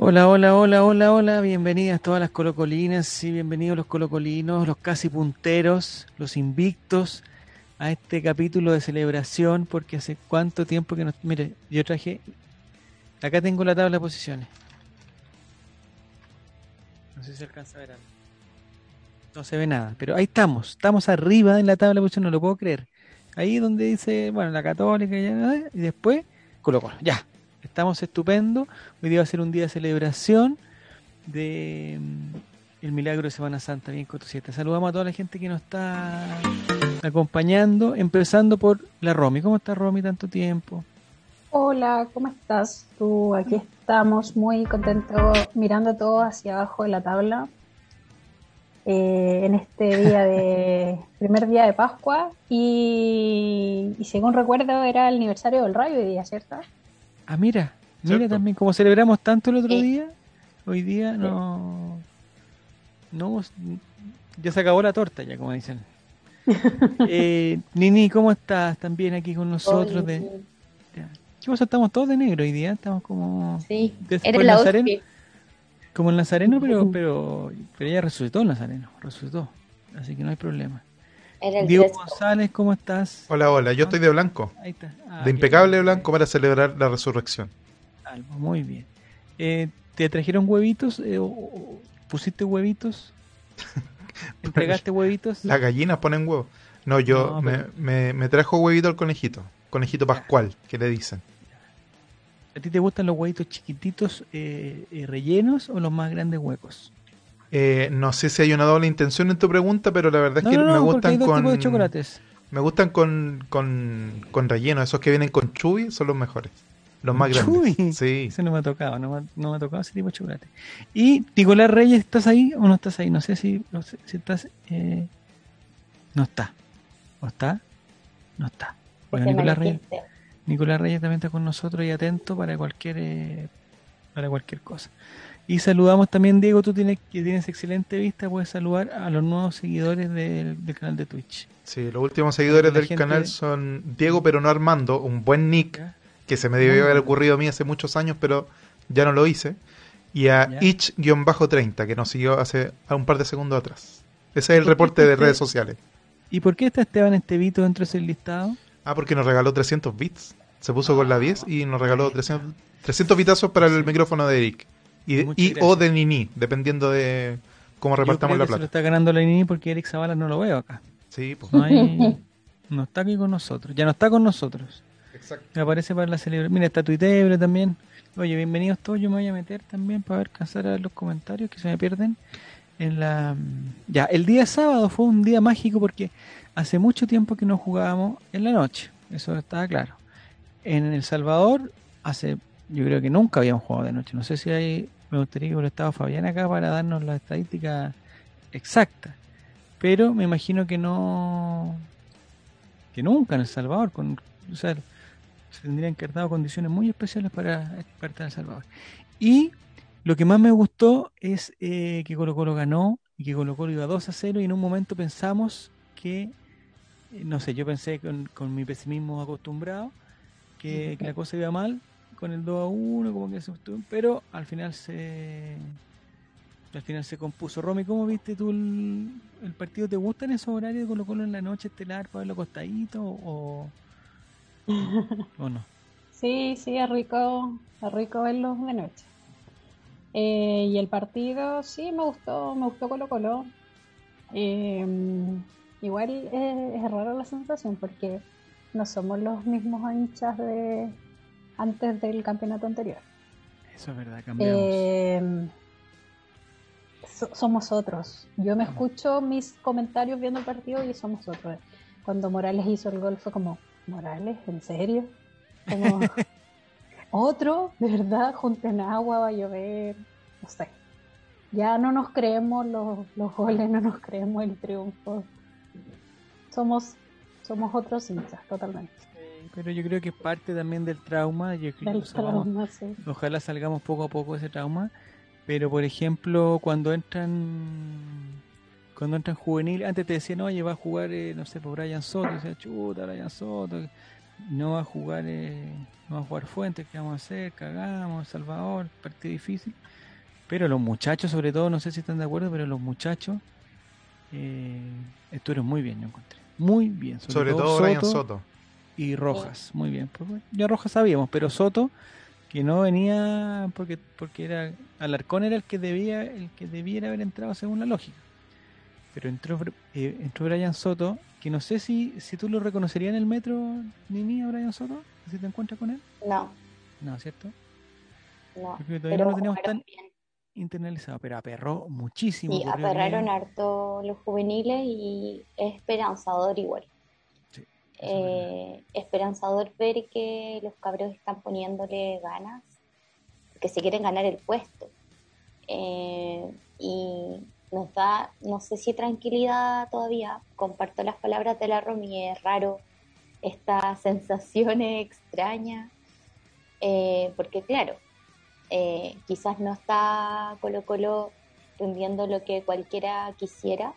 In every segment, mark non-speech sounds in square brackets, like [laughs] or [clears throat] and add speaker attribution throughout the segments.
Speaker 1: Hola, hola, hola, hola, hola, bienvenidas todas las colocolinas y bienvenidos los colocolinos, los casi punteros, los invictos a este capítulo de celebración porque hace cuánto tiempo que nos... Mire, yo traje... Acá tengo la tabla de posiciones. No sé si se alcanza a ver algo. No se ve nada, pero ahí estamos, estamos arriba en la tabla de posiciones, no lo puedo creer. Ahí donde dice, bueno, la católica y después Colo Colo, ya, Estamos estupendo. Hoy día va a ser un día de celebración de mm, el milagro de Semana Santa, bien Coto 7. Saludamos a toda la gente que nos está acompañando, empezando por la Romy. ¿Cómo está Romy tanto tiempo?
Speaker 2: Hola, ¿cómo estás? Tú, aquí estamos muy contentos mirando todo hacia abajo de la tabla. Eh, en este día de [laughs] primer día de Pascua y, y según recuerdo era el aniversario del Rayo hoy día, ¿cierto?
Speaker 1: Ah, mira, mira también, como celebramos tanto el otro día, hoy día no, no, ya se acabó la torta, ya como dicen. [laughs] eh, Nini, ¿cómo estás? También aquí con nosotros. de, ¿Qué pasa? Estamos todos de negro hoy día, estamos como...
Speaker 2: Sí, eres la Nazareno,
Speaker 1: Como el Nazareno, pero, [laughs] pero, pero ella resucitó el Nazareno, resucitó, así que no hay problema. Diego González, ¿cómo estás?
Speaker 3: Hola, hola, yo estoy de blanco. Ahí está. Ah, de impecable blanco para celebrar la resurrección.
Speaker 1: muy bien. Eh, ¿Te trajeron huevitos? Eh, ¿Pusiste huevitos? [laughs] ¿Entregaste huevitos?
Speaker 3: Las gallinas ponen huevos. No, yo me, me, trajo huevito al conejito. Conejito pascual, que le dicen.
Speaker 1: ¿A ti te gustan los huevitos chiquititos eh, rellenos o los más grandes huecos?
Speaker 3: Eh, no sé si hay una doble intención en tu pregunta, pero la verdad es que me gustan con. chocolates. Me gustan con, con, con, relleno, esos que vienen con chubi son los mejores. Los más grandes.
Speaker 1: Sí. Ese no me ha tocado, no me, ha tocado ese tipo de chocolate. Y Nicolás Reyes, ¿estás ahí o no estás ahí? No sé si, si estás. Eh, no está. ¿O está? No está. Bueno, Nicolás Reyes, Nicolás Reyes también está con nosotros y atento para cualquier, eh, para cualquier cosa. Y saludamos también, Diego, tú tienes, que tienes excelente vista, puedes saludar a los nuevos seguidores del, canal de Twitch.
Speaker 3: Sí, los últimos seguidores del canal son Diego, pero no Armando, un buen nick, que se me debió haber ocurrido a mí hace muchos años, pero ya no lo hice. Y a itch-30, que nos siguió hace un par de segundos atrás. Ese es el reporte de redes sociales.
Speaker 1: ¿Y por qué está Esteban Estevito dentro de ese listado?
Speaker 3: Ah, porque nos regaló 300 bits. Se puso con la 10 y nos regaló 300, 300 bitazos para el micrófono de Eric. Y, o de Nini, dependiendo de cómo repartamos la plata. Se
Speaker 1: lo está ganando la Nini porque Eric Zavala no lo veo acá.
Speaker 3: Sí, pues. [laughs]
Speaker 1: No, está aquí con nosotros. Ya no está con nosotros. Exacto. Me aparece para la celebración. Mira, está Twitter también. Oye, bienvenidos todos. Yo me voy a meter también para alcanzar a ver los comentarios que se me pierden. En la Ya, el día sábado fue un día mágico porque hace mucho tiempo que no jugábamos en la noche. Eso estaba claro. En El Salvador, hace yo creo que nunca habíamos jugado de noche. No sé si hay me gustaría que hubiera estado Fabián acá para darnos la estadística exacta. Pero me imagino que no. que nunca en El Salvador. Con, o sea, se tendrían que haber dado condiciones muy especiales para estar en El Salvador. Y lo que más me gustó es eh, que Colo Colo ganó y que Colo Colo iba 2 a 0 y en un momento pensamos que, eh, no sé, yo pensé con, con mi pesimismo acostumbrado que, la cosa iba mal con el 2 a 1, como que se pero al final se al final se compuso. Romy, ¿cómo viste tú el, partido? ¿Te gustan esos horarios de Colo Colo en la noche estelar para verlo acostadito o, o no? [laughs]
Speaker 2: Sí, sí, es rico, es rico verlo de noche. Eh, y el partido, sí, me gustó, me gustó Colo Colo. Eh, igual es, rara la sensación porque no somos los mismos hinchas de, antes del campeonato anterior.
Speaker 1: Eso es verdad, cambiamos.
Speaker 2: Eh, somos otros. Yo me escucho mis comentarios viendo el partido y somos otros. Cuando Morales hizo el gol fue como, Morales, ¿en serio? Como, [laughs] otro, de verdad, junten agua, va a llover, no sé. Ya no nos creemos los, los goles, no nos creemos el triunfo. Somos, somos otros hinchas, totalmente
Speaker 1: pero yo creo que es parte también del trauma. Yo Ojalá salgamos poco a poco de ese trauma. Pero por ejemplo, cuando entran cuando entran juveniles, antes te decían, oye, va a jugar, eh, no sé, por Brian Soto, y decía, chuta, Brian Soto. no va a jugar eh, no va a jugar Fuentes, ¿qué vamos a hacer? Cagamos, Salvador, partido difícil. Pero los muchachos, sobre todo, no sé si están de acuerdo, pero los muchachos eh, estuvieron muy bien, yo encontré. Muy bien.
Speaker 3: Sobre, todo, Soto, Soto,
Speaker 1: Y Rojas, muy bien. Pues, ya Rojas sabíamos, pero Soto, que no venía porque porque era Alarcón era el que debía el que debiera haber entrado según la lógica. Pero entró, eh, entró Brian Soto, que no sé si, si tú lo reconocerías en el metro, Nini, a Brian Soto, si te encuentras con él.
Speaker 4: No.
Speaker 1: No, ¿cierto?
Speaker 4: No.
Speaker 1: Porque todavía no lo teníamos tan internalizado, pero aperró muchísimo.
Speaker 4: Sí, aperraron harto los juveniles y es esperanzador igual. Eh, esperanzador ver que los cabros están poniéndole ganas, que se quieren ganar el puesto. Eh, y nos da, no sé si tranquilidad todavía, comparto las palabras de la Romy, es raro esta [laughs] sensación extraña, eh, porque claro, eh, quizás no está Colo Colo rindiendo lo que cualquiera quisiera,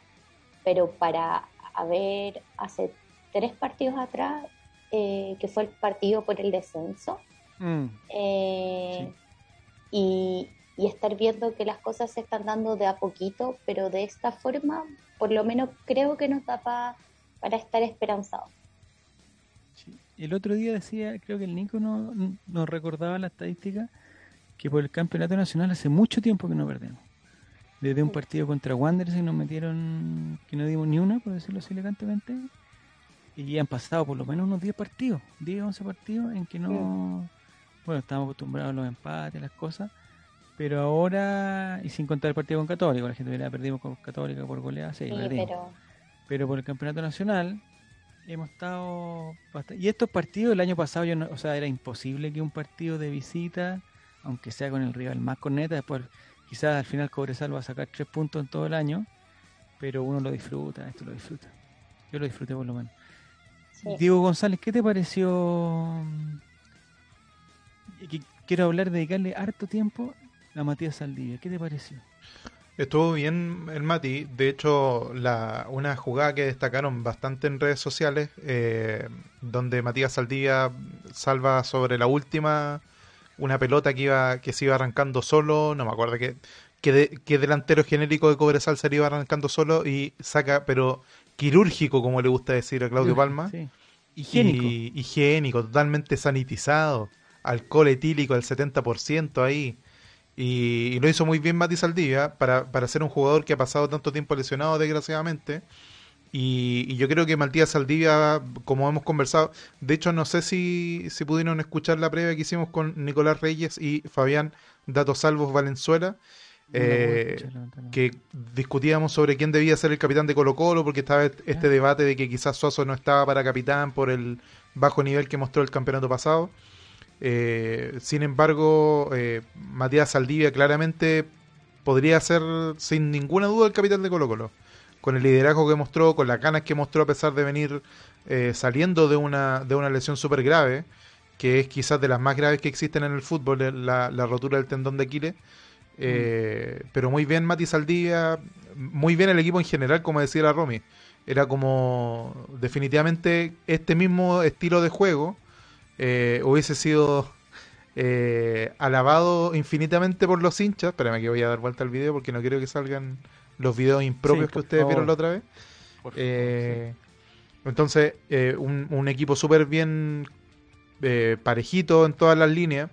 Speaker 4: pero para haber hace tres partidos atrás, eh, que fue el partido por el descenso, mm. y, y estar viendo que las cosas se están dando de a poquito, pero de esta forma, por lo menos creo que nos da para estar esperanzados.
Speaker 1: El otro día decía, creo que el Nico no, nos recordaba la estadística, que por el campeonato nacional hace mucho tiempo que no perdemos. Desde un partido contra Wanderers y nos metieron, que no dimos ni una, por decirlo así elegantemente, y han pasado por lo menos unos 10 partidos, 10, 11 partidos en que no, bueno, estamos acostumbrados a los empates, las cosas, pero ahora, y sin contar el partido con Católica, la gente dirá, perdimos con Católica por goleada, sí, pero... por el campeonato nacional hemos estado y estos partidos el año pasado yo o sea era imposible que un partido de visita aunque sea con el rival más corneta después quizás al final Cobresal va a sacar tres puntos en todo el año pero uno lo disfruta esto lo disfruta. Yo lo disfruté por lo menos Diego González ¿qué te pareció quiero hablar dedicarle harto tiempo la Matías Saldivia. ¿Qué te pareció?
Speaker 3: Estuvo bien el Mati. De hecho, la, una jugada que destacaron bastante en redes sociales, eh, donde Matías Saldivia salva sobre la última una pelota que iba que se iba arrancando solo, no me acuerdo qué que, delantero genérico de Cobresal se iba arrancando solo y saca, pero quirúrgico, como le gusta decir a Claudio Palma. Sí. Higiénico. higiénico, totalmente sanitizado. Alcohol etílico al 70% ahí. Y, lo hizo muy bien Mati Saldivia para, para ser un jugador que ha pasado tanto tiempo lesionado, desgraciadamente. Y, yo creo que Matías Saldivia, como hemos conversado, de hecho no sé si, si pudieron escuchar la previa que hicimos con Nicolás Reyes y Fabián Datos Salvos Valenzuela, eh, que discutíamos sobre quién debía ser el capitán de Colo Colo, porque estaba este debate de que quizás Suazo no estaba para capitán por el bajo nivel que mostró el campeonato pasado. Eh, sin embargo, eh, Matías Saldivia claramente podría ser sin ninguna duda el capitán de Colo Colo. Con el liderazgo que mostró, con las ganas que mostró a pesar de venir eh, saliendo de una, de una lesión súper grave, que es quizás de las más graves que existen en el fútbol, la, rotura del tendón de Aquiles. Mm. Pero muy bien Mati Saldivia, muy bien el equipo en general, como decía la Romy. Era como definitivamente este mismo estilo de juego eh, hubiese sido eh, alabado infinitamente por los hinchas. Espérame que voy a dar vuelta al video porque no quiero que salgan los videos impropios que ustedes vieron la otra vez. Eh, entonces, un, equipo súper bien parejito en todas las líneas.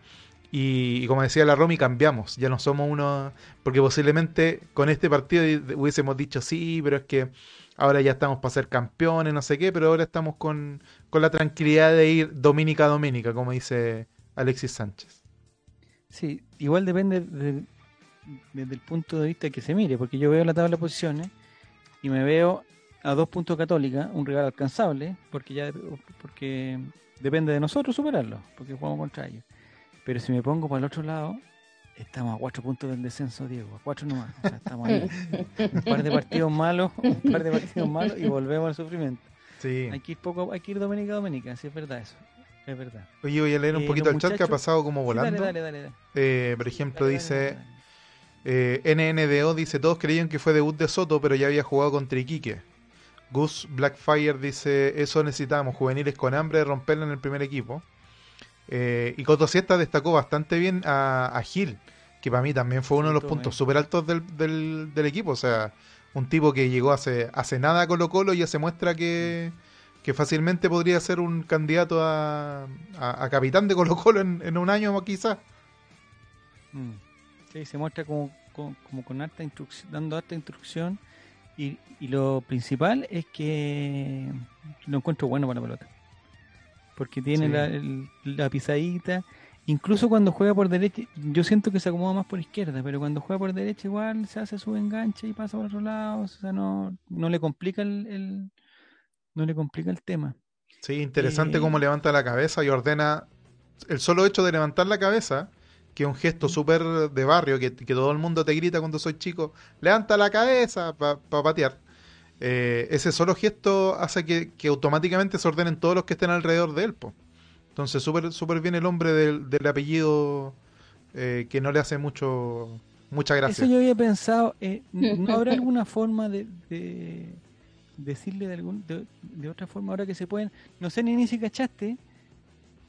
Speaker 3: Y, como decía la Romy, cambiamos. Ya no somos uno. Porque posiblemente con este partido hubiésemos dicho sí, pero es que ahora ya estamos para ser campeones, no sé qué, pero ahora estamos con, la tranquilidad de ir dominica a dominica, como dice Alexis Sánchez.
Speaker 1: Sí, igual depende desde el punto de vista que se mire, porque yo veo la tabla de posiciones y me veo a dos puntos católica, un rival alcanzable, porque ya porque depende de nosotros superarlo, porque jugamos contra ellos. Pero si me pongo para el otro lado, Estamos a cuatro puntos del descenso, Diego, a cuatro nomás. O sea, estamos ahí. [laughs] un par de partidos malos, un par de partidos malos y volvemos al sufrimiento. Sí. Hay que ir poco, hay que ir dominica a dominica, sí es verdad eso. Es verdad.
Speaker 3: Oye, voy a leer un eh, poquito el chat que ha pasado como volando. dale, dale, dale, eh, por ejemplo, dice eh, NNDO dice, todos creían que fue debut de Soto, pero ya había jugado contra Iquique. Gus Blackfire dice, eso necesitamos, juveniles con hambre de romperla en el primer equipo. Eh, y Coto Siesta destacó bastante bien a, Gil, que para mí también fue uno de los puntos súper altos del, del, equipo. O sea, un tipo que llegó hace, hace nada a Colo Colo y ya se muestra que, que fácilmente podría ser un candidato a, a, capitán de Colo Colo en, un año quizás.
Speaker 1: Mm. Sí, se muestra como, como, con harta instrucción, dando harta instrucción y, lo principal es que lo encuentro bueno para la pelota. Porque tiene la, pisadita. Incluso cuando juega por derecha, yo siento que se acomoda más por izquierda, pero cuando juega por derecha igual se hace su enganche y pasa por otro lado. O sea, no, no le complica el, no le complica el tema.
Speaker 3: Sí, interesante eh, cómo levanta la cabeza y ordena. El solo hecho de levantar la cabeza que es un gesto súper de barrio, que, todo el mundo te grita cuando soy chico, levanta la cabeza para patear. Eh, ese solo gesto hace que, automáticamente se ordenen todos los que estén alrededor de él. Entonces, súper super bien el hombre del, apellido eh, que no le hace mucho mucha gracia.
Speaker 1: Eso yo había pensado, eh, [laughs] ¿no habrá alguna forma de, decirle de, algún, de, otra forma ahora que se pueden? No sé ni, si cachaste,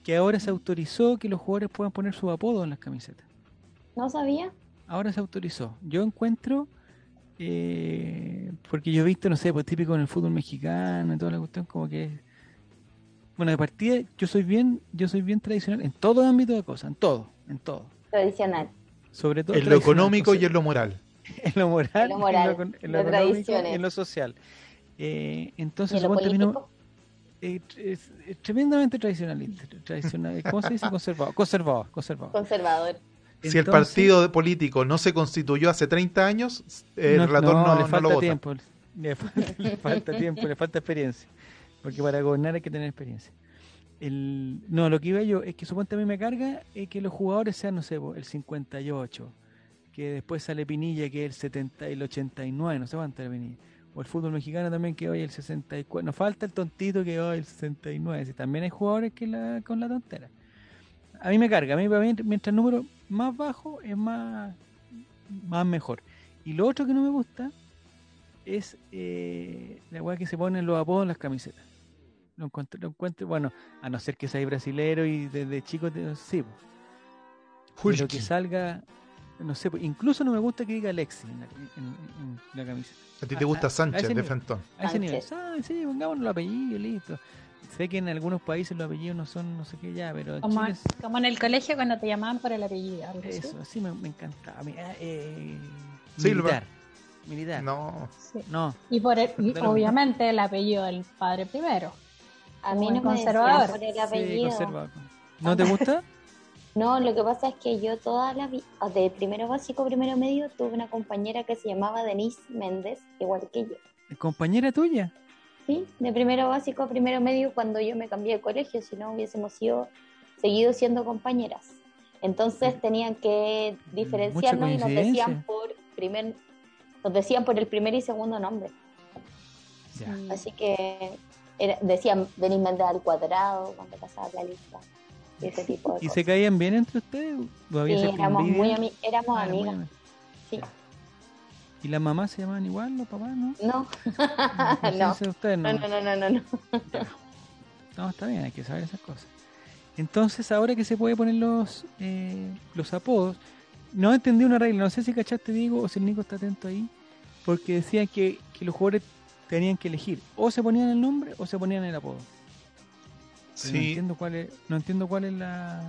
Speaker 1: que ahora se autorizó que los jugadores puedan poner su apodo en las camisetas.
Speaker 2: ¿No sabía?
Speaker 1: Ahora se autorizó. Yo encuentro, eh, porque yo he visto, no sé, pues típico en el fútbol mexicano y toda la cuestión, como que... Bueno, de partida, yo soy bien, yo soy bien tradicional en todo ámbito de cosas, en todo, en todo.
Speaker 2: Tradicional.
Speaker 1: Sobre todo.
Speaker 3: En lo económico y [laughs] en lo moral.
Speaker 1: en lo moral, en
Speaker 2: lo, moral,
Speaker 1: en lo, económico y en lo social. Eh, entonces, es, tremendamente tradicionalista. Tradicional, ¿Cómo se dice? Conservador. Conservador. Conservador.
Speaker 2: conservador.
Speaker 3: Si el partido político no se constituyó hace 30 años, el no, relator no,
Speaker 1: le falta tiempo. [laughs] Le falta, tiempo, le falta experiencia. Porque para gobernar hay que tener experiencia. El, no, lo que iba yo es que suponte a mí me carga es que los jugadores sean, no sé, el 58, que después sale Pinilla que es el 70, el 89, no sé cuánto era Pinilla o el fútbol mexicano también que hoy el 64. Nos falta el tontito que hoy el 69. Si también hay jugadores que la, con la tontera. A mí me carga. A mí, mientras el número más bajo es más, más mejor. Y lo otro que no me gusta es eh, la weá que se ponen los apodos en las camisetas. Lo encuentro, lo encuentro, bueno, a no ser que sea brasilero y desde chico, sí. Pero que salga, no sé, incluso no me gusta que diga Alexi en la camiseta.
Speaker 3: ¿A ti te gusta Sánchez de Fentón?
Speaker 1: A ese nivel. Ah, sí, pongámonos el apellido, listo. Sé que en algunos países los apellidos no son no sé qué ya, pero.
Speaker 2: Como, como en el colegio cuando te llamaban por el apellido.
Speaker 1: Eso, sí, me, me encantaba. Eh, eh,
Speaker 3: militar.
Speaker 1: Militar.
Speaker 3: No.
Speaker 1: No.
Speaker 2: Y, por obviamente el apellido del padre primero.
Speaker 4: A mí no conservador. por el
Speaker 1: apellido. ¿No te gusta? [laughs]
Speaker 4: No, lo que pasa es que yo toda la vida, de primero básico, primero medio, tuve una compañera que se llamaba Denise Méndez, igual que yo.
Speaker 1: ¿Compañera tuya?
Speaker 4: Sí, de primero básico a primero medio cuando yo me cambié de colegio, si no hubiésemos sido, seguido siendo compañeras. Entonces mm. tenían que diferenciarnos y nos decían por primer, nos decían por el primer y segundo nombre. Así que decían Denise Méndez al cuadrado cuando pasaba la lista.
Speaker 1: ¿Y se caían bien entre ustedes?
Speaker 4: sí, éramos, muy éramos ah, amigas. Sí.
Speaker 1: ¿Y las mamás se llamaban igual, los papás, no?
Speaker 4: No. no. [laughs] no. no. no, no, no,
Speaker 1: no, está bien, hay que saber esas cosas. Entonces, ahora que se puede poner los, eh, los apodos, no entendí una regla, no sé si cachaste, digo, o si el Nico está atento ahí, porque decían que, que los jugadores tenían que elegir, o se ponían el nombre o se ponían el apodo. No entiendo cuál es, no entiendo cuál es la.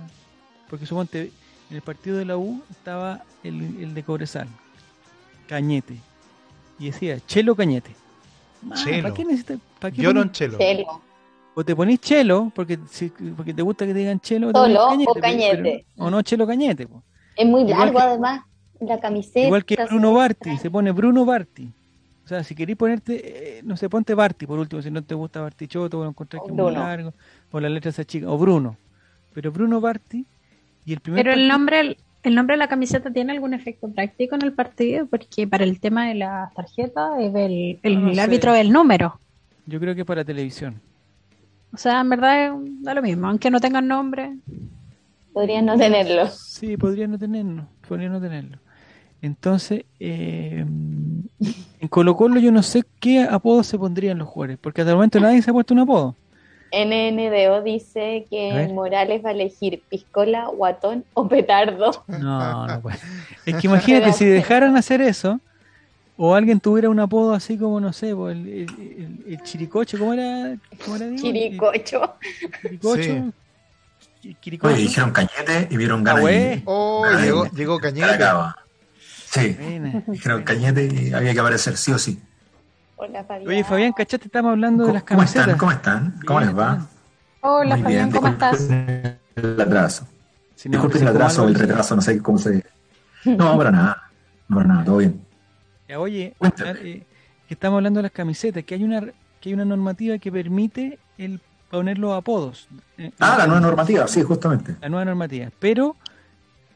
Speaker 1: Porque suponte, en el partido de la U estaba el, el de Cobresal, Cañete. Y decía, Chelo Cañete.
Speaker 3: ¿Para
Speaker 1: qué necesitas?
Speaker 3: Yo no Chelo.
Speaker 1: O te ponís Chelo, porque, porque te gusta que te digan Chelo.
Speaker 4: Solo o Cañete.
Speaker 1: o no Chelo Cañete.
Speaker 4: Es muy largo además, la camiseta.
Speaker 1: Igual que Bruno Barti, se pone Bruno Barti. O sea, si queréis ponerte, eh, no sé, ponte Barti por último, si no te gusta Bartichotto o lo encontrás que es muy largo o la letra esa chica, o Bruno. Pero Bruno Barti y el primer
Speaker 2: Pero el nombre el nombre de la camiseta tiene algún efecto práctico en el partido porque para el tema de las tarjetas es el, el, árbitro del número.
Speaker 1: Yo creo que para televisión.
Speaker 2: O sea, en verdad da lo mismo, aunque no tengan nombre.
Speaker 4: Podrían no tenerlo.
Speaker 1: Sí, podrían no tenerlo, podrían no tenerlo. Entonces, eh, En Colo Colo yo no sé qué apodo se pondrían los jugadores, porque hasta el momento nadie se ha puesto un apodo.
Speaker 4: NNDO dice que Morales va a elegir piscola, guatón o petardo.
Speaker 1: No, no puede. [laughs] Es que imagínate, si dejaran hacer eso, o alguien tuviera un apodo así como, no sé, el, el, chiricocho, ¿cómo era? ¿Cómo era
Speaker 4: chiricocho.
Speaker 5: chiricocho. Oye, dijeron Cañete y vieron ganas.
Speaker 3: Ah, oh, llegó, llegó Cañete.
Speaker 5: Sí, dijeron Cañete y había que aparecer sí o sí.
Speaker 1: Hola, Fabián. Oye, Fabián, ¿cachate? Estamos hablando de las camisetas.
Speaker 5: ¿Cómo están? ¿Cómo están? ¿Cómo les va?
Speaker 2: Hola, Fabián, ¿cómo estás?
Speaker 5: El atraso. Disculpen el atraso o el retraso, no sé cómo se... No, para [laughs] nada. No, para nada, todo bien.
Speaker 1: oye, eh, que estamos hablando de las camisetas, que hay una que hay una normativa que permite el poner los apodos.
Speaker 5: Eh, ah, la nueva normativa, sí, justamente.
Speaker 1: La nueva normativa. Pero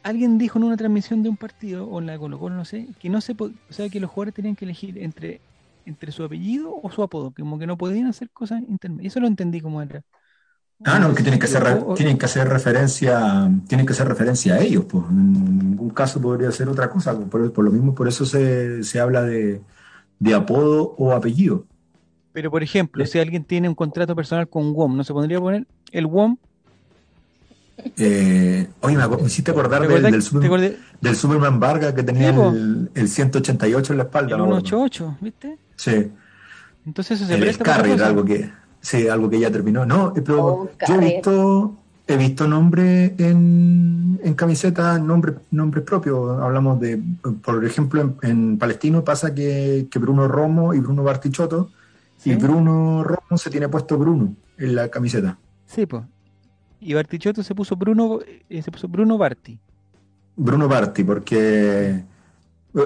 Speaker 1: alguien dijo en una transmisión de un partido, o en la de Colo Colo, no sé, que no se o sea, que los jugadores tenían que elegir entre entre su apellido o su apodo, como que no podían hacer cosas intermedias. Eso lo entendí como era.
Speaker 5: Ah, no, que tienen que hacer, tienen que hacer referencia, tienen que hacer referencia a ellos, pues. En ningún caso podría ser otra cosa. Por, por lo mismo, por eso se, se habla de, de, apodo o apellido.
Speaker 1: Pero por ejemplo, si alguien tiene un contrato personal con WOM, ¿no se podría poner el WOM?
Speaker 5: Eh, oye, me, hiciste acordar del, del, del, Superman Vargas que tenía el, el, 188 en la espalda.
Speaker 1: El 188, ¿viste?
Speaker 5: Sí.
Speaker 1: Entonces eso se
Speaker 5: el presta algo que, sí, algo que ya terminó. No, eh, pero oh, yo he visto, he visto nombres en, en camisetas, nombres nombre propios. Hablamos de, por ejemplo, en, Palestino pasa que, que, Bruno Romo y Bruno Bartichotto, y Bruno Romo se tiene puesto Bruno en la camiseta.
Speaker 1: Sí, pues. Y Bartichotto se puso Bruno, eh, se puso Bruno Barti.
Speaker 5: Bruno Barti, porque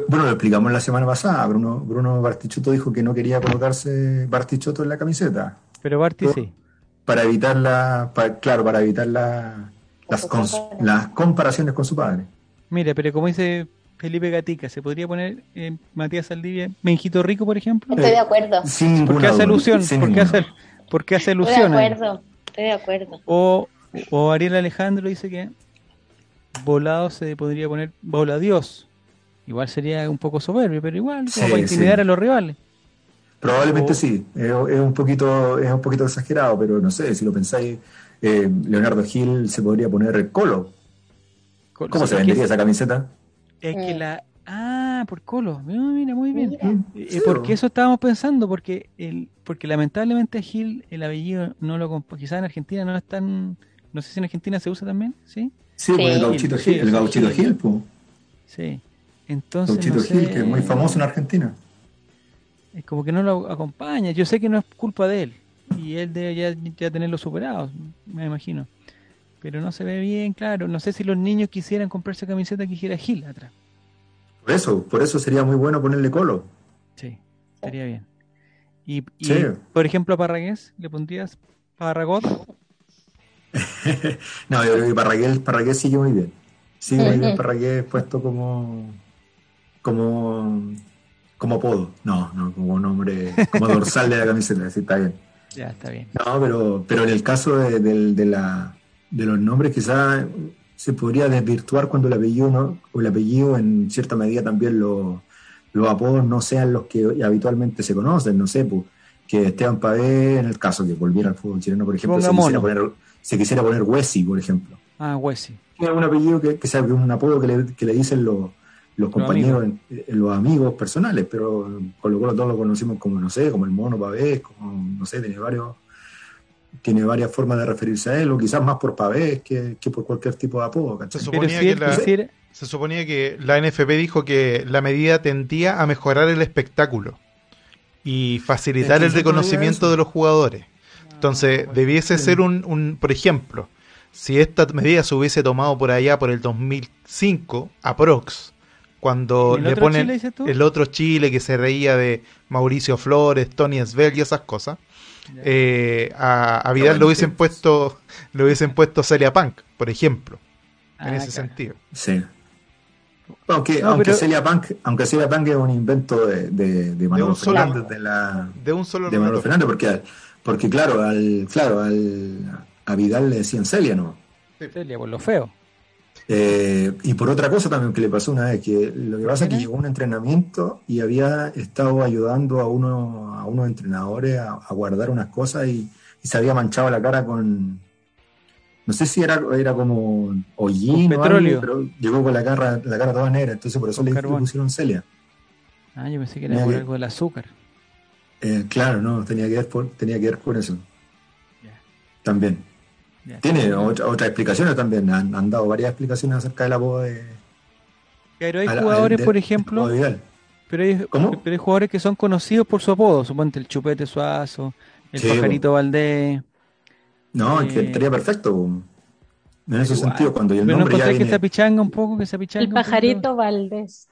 Speaker 5: bueno, lo explicamos la semana pasada. Bruno, Bruno Bartichotto dijo que no quería colocarse Bartichotto en la camiseta.
Speaker 1: Pero Barti sí.
Speaker 5: Para evitar la, claro, para evitar la, las, las comparaciones con su padre.
Speaker 1: Mira, pero como dice Felipe Gatica, ¿se podría poner eh, Matías Saldivia Menjito Rico, por ejemplo?
Speaker 4: Estoy de acuerdo.
Speaker 5: Sin
Speaker 1: ¿Por qué hace alusión? ¿Por qué hace, ¿Por qué hace alusión?
Speaker 4: Estoy de acuerdo, estoy de acuerdo.
Speaker 1: O, o Ariel Alejandro dice que volado se podría poner bola Dios. Igual sería un poco soberbio, pero igual, como para intimidar a los rivales.
Speaker 5: Probablemente sí, es, un poquito, es un poquito exagerado, pero no sé, si lo pensáis, eh, Leonardo Gil se podría poner el colo. ¿Cómo se vendería esa camiseta?
Speaker 1: Es que la... Ah, por colo. Mira, muy bien. Eh, eh, porque eso estábamos pensando, porque el, porque lamentablemente Gil, el apellido no lo quizás en Argentina no es tan, no sé si en Argentina se usa también, ¿sí?
Speaker 5: Sí, pues el gauchito Gil, el gauchito Gil, pues.
Speaker 1: Sí. Entonces,
Speaker 5: Gil, que es muy famoso en Argentina.
Speaker 1: Es como que no lo acompaña. Yo sé que no es culpa de él. Y él debe ya, tenerlo superado, me imagino. Pero no se ve bien, claro. No sé si los niños quisieran comprarse camiseta que quisiera Gil atrás.
Speaker 5: Por eso, por eso sería muy bueno ponerle colo.
Speaker 1: Sí, estaría bien. Y, por ejemplo, a Parragués, ¿le pondrías Parragot? [laughs]
Speaker 5: no, yo creo que Parragués, Parragués sigue muy bien. Sigue muy bien [laughs] Parragués puesto como como, como apodo, no, no, como nombre, como dorsal de la camiseta, sí, está bien.
Speaker 1: Ya, está bien.
Speaker 5: No, pero, pero en el caso de, de, la, de los nombres quizás se podría desvirtuar cuando el apellido, ¿no? o el apellido en cierta medida también los apodos no sean los que habitualmente se conocen, no sé, pues, que Esteban Pavé, en el caso que volviera al fútbol chileno, por ejemplo, se quisiera, poner, se quisiera poner Wessi, por ejemplo.
Speaker 1: Ah, Wessi.
Speaker 5: Es un apellido que, que sea un apodo que le, que le dicen los los compañeros, eh, los amigos personales, pero con lo cual todos lo conocimos como, no sé, como el mono Pavés, como, no sé, tiene varios tiene varias formas de referirse a él, o quizás más por Pavés que, por cualquier tipo de apodo.
Speaker 3: Se suponía, que la, se suponía que la NFP dijo que la medida tendía a mejorar el espectáculo y facilitar el reconocimiento de los jugadores. Entonces, ah, debiese ser un, un, por ejemplo, si esta medida se hubiese tomado por allá por el 2005, aprox, cuando le ponen el otro Chile que se reía de Mauricio Flores, Tony Esbel y esas cosas. Eh, a, Vidal lo hubiesen puesto lo hubiesen puesto Celia Punk, por ejemplo, en ah, ese sentido.
Speaker 5: Sí. Aunque, aunque, Celia Punk, aunque Celia Punk es un invento de, de, Manuel Fernández, de, la,
Speaker 3: de un solo
Speaker 5: de Manuel Fernández, porque, porque claro, al, claro al, a Vidal le decían Celia, ¿no?
Speaker 1: Celia, por lo feo.
Speaker 5: Eh, y por otra cosa también que le pasó una vez, que lo que pasa es que llegó un entrenamiento y había estado ayudando a uno a unos entrenadores a, guardar unas cosas y, se había manchado la cara con, no sé si era, era como hollín o petróleo. pero llegó con la cara, la cara toda negra, entonces por eso le, pusieron Celia.
Speaker 1: Ah, yo pensé que era por algo del azúcar.
Speaker 5: Eh, claro, no, tenía que ver, por, tenía que ver con eso. También. Tiene otras explicaciones también, han, dado varias explicaciones acerca de la boda de...
Speaker 1: Pero hay jugadores, por ejemplo... Pero hay, pero hay jugadores que son conocidos por su apodo, suponte el Chupete Suazo, el Pajarito Valdés.
Speaker 5: No, que eh, estaría perfecto. En ese sentido, cuando el
Speaker 1: pero nombre no ya viene... que se pichanga un poco, que se pichanga
Speaker 2: El Pajarito Valdés.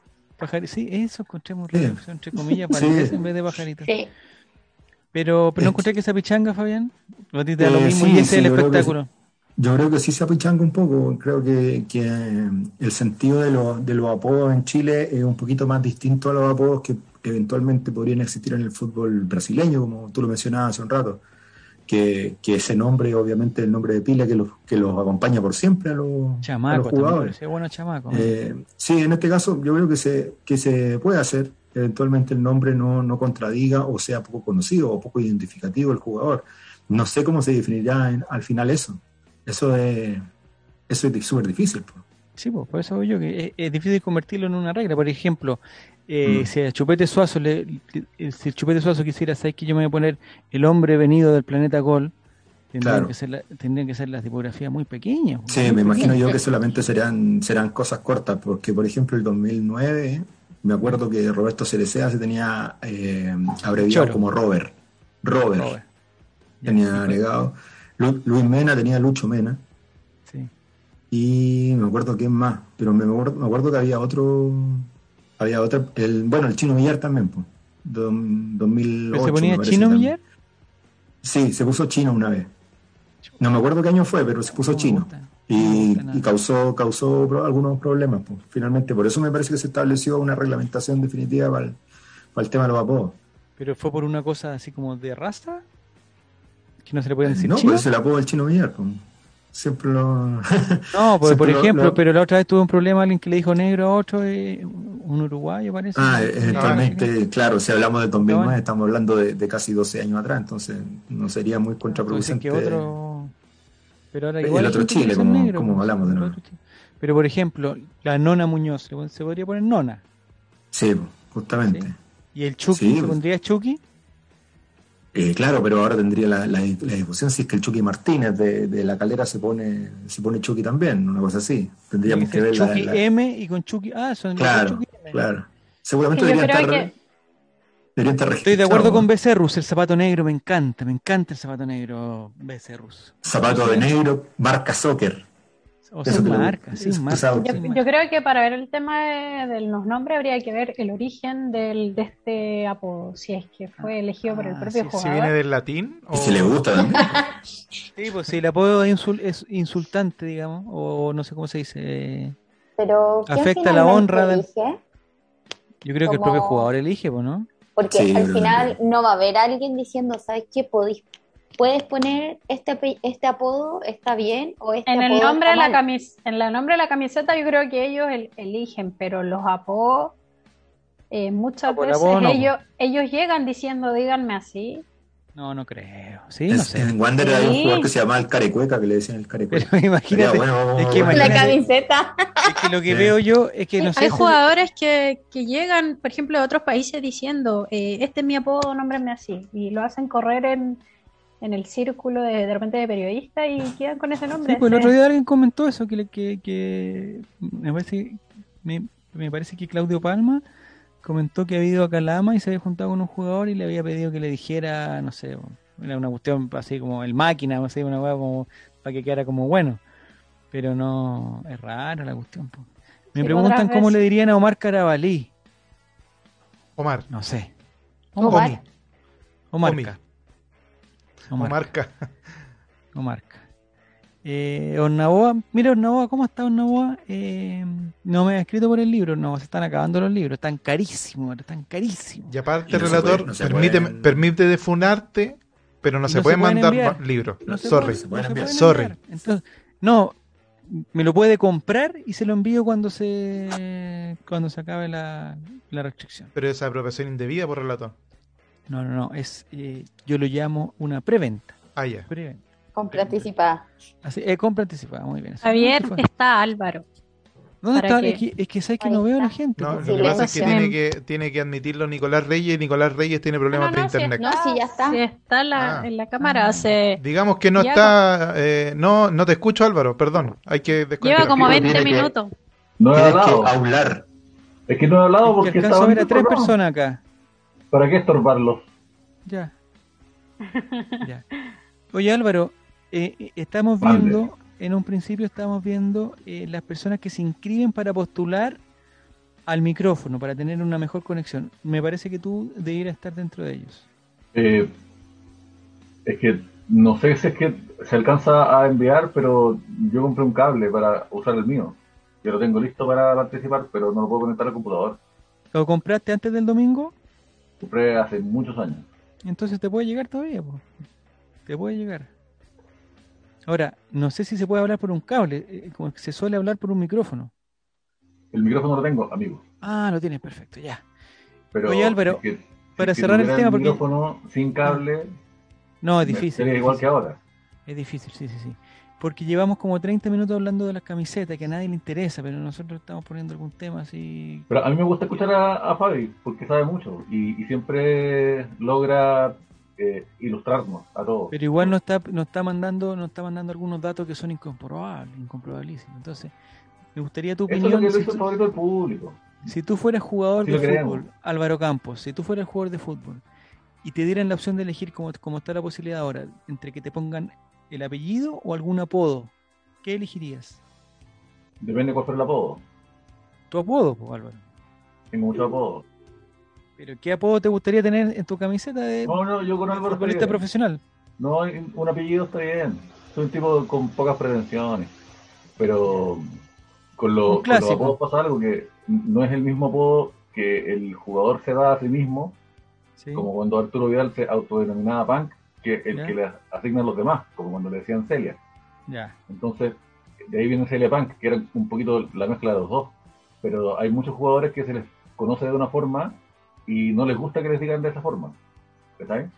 Speaker 1: sí, eso encontremos sí. entre comillas, [laughs] Valdés en vez de Pajarito. Sí. Pero, pero no encontré que se pichanga, Fabián. Lo eh, lo mismo y ese es el espectáculo.
Speaker 5: Yo creo que sí se apichanga un poco. Creo que, que el sentido de, de los apodos en Chile es un poquito más distinto a los apodos que eventualmente podrían existir en el fútbol brasileño, como tú lo mencionabas hace un rato. Que, que ese nombre, obviamente, el nombre de pila que los, que los acompaña por siempre a los,
Speaker 1: chamaco,
Speaker 5: jugadores.
Speaker 1: bueno chamaco.
Speaker 5: Eh, sí, en este caso yo creo que se, que se puede hacer. Eventualmente el nombre no, no contradiga o sea poco conocido o poco identificativo del jugador. No sé cómo se definirá al final eso. Eso es eso es súper difícil.
Speaker 1: Sí, pues, por eso digo yo que es, difícil convertirlo en una regla. Por ejemplo, eh, mm. si a Chupete Suazo, le, si Chupete Suazo quisiera saber que yo me voy a poner el hombre venido del planeta Gol, tendrían, que, ser tendrían que ser las tipografías muy pequeñas.
Speaker 5: Sí, me imagino yo que solamente serán, serán cosas cortas, porque por ejemplo el 2009, me acuerdo que Roberto Cerecea se tenía eh, abreviado como Robert. Robert. Tenía agregado. Luis Mena tenía Lucho Mena. Sí. Y me acuerdo quién más, pero me acuerdo, que había otro, había otro, el, bueno, el Chino Millar también, pues. 2008,
Speaker 1: ¿Se ponía Chino Millar?
Speaker 5: Sí, se puso chino una vez. No me acuerdo qué año fue, pero se puso chino. Y, causó, causó algunos problemas. Pues. Finalmente, por eso me parece que se estableció una reglamentación definitiva para el, para el tema de los apodos.
Speaker 1: ¿Pero fue por una cosa así como de raza? que no se le puede decir
Speaker 5: no, chino. pues el apodo del chino Villar. Siempre lo. [laughs]
Speaker 1: no, pues, por ejemplo, pero la otra vez tuvo un problema alguien que le dijo negro a otro, eh, un uruguayo parece.
Speaker 5: Ah, eventualmente, claro, si hablamos de 2009, estamos hablando de, casi 12 años atrás, entonces no sería muy contraproducente.
Speaker 1: Que otro... Pero ahora
Speaker 5: igual el otro Chile, como, como hablamos de nuevo.
Speaker 1: Pero por ejemplo, la Nona Muñoz, ¿se podría poner Nona?
Speaker 5: Sí, justamente.
Speaker 1: ¿Y el Chucky, ¿se pondría Chucky?
Speaker 5: Eh, claro, pero ahora tendría la, la, discusión si es que el Chucky Martínez de, la calera se pone se pone Chucky también, una cosa así. Tendríamos que ver
Speaker 1: Chucky la, M y con Chucky. Ah, son
Speaker 5: claro, Chucky M. Claro. Seguramente debería estar, que...
Speaker 1: Estoy de acuerdo con Becerrus, el zapato negro me encanta, me encanta el zapato negro Becerrus.
Speaker 5: Zapato de negro, marca soccer.
Speaker 1: O sea, marca, sí, marca.
Speaker 2: Yo, creo que para ver el tema de, los nombres habría que ver el origen del, de este apodo, si es que fue elegido por el ah, propio jugador.
Speaker 3: Si viene del latín.
Speaker 5: ¿Y si le gusta también. [laughs]
Speaker 1: sí, pues si el apodo es, insultante, digamos, o no sé cómo se dice.
Speaker 4: Pero
Speaker 1: afecta la honra del. Yo creo que el propio jugador elige, pues, ¿no?
Speaker 4: Porque al final no va a haber alguien diciendo, ¿sabes qué? Podéis puedes poner este este apodo está bien o este
Speaker 2: en
Speaker 4: el
Speaker 2: nombre de la camis en el nombre de la camiseta yo creo que ellos eligen pero los apodos eh, muchas veces ellos ellos llegan diciendo díganme así
Speaker 1: no, no creo. Sí, no sé.
Speaker 5: En Wander hay un jugador que se llama el Carecueca, que le decían el Carecueca.
Speaker 1: Pero [laughs] imagínate, es que
Speaker 4: la camiseta.
Speaker 1: Es que lo que veo yo es que no sé.
Speaker 2: Hay jugadores que, que, llegan, por ejemplo, de otros países diciendo, eh, este es mi apodo, nómbrame así. Y lo hacen correr en, en el círculo de, de repente de periodistas y quedan con ese nombre.
Speaker 1: Sí, pues el otro día alguien comentó eso, que, que, que me, parece, me, me, parece que Claudio Palma comentó que había ido a Calama y se había juntado con un jugador y le había pedido que le dijera, no sé, una cuestión así como el máquina, así, una hueá como para que quedara como bueno. Pero no, es raro la cuestión. Me preguntan cómo le dirían a Omar Carabalí.
Speaker 3: Omar.
Speaker 1: No sé.
Speaker 4: Omar.
Speaker 1: Omar. Omar.
Speaker 3: O marca.
Speaker 1: Eh, Ornaboa, mira Ornaboa, ¿cómo está Ornaboa? Eh, no me ha escrito por el libro, no, se están acabando los libros, están carísimos, están carísimos.
Speaker 3: Y aparte, relator, permite, permite defunarte, pero no, se, pueden mandar libros. sorry, sorry.
Speaker 1: Entonces, no, me lo puede comprar y se lo envío cuando se cuando se acabe la, restricción.
Speaker 3: Pero esa apropiación indebida por relato.
Speaker 1: No, no, no, es eh, yo lo llamo una preventa.
Speaker 3: Ah, ya.
Speaker 4: Compra anticipada.
Speaker 1: Así, eh, compra anticipada, muy bien.
Speaker 2: Javier, está Álvaro.
Speaker 1: ¿Dónde está? Es que, es que sabes que no veo a la gente.
Speaker 3: No, lo que pasa es que tiene, que tiene que admitirlo Nicolás Reyes y Nicolás Reyes tiene problemas de internet.
Speaker 2: no, sí, ya está. Sí, está la, ah. en la cámara. hace...
Speaker 3: Digamos que no está. Eh, no, no te escucho, Álvaro, perdón. Hay que
Speaker 2: Lleva como 20 minutos.
Speaker 5: no he hablado. hablar.
Speaker 6: Es que no he hablado porque
Speaker 1: estaba. a ver a tres personas acá.
Speaker 6: ¿Para qué estorbarlo?
Speaker 1: Ya. ya. Oye, Álvaro, eh, eh estamos viendo en un principio estábamos viendo eh, las personas que se inscriben para postular al micrófono, para tener una mejor conexión. Me parece que tú deberías estar dentro de ellos.
Speaker 6: Eh, es que no sé si es que se alcanza a enviar, pero yo compré un cable para usar el mío. Yo lo tengo listo para participar, pero no lo puedo conectar al computador.
Speaker 1: ¿Lo compraste antes del domingo?
Speaker 6: Compré hace muchos años.
Speaker 1: Entonces te puede llegar todavía, te puede llegar. Ahora, no sé si se puede hablar por un cable, eh, como que se suele hablar por un micrófono.
Speaker 6: El micrófono lo tengo, amigo.
Speaker 1: Ah, lo tienes, perfecto, ya. Pero Oye, Álvaro, para cerrar el tema, porque...
Speaker 6: micrófono sin cable...
Speaker 1: No, es difícil.
Speaker 6: Sería igual que ahora.
Speaker 1: Es difícil, sí, sí, sí. Porque llevamos como 30 minutos hablando de las camisetas, que a nadie le interesa, pero nosotros estamos poniendo algún tema así...
Speaker 6: Pero a mí me gusta escuchar a, Fabi, porque sabe mucho, y siempre logra eh, ilustrarnos a todos.
Speaker 1: Pero igual nos está, nos está mandando, nos está mandando algunos datos que son incomprobables, incomprobabilísimos. Entonces, me gustaría tu opinión.
Speaker 6: Eso es lo que si, público.
Speaker 1: Si tú fueras jugador de fútbol, Álvaro Campos, si tú fueras jugador de fútbol y te dieran la opción de elegir como, como está la posibilidad ahora, entre que te pongan el apellido o algún apodo, ¿qué elegirías?
Speaker 6: Depende de cuál fuera el apodo.
Speaker 1: ¿Tu apodo, Álvaro?
Speaker 6: Tengo muchos apodos.
Speaker 1: ¿Pero qué apodo te gustaría tener en tu camiseta de
Speaker 6: no, no, yo con futbolista
Speaker 1: profesional?
Speaker 6: No, un apellido está bien. Soy un tipo con pocas pretensiones. Pero con, lo, con los apodos pasa algo que no es el mismo apodo que el jugador se da a sí mismo, como cuando Arturo Vidal se autodenominaba Punk, que el que le asignan los demás, como cuando le decían Celia.
Speaker 1: Ya.
Speaker 6: Entonces, de ahí viene Celia Punk, que era un poquito la mezcla de los dos. Pero hay muchos jugadores que se les conoce de una forma y no les gusta que les digan de esa forma. ¿Sabes?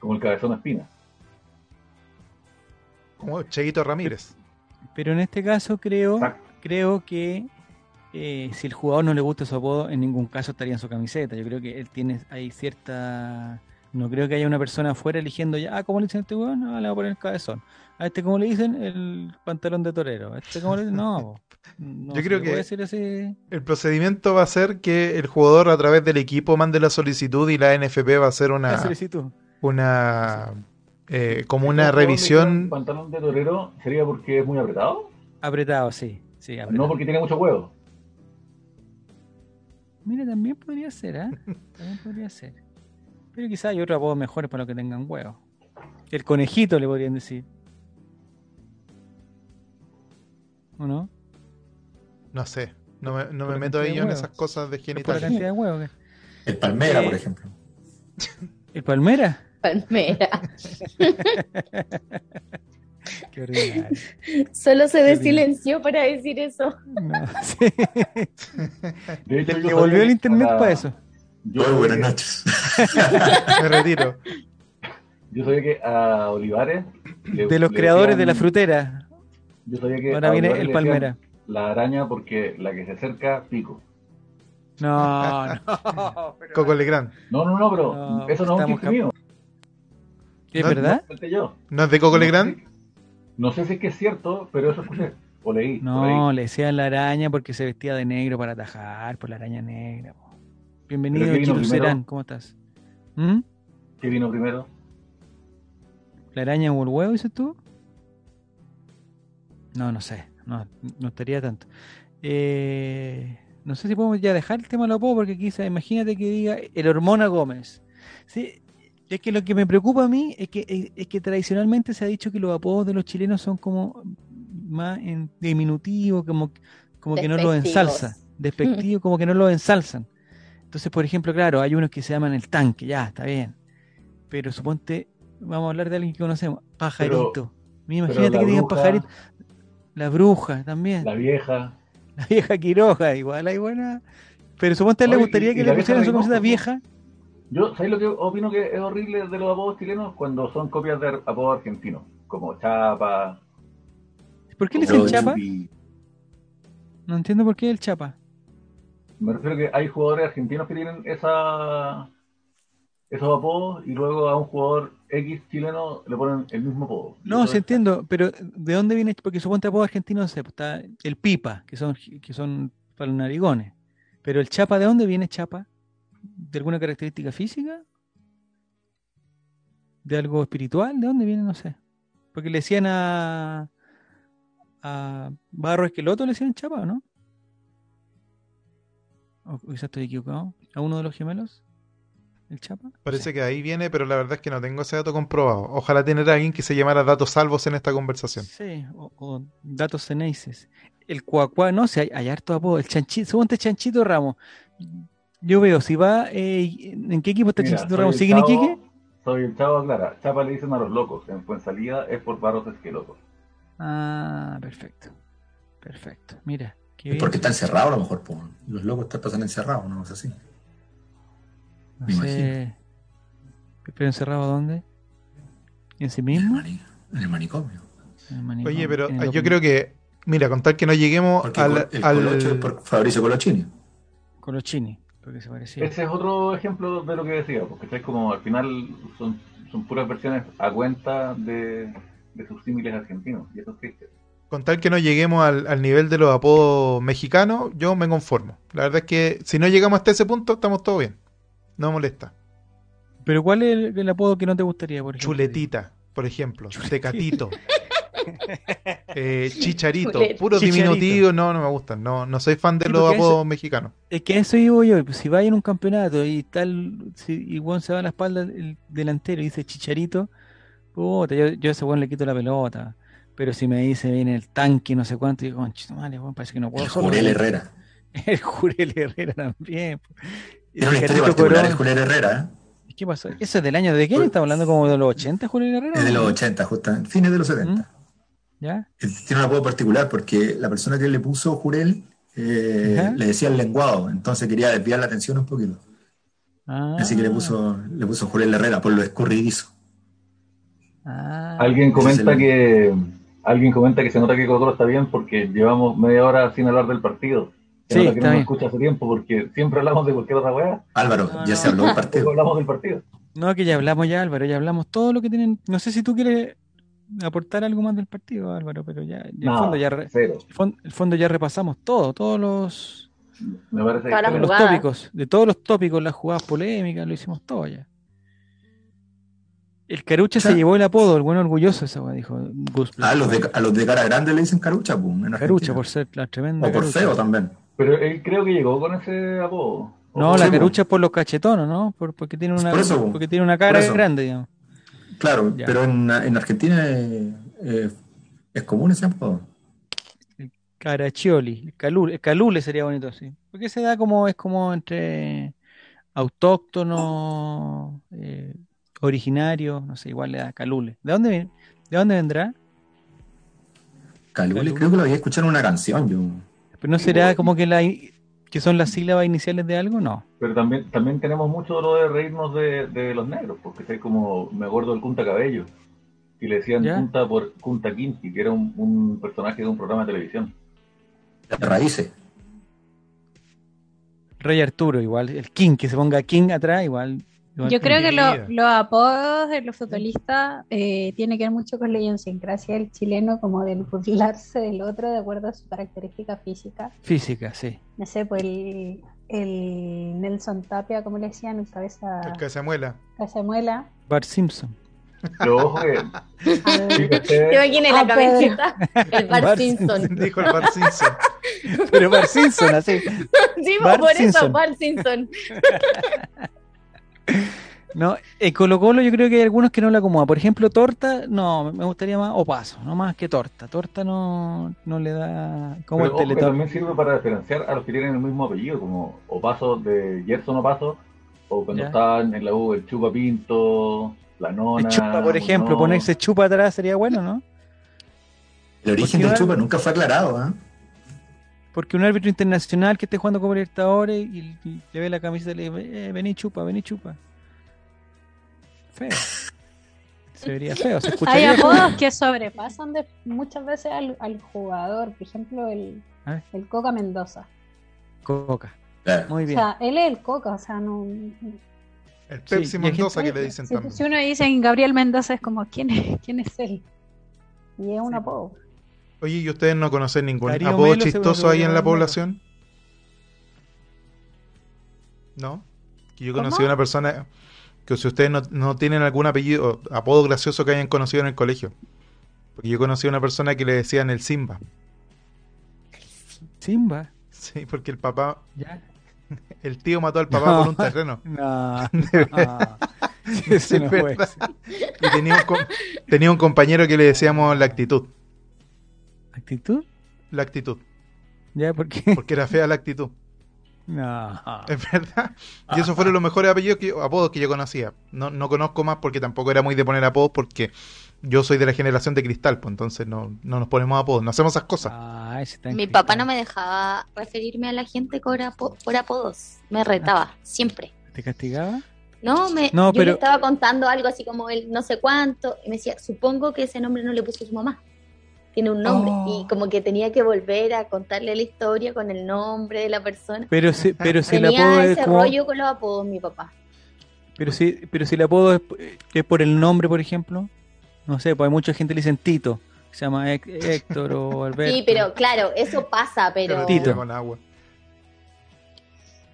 Speaker 6: Como el cabezón espina.
Speaker 3: Como Cheguito Ramírez.
Speaker 1: Pero en este caso creo, creo que eh, si el jugador no le gusta su apodo, en ningún caso estaría en su camiseta. Yo creo que él tiene, hay cierta... No creo que haya una persona afuera eligiendo ya, ah, ¿cómo le dicen a este weón? No, le voy a poner el cabezón. A este, ¿cómo le dicen? El pantalón de torero. A este, ¿cómo le dicen? No,
Speaker 3: yo creo que el procedimiento va a ser que el jugador a través del equipo mande la solicitud y la NFP va a hacer una una eh, como una revisión.
Speaker 6: pantalón de torero sería porque es muy apretado?
Speaker 1: Apretado, sí, sí
Speaker 6: No porque tiene mucho huevo.
Speaker 1: Mira, también podría ser, ¿eh? También podría ser. Pero quizá hay otros apodos mejores para los que tengan huevo. El conejito le podrían decir. ¿O no?
Speaker 3: No sé, no me, no me meto ahí en esas cosas de genitales.
Speaker 5: El palmera, por ejemplo. [laughs]
Speaker 1: ¿El palmera?
Speaker 4: Palmera. [laughs] Qué horrible. Solo se desilenció para decir eso.
Speaker 1: De [laughs] hecho, que volvió el internet para, eso.
Speaker 5: Yo buenas noches.
Speaker 3: Me retiro.
Speaker 6: Yo sabía que a Olivares.
Speaker 1: de los creadores de la frutera.
Speaker 6: Yo sabía que.
Speaker 1: Ahora viene el Palmera
Speaker 6: la araña porque la que se acerca, pico.
Speaker 1: No, [laughs] no.
Speaker 3: Coco Legrand.
Speaker 6: No, no, no, pero eso no es un chiste mío.
Speaker 1: ¿Es verdad?
Speaker 3: No, es de Coco Legrand?
Speaker 6: No sé si es que es cierto, pero eso escuché. O leí.
Speaker 1: No, le decían la araña porque se vestía de negro para atajar por la araña negra. Bienvenido, Chito Serán. ¿Cómo estás?
Speaker 6: ¿Mm? ¿Qué vino primero?
Speaker 1: ¿La araña o el huevo, dices tú? No, no sé no, no estaría tanto. Eh, no sé si podemos ya dejar el tema de los apodos, porque quizás imagínate que diga el hormona Gómez. ¿sí? Es que lo que me preocupa a mí es que, es, que tradicionalmente se ha dicho que los apodos de los chilenos son como más en diminutivo, como, como que no los ensalza, despectivo, como que no los ensalzan. Entonces, por ejemplo, claro, hay unos que se llaman el tanque, ya, está bien. Pero suponte, vamos a hablar de alguien que conocemos, pajarito. imagínate que digan pajarito La bruja también.
Speaker 6: La vieja.
Speaker 1: La vieja Quiroga, igual hay buena. Pero suponte le gustaría que le pusieran su camiseta vieja.
Speaker 6: Yo, ¿sabéis lo que opino que es horrible de los apodos chilenos? Cuando son copias de apodos argentinos, como Chapa.
Speaker 1: ¿Por qué le dicen Chapa? No entiendo por qué el Chapa.
Speaker 6: Me refiero que hay jugadores argentinos que tienen esa esos apodos y luego a un jugador X chileno le ponen el mismo apodo.
Speaker 1: No, se entiendo, pero ¿de dónde viene? Porque suponte apodo argentino, pues, está el Pipa, que son, que son para los narigones. Pero el Chapa, ¿de dónde viene Chapa? ¿De alguna característica física? ¿De algo espiritual? ¿De dónde viene? No sé. Porque le decían a, a Barro Esqueloto, le decían Chapa, ¿no? O quizás estoy equivocado. ¿A uno de los gemelos? ¿El Chapa?
Speaker 3: Parece que ahí viene, pero la verdad es que no tengo ese dato comprobado. Ojalá tener a alguien que se llamara Datos Salvos en esta conversación.
Speaker 1: Sí, o, Datos Ceneices. El Cuacuá, no sé, hay, harto apodo. El Chanchito, suponte Chanchito Ramos. Yo veo, si va, eh, ¿en qué equipo está Chanchito Ramos? ¿Sigue en Iquique?
Speaker 6: Soy el Chavo Clara. Chapa le dicen a los locos. En salida es por Barros Esquelotos.
Speaker 1: Ah, perfecto. Perfecto. Mira.
Speaker 5: Es porque está encerrado a lo mejor. Los locos están pasando encerrados, no es así.
Speaker 1: No sé. ¿Pero encerrado dónde? ¿En sí mismo?
Speaker 5: En el manicomio.
Speaker 3: Oye, pero yo creo que, mira, contar que no lleguemos al. El al...
Speaker 5: por Fabricio Colochini.
Speaker 1: Colochini, porque se parecía.
Speaker 6: Ese es otro ejemplo de lo que decía, porque es como al final son, son puras versiones a cuenta de, de sus símiles argentinos, y eso es
Speaker 3: Con tal que no lleguemos al, al, nivel de los apodos mexicanos, yo me conformo. La verdad es que si no llegamos hasta ese punto, estamos todo bien. No molesta.
Speaker 1: ¿Pero cuál es el, apodo que no te gustaría, por
Speaker 3: ejemplo? Chuletita, por ejemplo. Tecatito. eh, chicharito. Puro diminutivo, no, no me gustan. No, no soy fan de los apodos mexicanos.
Speaker 1: Es que eso digo yo. Pues, si va en un campeonato y tal, si igual se va a la espalda el delantero y dice chicharito, puta, yo, yo a ese buen le quito la pelota. Pero si me dice viene el tanque, no sé cuánto, digo, vale, parece que no puedo.
Speaker 5: El Jurel Herrera. [laughs]
Speaker 1: El Jurel Herrera también.
Speaker 5: Tiene una historia particular el Julián Herrera.
Speaker 1: ¿eh? ¿Qué pasó? ¿Ese es del año de quién? ¿Estamos hablando como de los 80, Julián Herrera?
Speaker 5: Es de los 80, justo, fines de los 70. ¿Mm?
Speaker 1: ¿Ya?
Speaker 5: Tiene un apodo particular porque la persona que le puso Jurel eh, le decía el lenguado, entonces quería desviar la atención un poquito. Ah. Así que le puso, le puso Jurel Herrera por lo escurridizo.
Speaker 6: Ah. Alguien comenta que alguien comenta que se nota que Colo está bien porque llevamos media hora sin hablar del partido. Sí, que no me escucha hace tiempo porque siempre hablamos de cualquier otra weá.
Speaker 5: Álvaro, ya se habló del partido.
Speaker 6: hablamos del partido.
Speaker 1: No, que ya hablamos ya, Álvaro, ya hablamos todo lo que tienen. No sé si tú quieres aportar algo más del partido, Álvaro, pero ya, el, fondo ya el, fondo ya repasamos todo, todos los,
Speaker 6: me parece
Speaker 1: los tópicos, de todos los tópicos, las jugadas polémicas, lo hicimos todo ya. El Carucha se llevó el apodo, el bueno orgulloso, esa weá, dijo
Speaker 5: Gus. a, los de, a los de cara grande le dicen Carucha, boom,
Speaker 1: Carucha, por ser la tremenda.
Speaker 5: O por feo también.
Speaker 6: Pero él creo que llegó con ese apodo.
Speaker 1: No, la carucha es por los cachetones, ¿no? porque, tiene una, porque tiene una cara grande, digamos.
Speaker 5: Claro, pero en, en Argentina es, es, común ese apodo.
Speaker 1: Carachioli, el calule, el calule sería bonito, sí. Porque se da como, es como entre autóctono, eh, originario, no sé, igual le da calule. ¿De dónde viene? ¿De dónde vendrá?
Speaker 5: Calule, calule. creo que lo había escuchado en una canción, yo.
Speaker 1: Pero no será como que la que son las sílabas iniciales de algo, no.
Speaker 6: Pero también también tenemos mucho lo de reírnos de, de los negros, porque es como me acuerdo del Cunta Cabello, y le decían Cunta por Cunta Kinky, que era un, un, personaje de un programa de televisión.
Speaker 5: Raíces.
Speaker 1: Rey Arturo, igual, el King, que se ponga King atrás, igual
Speaker 2: yo creo que los apodos de los futbolistas eh, tiene que ver mucho con la idiosincrasia del chileno, como del burlarse del otro de acuerdo a su característica física.
Speaker 1: Física, sí.
Speaker 2: No sé, pues el, el Nelson Tapia, ¿cómo le decían? El cabeza.
Speaker 3: El cazamuela.
Speaker 2: Cazamuela.
Speaker 1: Bart Simpson.
Speaker 6: Pero ojo que.
Speaker 4: Te la cabecita. El Bart, Simpson.
Speaker 3: Dijo el Bart Simpson. [laughs]
Speaker 1: Pero Bart Simpson, así. [laughs]
Speaker 4: Sí, por eso, Bart Simpson. [laughs]
Speaker 1: No, el Colo Colo yo creo que hay algunos que no le acomoda. Por ejemplo, torta, no, me gustaría más o paso, no más que torta. Torta no, no le da como el
Speaker 6: teletor. también sirve para diferenciar a los que tienen el mismo apellido, como o paso de Gerson o paso, o cuando estaban en la U el chupa pinto, la nona.
Speaker 1: chupa, por ejemplo, ponerse chupa atrás sería bueno, ¿no?
Speaker 5: El origen del chupa nunca fue aclarado, ¿eh?
Speaker 1: Porque un árbitro internacional que esté jugando como Libertadores y, y, le ve la camiseta y le dice, eh, vení chupa, vení chupa. Feo. Se vería feo, se
Speaker 2: Hay apodos que sobrepasan de, muchas veces al, al, jugador. Por ejemplo, el, el Coca Mendoza.
Speaker 1: Coca.
Speaker 2: Muy bien. O sea, él es el Coca, o sea, no...
Speaker 3: El Pepsi Mendoza que le dicen
Speaker 2: si,
Speaker 3: también.
Speaker 2: Si uno dice Gabriel Mendoza es como, ¿quién es, quién es él? Y es un apodo.
Speaker 3: Oye, ¿y ustedes no conocen ningún apodo chistoso ahí en la población? ¿No? Que yo conocí a una persona que si ustedes no, no tienen algún apellido, apodo gracioso que hayan conocido en el colegio. Porque yo conocí a una persona que le decían el Simba.
Speaker 1: ¿Simba?
Speaker 3: Sí, porque el papá... ¿Ya? [laughs] El tío mató al papá por un terreno. [laughs]
Speaker 1: No. [laughs]
Speaker 3: sí, no puede y tenía un, tenía un compañero que le decíamos la actitud.
Speaker 1: ¿Actitud?
Speaker 3: La actitud.
Speaker 1: ¿Ya? ¿Por qué?
Speaker 3: Porque era fea la actitud.
Speaker 1: No.
Speaker 3: Es verdad. Y esos fueron los mejores apellidos que, apodos que yo conocía. No, no conozco más porque tampoco era muy de poner apodos porque yo soy de la generación de cristal, pues entonces no, no nos ponemos apodos, no hacemos esas cosas.
Speaker 4: Ah, Mi papá no me dejaba referirme a la gente por, por apodos. Me retaba, siempre.
Speaker 1: ¿Te castigaba?
Speaker 4: No, me, yo le estaba contando algo así como el no sé cuánto, y me decía, supongo que ese nombre no le puso su mamá tiene un nombre y oh. como que tenía que volver a contarle la historia con el nombre de la persona.
Speaker 1: Pero si, pero si
Speaker 4: el apodo ese rollo con los apodos mi papá.
Speaker 1: Pero si, pero si el apodo es, por el nombre, por ejemplo, no sé, pues hay mucha gente que le dicen Tito, se llama Héctor o Alberto.
Speaker 4: Sí, pero claro, eso pasa, pero...
Speaker 1: Tito.
Speaker 3: Con agua.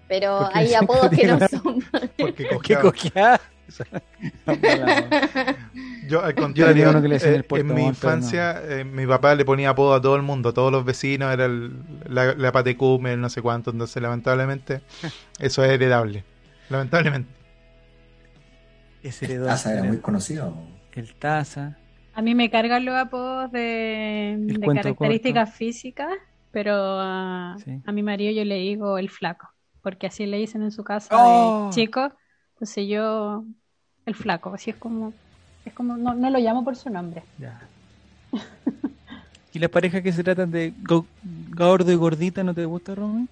Speaker 4: Pero hay apodos que no son.
Speaker 3: Porque
Speaker 1: cojeaba. [laughs] [laughs]
Speaker 3: Yo, al contrario, eh, en mi infancia, eh, mi papá le ponía apodo a todo el mundo, a todos los vecinos, era el, la, la patecume, no sé cuánto, entonces lamentablemente [laughs] eso es heredable. Lamentablemente.
Speaker 1: Es
Speaker 5: heredable. El Taza era muy conocido.
Speaker 1: El Taza.
Speaker 2: A mí me cargan los apodos de, de características físicas, pero a, a mi marido yo le digo el flaco, porque así le dicen en su casa de ¡Oh! chico. Entonces yo, el flaco, así es como, es como, no, no lo llamo por su nombre.
Speaker 1: Ya. ¿Y las parejas que se tratan de gordo y gordita no te gusta, Romy?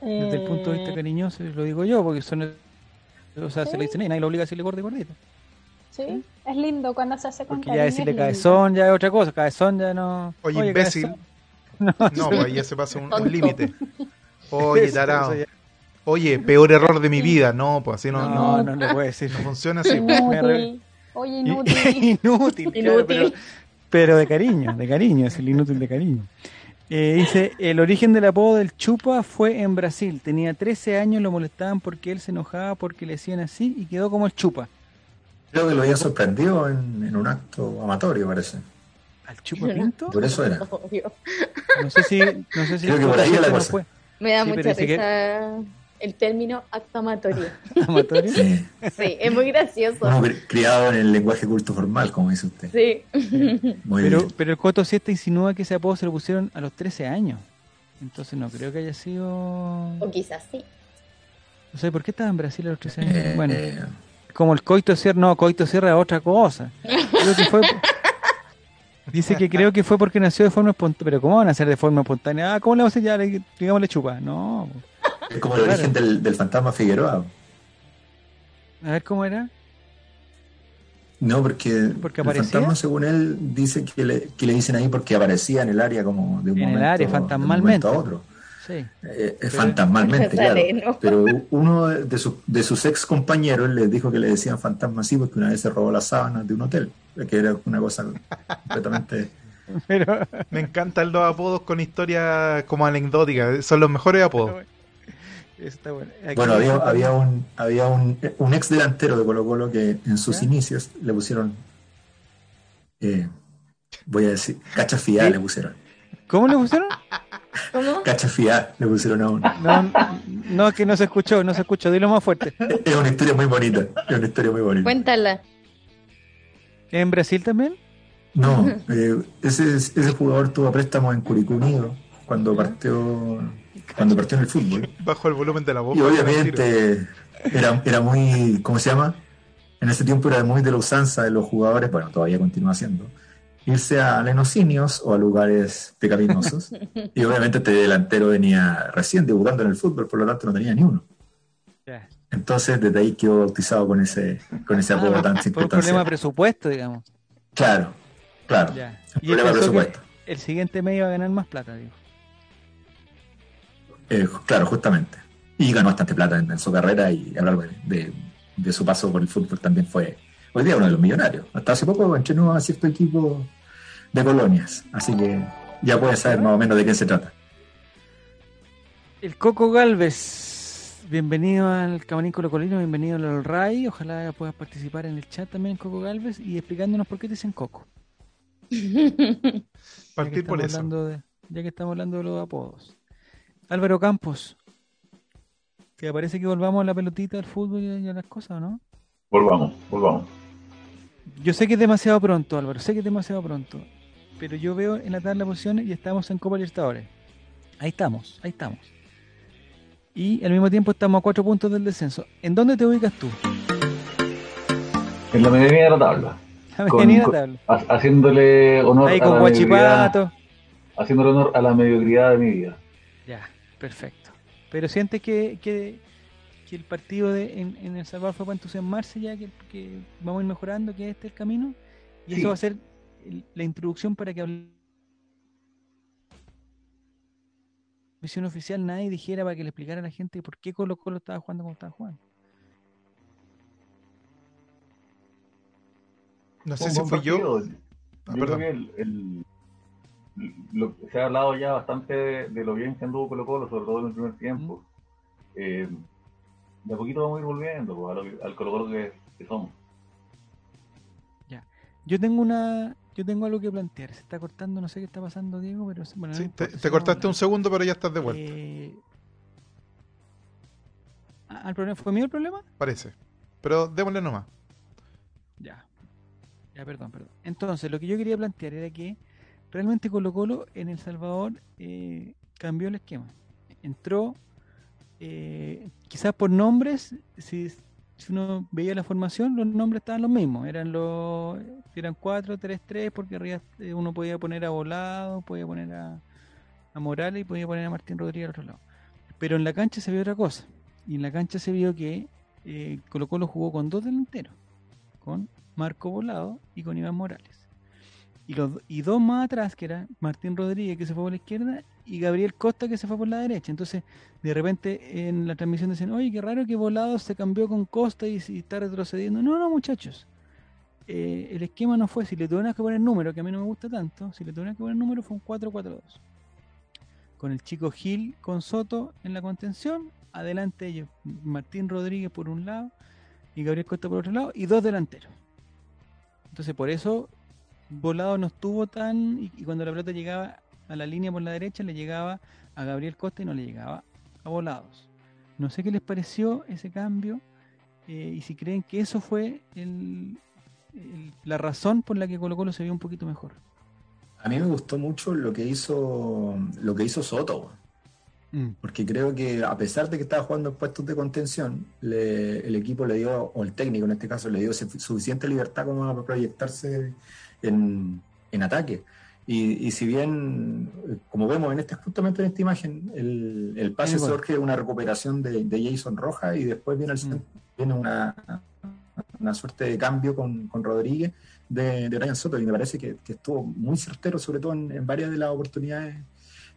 Speaker 1: Desde el punto de vista eh, cariñoso, lo digo yo, porque son, o sea, se le dicen, y nadie lo obliga a decirle gordo y gordita.
Speaker 2: Sí, es lindo cuando se hace con
Speaker 1: Porque ya decirle cabezón ya es otra cosa, cabezón ya no...
Speaker 3: Oye, imbécil. [laughs] No, no pues ahí ya se pasa un, un límite. Oye, [laughs] tarado. Oye, peor error de mi vida. No, pues así no.
Speaker 1: No, no, le puede decir.
Speaker 3: No funciona así.
Speaker 2: Inútil. Oye, inútil. [laughs]
Speaker 1: inútil, inútil. pero, de cariño, de cariño, es el inútil de cariño. Eh, dice, el origen del apodo del Chupa fue en Brasil. Tenía 13 años, lo molestaban porque él se enojaba porque le decían así y quedó como el Chupa.
Speaker 5: Creo que lo había sorprendido en, un acto amatorio, parece.
Speaker 1: ¿Al Chupa Pinto?
Speaker 5: Por eso era.
Speaker 1: No sé si... No sé si
Speaker 5: Creo que por ahí la cosa.
Speaker 4: Me da mucha risa el término acto amatorio. [laughs]
Speaker 1: ¿Amatorio?
Speaker 5: Sí.
Speaker 4: sí, es muy gracioso.
Speaker 5: criado en el lenguaje culto formal, como dice usted.
Speaker 4: Sí.
Speaker 1: Muy pero, bien. pero el Coto 7 insinúa que ese apodo se lo pusieron a los 13 años. Entonces no creo que haya sido...
Speaker 4: O quizás sí.
Speaker 1: No sé, ¿por qué estaba en Brasil a los 13 años? Eh, bueno, como el Coito Sierra, no, Coito Sierra es otra cosa. Creo que fue... Dice que creo que fue porque nació de forma espontánea. Pero ¿cómo van a nacer de forma espontánea? Ah, ¿cómo le vamos a? Ya, digamos, le chupa. No.
Speaker 5: Es como el origen del, fantasma Figueroa.
Speaker 1: A ver cómo era.
Speaker 5: No, porque, el fantasma, según él, dice que le, que le dicen ahí porque aparecía en el área como de un, momento,
Speaker 1: área, fantasmalmente.
Speaker 5: a otro. Sí. Eh, fantasmalmente, claro. Pero uno de, de sus ex compañeros le dijo que le decían fantasma así porque una vez se robó las sábanas de un hotel, que era una cosa completamente [laughs]
Speaker 3: Pero... Me encantan los apodos con historias como anecdóticas. Son los mejores apodos.
Speaker 5: bueno. había, había, un, había un, un, ex delantero de Colo Colo que en sus inicios le pusieron, eh, voy a decir, cachafiá le pusieron.
Speaker 1: ¿Cómo le pusieron? [laughs]
Speaker 4: ¿Cómo?
Speaker 5: Cachafiá le pusieron a uno.
Speaker 1: No, no, es que no se escuchó, no se escuchó, dilo más fuerte.
Speaker 5: Es una historia muy bonita, es una historia muy bonita.
Speaker 4: Cuéntala.
Speaker 1: ¿En Brasil también?
Speaker 5: No, eh, ese, ese jugador tuvo préstamo en Unido cuando partió cuando partió en el fútbol.
Speaker 3: Bajo el volumen de la voz.
Speaker 5: Y obviamente era, era muy, ¿cómo se llama? En ese tiempo era muy de la usanza de los jugadores, bueno, todavía continúa siendo, irse a lenocinios o a lugares pecaminosos. [laughs] y obviamente este delantero venía recién debutando en el fútbol, por lo tanto no tenía ni uno. Entonces, desde ahí quedó bautizado con ese, con ese apodo ah, tan
Speaker 1: Por un problema de presupuesto, digamos.
Speaker 5: Claro, claro.
Speaker 1: El problema de presupuesto. El siguiente medio va a ganar más plata, digo.
Speaker 5: Eh, claro, justamente. Y ganó bastante plata en, su carrera y a lo largo de, de, su paso por el fútbol también fue hoy día uno de los millonarios. Hasta hace poco entrenó a cierto equipo de colonias, así que ya puedes saber más o menos de qué se trata.
Speaker 1: El Coco Galvez, bienvenido al Camarín Colino, bienvenido al RAI, ojalá puedas participar en el chat también, Coco Galvez, y explicándonos por qué te dicen Coco. [laughs]
Speaker 3: Partir por eso.
Speaker 1: ya que estamos hablando de los apodos. Álvaro Campos, ¿te parece que volvamos a la pelotita, al fútbol y a las cosas, no?
Speaker 6: Volvamos, volvamos.
Speaker 1: Yo sé que es demasiado pronto, Álvaro, sé que es demasiado pronto pero yo veo en la tabla de posiciones y estamos en Copa Libertadores. Ahí estamos, ahí estamos. Y al mismo tiempo estamos a cuatro puntos del descenso. ¿En dónde te ubicas tú?
Speaker 6: En la medianía de la tabla. [laughs]
Speaker 1: La medianía de la tabla.
Speaker 6: haciéndole honor
Speaker 1: Ahí con Guachipato.
Speaker 6: Haciéndole honor a la mediocridad de mi vida.
Speaker 1: Ya, perfecto. Pero sientes que, que, el partido de, en, El Salvador fue para entusiasmarse ya, que, que vamos a ir mejorando, que este es el camino. Y eso va a ser la introducción para que la visión oficial nadie dijera para que le explicara a la gente por qué Colo Colo estaba jugando como estaba jugando.
Speaker 3: No sé si fui yo.
Speaker 6: Ah, el, se ha hablado ya bastante de, lo bien que anduvo Colo Colo, sobre todo en el primer tiempo. Eh, de a poquito vamos a ir volviendo pues, al Colo Colo que, que somos.
Speaker 1: Ya. Yo tengo una yo tengo algo que plantear. Se está cortando, no sé qué está pasando, Diego, pero...
Speaker 3: Bueno, sí, te, cortaste un segundo, pero ya estás de vuelta. Eh...
Speaker 1: Ah, problema, ¿Fue mío el problema?
Speaker 3: Parece. Pero démosle nomás.
Speaker 1: Ya. Ya, perdón, perdón. Entonces, lo que yo quería plantear era que realmente Colo Colo en El Salvador eh, cambió el esquema. Entró, eh, quizás por nombres, si si uno veía la formación, los nombres estaban los mismos. Eran los eran 4, 3, 3, porque eh, uno podía poner a Volado, podía poner a, a Morales y podía poner a Martín Rodríguez al otro lado. Pero en la cancha se vio otra cosa. Y en la cancha se vio que eh, Colo Colo jugó con dos delanteros, con Marco Volado y con Iván Morales. Y, los, y dos más atrás, que era Martín Rodríguez, que se fue por la izquierda, y Gabriel Costa que se fue por la derecha. Entonces, de repente en la transmisión dicen, oye, qué raro que Volado se cambió con Costa y, está retrocediendo. No, no, muchachos. Eh, el esquema no fue, si le tuvieron que poner número, que a mí no me gusta tanto, si le tuvieron que poner número fue un 4-4-2. Con el chico Gil con Soto en la contención, adelante ellos, Martín Rodríguez por un lado y Gabriel Costa por otro lado, y dos delanteros. Entonces por eso Volado no estuvo tan, y cuando la pelota llegaba a la línea por la derecha le llegaba a Gabriel Costa y no le llegaba a Volados. No sé qué les pareció ese cambio eh, y si creen que eso fue la razón por la que Colo Colo se vio un poquito mejor.
Speaker 5: A mí me gustó mucho lo que hizo lo que hizo Soto, mm. porque creo que a pesar de que estaba jugando en puestos de contención, el equipo le dio, o el técnico en este caso, le dio suficiente libertad como para proyectarse en, en ataque. Y, si bien, como vemos en este, justamente en esta imagen, el, el pase surge una recuperación de, Jason Rojas y después viene, mm. viene una, una suerte de cambio con, con Rodríguez de, de Brian Soto. Y me parece que, estuvo muy certero, sobre todo en, varias de las oportunidades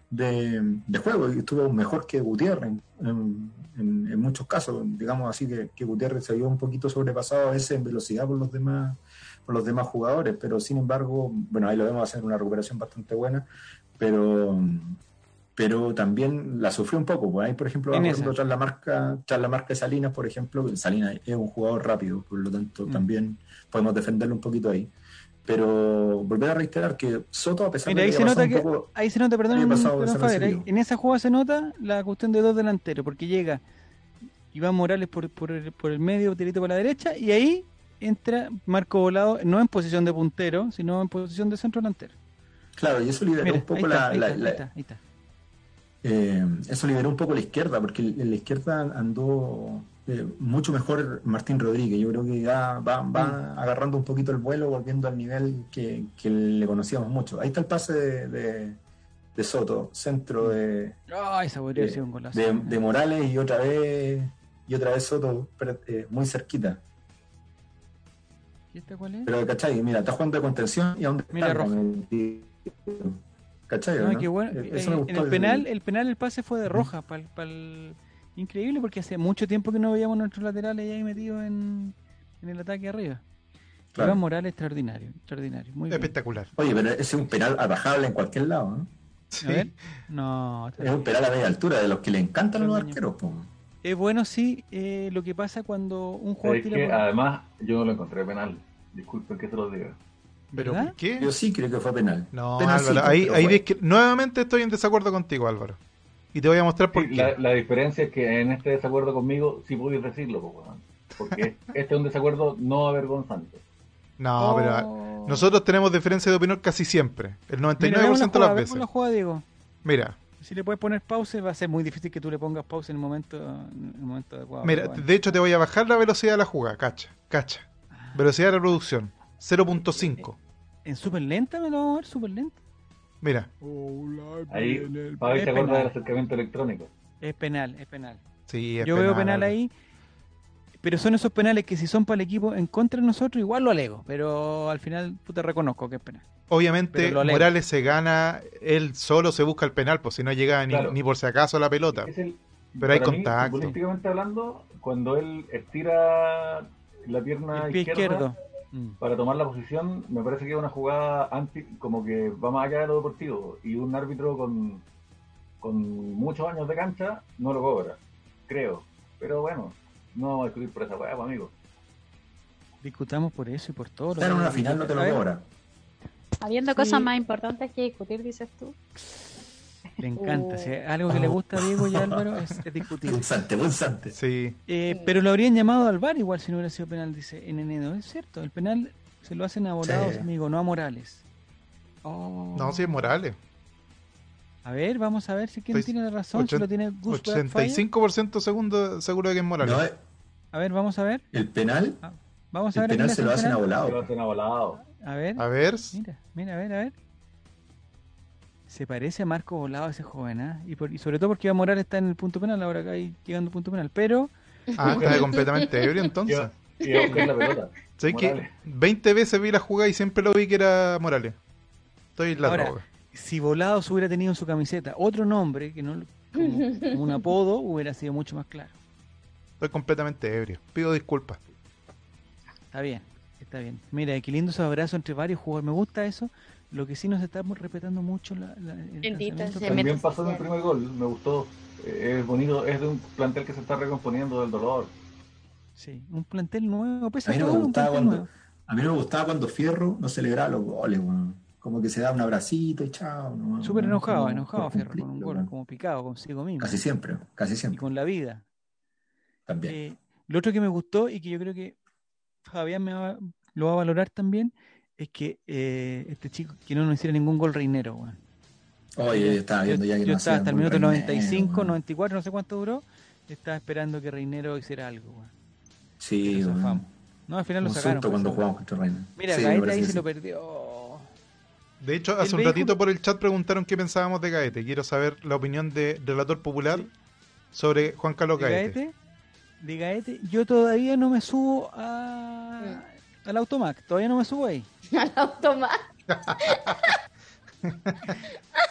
Speaker 5: de, de, juego. Y estuvo mejor que Gutiérrez en, en, muchos casos, digamos así que, que Gutiérrez se vio un poquito sobrepasado a veces en velocidad por los demás por los demás jugadores, pero sin embargo, bueno, ahí lo vemos hacer una recuperación bastante buena, pero pero también la sufrió un poco. Pues ahí, por ejemplo, tras la marca, tras la marca de Salinas, por ejemplo, Salinas es un jugador rápido, por lo tanto mm. también podemos defenderlo un poquito ahí. Pero volver a reiterar que Soto, a pesar
Speaker 1: de ahí se nota que, ahí se nota, perdón, en esa jugada se nota la cuestión de dos delanteros, porque llega Iván Morales por, por, el, por el medio, tirito por la derecha, y ahí entra Marco Volado, no en posición de puntero, sino en posición de centro delantero.
Speaker 5: Claro, y eso liberó un poco la, eso liberó un poco la izquierda, porque en la izquierda andó eh, mucho mejor Martín Rodríguez. Yo creo que ya va, va agarrando un poquito el vuelo, volviendo al nivel que, le conocíamos mucho. Ahí está el pase de, de, Soto, centro de, de, Morales y otra vez y otra vez Soto eh, muy cerquita.
Speaker 1: ¿Y este cuál es?
Speaker 5: Pero, ¿cachai? Mira, está jugando de contención y a dónde
Speaker 1: Mira,
Speaker 5: está.
Speaker 1: ¿Cachai? No, Qué bueno. Eh, en el penal, el penal, el pase fue de roja para el Increíble porque hace mucho tiempo que no veíamos nuestros laterales ahí metidos en, en el ataque arriba. Claro. Morales extraordinario, extraordinario. Muy
Speaker 3: Espectacular.
Speaker 5: Oye, pero ese es un penal bajable en cualquier lado, ¿no?
Speaker 1: Sí. No.
Speaker 5: Es un penal a media altura, de los que le encantan a los arqueros.
Speaker 1: Es bueno, sí, eh, lo que pasa cuando un jugador
Speaker 6: es que, Además, yo no lo encontré penal. Disculpen que se lo diga.
Speaker 3: ¿Pero qué?
Speaker 5: Yo sí creo que fue penal.
Speaker 3: No, Álvaro, ahí, ahí nuevamente estoy en desacuerdo contigo, Álvaro. Y te voy a mostrar por qué.
Speaker 6: La, diferencia es que en este desacuerdo conmigo sí podéis decirlo, porque [laughs] este es un desacuerdo no avergonzante.
Speaker 3: No, pero oh. nosotros tenemos diferencia de opinión casi siempre, el 99% de las veces.
Speaker 1: Juega, Diego.
Speaker 3: Mira.
Speaker 1: Si le puedes poner pausa, va a ser muy difícil que tú le pongas pausa en el momento, en el momento adecuado.
Speaker 3: Mira, de hecho te voy a bajar la velocidad de la jugada, cacha, cacha. Ah. Velocidad de reproducción, 0.5.
Speaker 1: ¿En súper lenta me lo vamos a ver? ¿Súper lenta?
Speaker 3: Mira.
Speaker 6: Ahí, Fabi se acuerda del acercamiento electrónico.
Speaker 1: Es penal, es penal.
Speaker 3: Sí, es
Speaker 1: Yo veo penal ahí, pero son esos penales que si son para el equipo en contra de nosotros, igual lo alego, pero al final te reconozco que es penal.
Speaker 3: Obviamente Morales se gana, él solo se busca el penal, pues si no llega ni, por si acaso a la pelota. pero hay contacto.
Speaker 6: Políticamente hablando, cuando él estira la pierna
Speaker 1: el pie izquierdo
Speaker 6: Mm. para tomar la posición, me parece que es una jugada anti, como que va más allá de lo deportivo. Y un árbitro con, con muchos años de cancha no lo cobra, creo. Pero bueno, no vamos a discutir por esa hueá, pues, amigo.
Speaker 1: Discutamos por eso y por todo.
Speaker 5: Pero en una final no te lo cobra.
Speaker 2: Habiendo cosas más importantes que discutir, dices tú.
Speaker 1: Le encanta. Si algo que le gusta a Diego y Álvaro es, [laughs] discutir.
Speaker 5: Punzante, punzante.
Speaker 3: Sí.
Speaker 1: Eh, pero lo habrían llamado al VAR igual si no hubiera sido penal, dice en enero. Es cierto, el penal se lo hacen a volados, amigo, no a Morales.
Speaker 3: Oh. No, si es Morales.
Speaker 1: A ver, vamos a ver si quién tiene la razón. si lo tiene
Speaker 3: 85% segundo, seguro de que es Morales.
Speaker 1: Eh. a ver, vamos a ver.
Speaker 5: ¿El penal?
Speaker 1: Ah, vamos a
Speaker 5: el
Speaker 1: ver.
Speaker 5: penal se lo hacen a volado.
Speaker 6: Se lo hacen a volado.
Speaker 1: A ver.
Speaker 3: A ver.
Speaker 1: Mira, mira, a ver, a ver. Se parece a Marco Volado ese joven, ¿ah? Y, sobre todo porque Iván Morales está en el punto penal, ahora acá hay llegando al punto penal. Pero.
Speaker 3: Ah, está completamente ebrio entonces. [laughs]
Speaker 6: Y a buscar la pelota.
Speaker 3: ¿Sabes que 20 veces vi la jugada y siempre lo vi que era Morales? Estoy la
Speaker 1: ahora, Si Volado se hubiera tenido en su camiseta otro nombre, que no como, un apodo, hubiera sido mucho más claro.
Speaker 3: Estoy completamente ebrio. Pido disculpas.
Speaker 1: Está bien, está bien. Mira, qué lindo ese abrazo entre varios jugadores. Me gusta eso lo que sí nos estamos respetando mucho la,
Speaker 6: También pasó en el primer gol, me gustó. Eh, es bonito, es de un plantel que se está recomponiendo del dolor.
Speaker 1: Sí, un plantel nuevo.
Speaker 5: Pues, a, mí no me gustaba cuando, a mí me gustaba cuando Fierro no celebraba los goles, como que se da un abracito y chao.
Speaker 1: Súper enojado, enojado Fierro con un gol, como picado consigo mismo.
Speaker 5: Casi siempre, casi siempre.
Speaker 1: Y con la vida.
Speaker 5: También. Eh,
Speaker 1: lo otro que me gustó y que yo creo que Fabián me lo va a valorar también es que eh, este chico que no nos hiciera ningún gol reinero, weón.
Speaker 5: Oye, estaba viendo ya que
Speaker 1: yo estaba hasta el minuto 95, 94, no sé cuánto duró, estaba esperando que Reinero hiciera algo, weón.
Speaker 5: Sí,
Speaker 1: No, al final lo sacaron. Pues,
Speaker 5: cuando jugamos contra Reinero.
Speaker 1: Mira, sí, ahí se lo perdió.
Speaker 3: De hecho, hace un ratito por el chat preguntaron qué pensábamos de Gaete. Quiero saber la opinión de relator popular sobre Juan Carlos Gaete. Gaete.
Speaker 1: De Gaete, yo todavía no me subo a, al Automac, todavía no me subo ahí. [laughs]
Speaker 4: Al Automac. [laughs]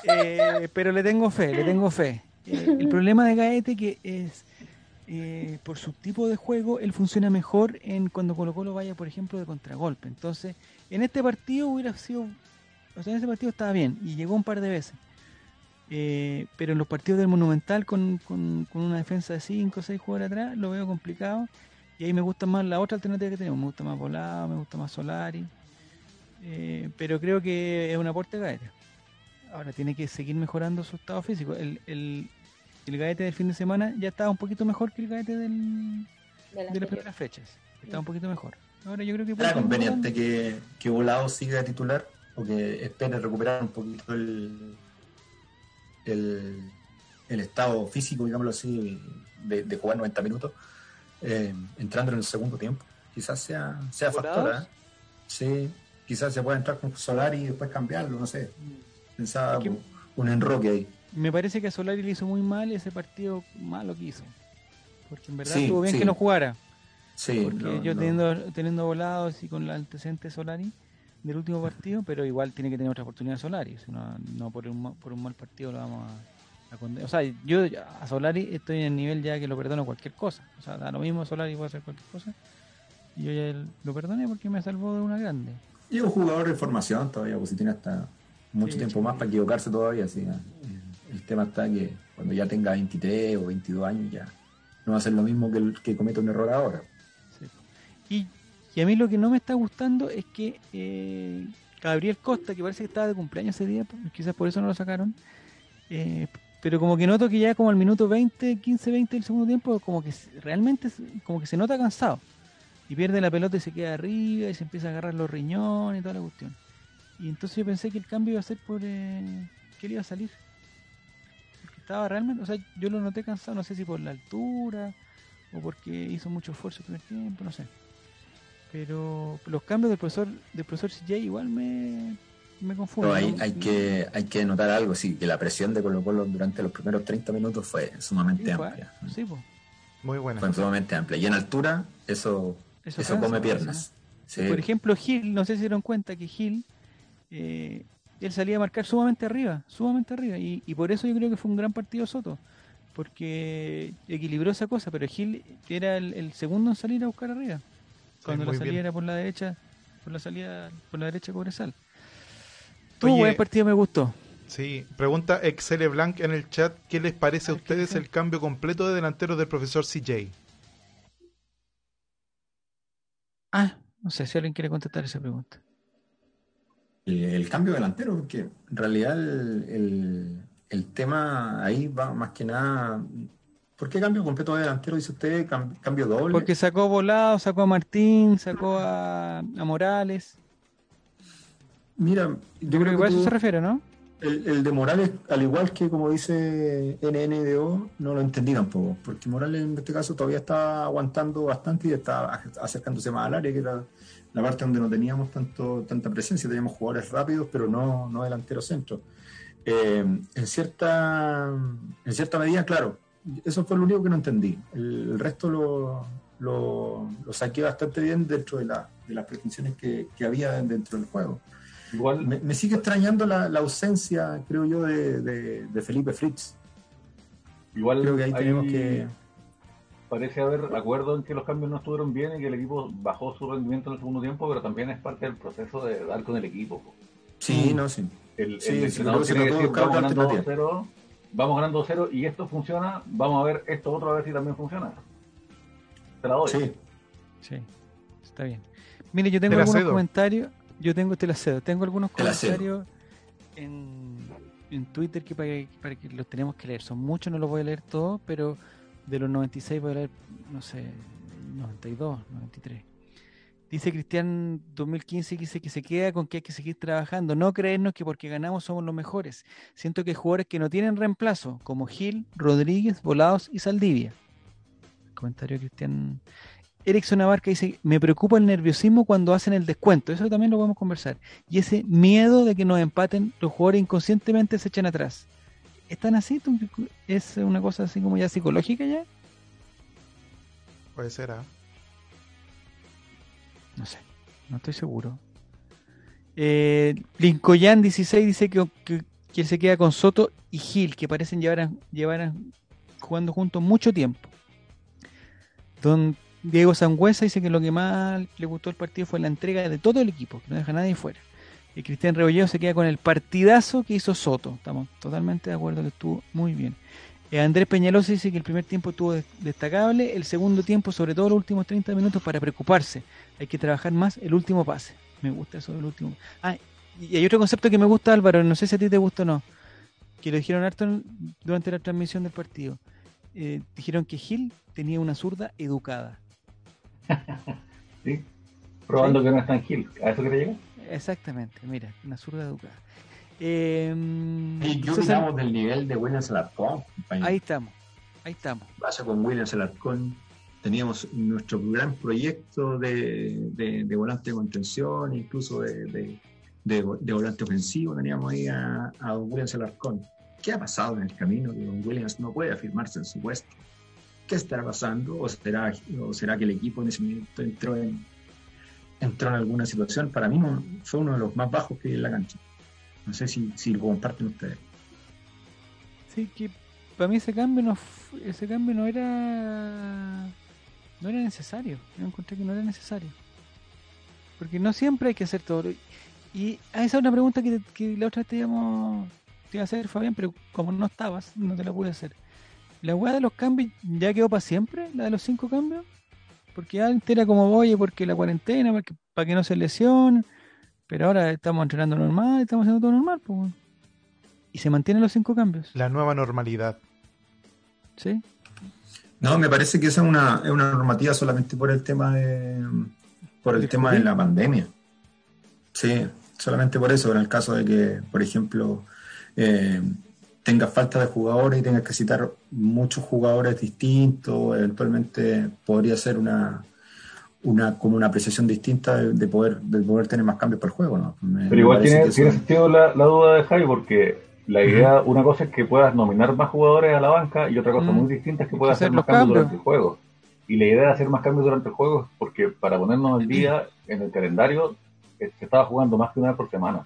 Speaker 1: Eh, pero le tengo fe, le tengo fe. Eh, el problema de Gaete que es eh, por su tipo de juego, él funciona mejor en cuando Colo Colo vaya, por ejemplo, de contragolpe. Entonces, en este partido hubiera sido, o sea, en este partido estaba bien y llegó un par de veces. pero en los partidos del Monumental con, con, con una defensa de 5 o 6 jugadores atrás, lo veo complicado y ahí me gusta más la otra alternativa que tenemos. Me gusta más Volado, me gusta más Solari. Eh, pero creo que es un aporte Gaete. Ahora tiene que seguir mejorando su estado físico. El, el, el Gaete del fin de semana ya estaba un poquito mejor que el Gaete del, de, las primeras fechas. Estaba un poquito mejor. Ahora yo creo que...
Speaker 5: ¿Era conveniente que, que Volado siga titular o que espere recuperar un poquito el, el, el estado físico, digámoslo así, de, de jugar 90 minutos? eh, entrando en el segundo tiempo. Quizás sea, sea factor. ¿eh? Sí, quizás se pueda entrar con Solari y después cambiarlo, no sé. Pensaba un enroque ahí.
Speaker 1: Me parece que a Solari le hizo muy mal ese partido malo que hizo. Porque en verdad estuvo bien que no jugara.
Speaker 5: Sí,
Speaker 1: porque yo teniendo, teniendo volados y con el antecedente de Solari del último partido, pero igual tiene que tener otra oportunidad Solari. no, no por, un, por un mal partido lo vamos a, condenar. O sea, yo a Solari estoy en el nivel ya que lo perdono cualquier cosa. O sea, da lo mismo Solari puede hacer cualquier cosa. Y yo ya lo perdoné porque me salvó de una grande.
Speaker 5: Y un jugador de formación todavía, pues si tiene hasta mucho tiempo más para equivocarse todavía. ¿sí? El tema está que cuando ya tenga 23 o 22 años ya no va a ser lo mismo que, el, que cometa un error ahora.
Speaker 1: Y, a mí lo que no me está gustando es que eh, Gabriel Costa, que parece que estaba de cumpleaños ese día, pues, quizás por eso no lo sacaron, eh, pero como que noto que ya como al minuto 20, 15, 20 del segundo tiempo, como que realmente como que se nota cansado. Y pierde la pelota y se queda arriba y se empieza a agarrar los riñones y toda la cuestión. Y entonces yo pensé que el cambio iba a ser por... Eh, que él iba a salir. Estaba realmente... O sea, yo lo noté cansado, no sé si por la altura o porque hizo mucho esfuerzo el primer tiempo, no sé. Pero los cambios del profesor del profesor CJ igual me, me confunden.
Speaker 5: hay, hay, que, hay que notar algo, sí, que la presión de Colo Colo durante los primeros 30 minutos fue sumamente amplia.
Speaker 1: sí, pues.
Speaker 3: Muy buena.
Speaker 5: Fue sumamente amplia. Y en altura, eso eso, come piernas.
Speaker 1: Por ejemplo, Gil, no sé si se dieron cuenta que Gil, eh, él salía a marcar sumamente arriba, sumamente arriba. Y, por eso yo creo que fue un gran partido Soto. Porque equilibró esa cosa, pero Gil era el, segundo en salir a buscar arriba. Cuando la salida era por la derecha, por la salida por la derecha Cobresal. Tuvo buen partido, me gustó.
Speaker 3: Sí, pregunta Excel Blanc en el chat, ¿qué les parece a ustedes el cambio completo de delantero del profesor CJ?
Speaker 1: Ah, no sé si alguien quiere contestar esa pregunta.
Speaker 5: El, cambio delantero, porque en realidad el, tema ahí va más que nada. ¿Por qué cambio completo de delantero? Dice usted, cambio doble.
Speaker 1: Porque sacó Volado, sacó a Martín, sacó a, Morales.
Speaker 5: Mira,
Speaker 1: yo, creo, que, a eso se refiere, ¿no?
Speaker 5: El, de Morales, al igual que como dice NNDO, no lo entendí tampoco, porque Morales en este caso todavía está aguantando bastante y está acercándose más al área, que era la parte donde no teníamos tanto tanta presencia, teníamos jugadores rápidos, pero no, no delantero centro. Eh, en, cierta, en cierta medida, claro, eso fue lo único que no entendí. El, resto lo, lo, saqué bastante bien dentro de, la, de las pretensiones que, que había dentro del juego. Igual me, sigue extrañando la, ausencia, creo yo, de, Felipe Fritz.
Speaker 6: Igual creo que ahí tenemos que. Parece haber acuerdo en que los cambios no estuvieron bien y que el equipo bajó su rendimiento en el segundo tiempo, pero también es parte del proceso de dar con el equipo.
Speaker 5: Sí, no, sí.
Speaker 6: El, sí, el vamos ganando 2-0, vamos ganando 0 y esto funciona, vamos a ver esto otro a ver si también funciona. Te la doy.
Speaker 1: Sí. Sí, está bien. Mire, yo tengo algunos comentarios yo tengo, este la tengo algunos comentarios en, en, Twitter que para, que los tenemos que leer. Son muchos, no los voy a leer todos, pero de los 96 voy a leer, no sé, 92, 93. Dice Cristian 2015 que dice que se queda con que hay que seguir trabajando, no creernos que porque ganamos somos los mejores. Siento que hay jugadores que no tienen reemplazo, como Gil, Rodríguez, Volados y Saldivia. Comentario de Cristian Erickson Abarca dice, me preocupa el nerviosismo cuando hacen el descuento, eso también lo podemos conversar. Y ese miedo de que nos empaten, los jugadores inconscientemente se echan atrás. ¿Están así? ¿Es una cosa así como ya psicológica ya?
Speaker 3: Puede ser, ¿ah?
Speaker 1: No sé, no estoy seguro. Eh, Lincoln 16 dice que, que, se queda con Soto y Gil, que parecen llevar, llevar jugando juntos mucho tiempo. Don Diego Sangüesa dice que lo que más le gustó el partido fue la entrega de todo el equipo, que no deja a nadie fuera. Y Cristian Rebolledo se queda con el partidazo que hizo Soto. Estamos totalmente de acuerdo que estuvo muy bien. Eh, Andrés Peñalosa dice que el primer tiempo estuvo destacable, el segundo tiempo, sobre todo los últimos 30 minutos, para preocuparse. Hay que trabajar más el último pase. Me gusta eso del último. Ah, y hay otro concepto que me gusta, Álvaro, no sé si a ti te gusta o no, que lo dijeron harto durante la transmisión del partido. Eh, dijeron que Gil tenía una zurda educada. [laughs]
Speaker 6: ¿Sí? Probando que no es tan gil. ¿A eso quiere llegar?
Speaker 1: Exactamente, mira, una zurda educada.
Speaker 5: Eh, y yo César... del nivel de Williams Alarcón.
Speaker 1: Ahí estamos, ahí estamos.
Speaker 5: Pasa con Williams Alarcón. teníamos nuestro gran proyecto de, de, volante de contención, incluso de, de, volante ofensivo, teníamos ahí a, a Williams Alarcón. ¿Qué ha pasado en el camino que Don Williams no puede afirmarse en su puesto? ¿Qué estará pasando? ¿O será, o será que el equipo en ese momento entró en, entró en alguna situación? Para mí fue uno de los más bajos que hay en la cancha. No sé si, si lo comparten ustedes.
Speaker 1: Sí, que para mí ese cambio no ese cambio no era no era necesario. Yo encontré que no era necesario. Porque no siempre hay que hacer todo. Y esa es una pregunta que, que la otra vez te, te iba a hacer, Fabián, pero como no estabas, no te la pude hacer. ¿La weá de los cambios ya quedó para siempre? ¿La de los cinco cambios? Porque antes era como, oye, porque la cuarentena, porque, para que no se lesione. Pero ahora estamos entrenando normal, estamos haciendo todo normal. Pues. Y se mantienen los cinco cambios.
Speaker 3: La nueva normalidad.
Speaker 1: ¿Sí?
Speaker 5: No, me parece que esa es una, es una normativa solamente por el tema de por el tema de la pandemia. Sí, solamente por eso, en el caso de que, por ejemplo, eh, tengas falta de jugadores y tengas que citar muchos jugadores distintos, eventualmente podría ser una, una como una apreciación distinta de, poder de poder tener más cambios para el juego, ¿no?
Speaker 6: Pero igual tiene, tiene sentido la, la, duda de Javi porque la idea, una cosa es que puedas nominar más jugadores a la banca y otra cosa muy distinta es que puedas hacer más cambios, durante el juego. Y la idea de hacer más cambios durante el juego es porque para ponernos al día en el calendario eh, se estaba jugando más que una vez por semana.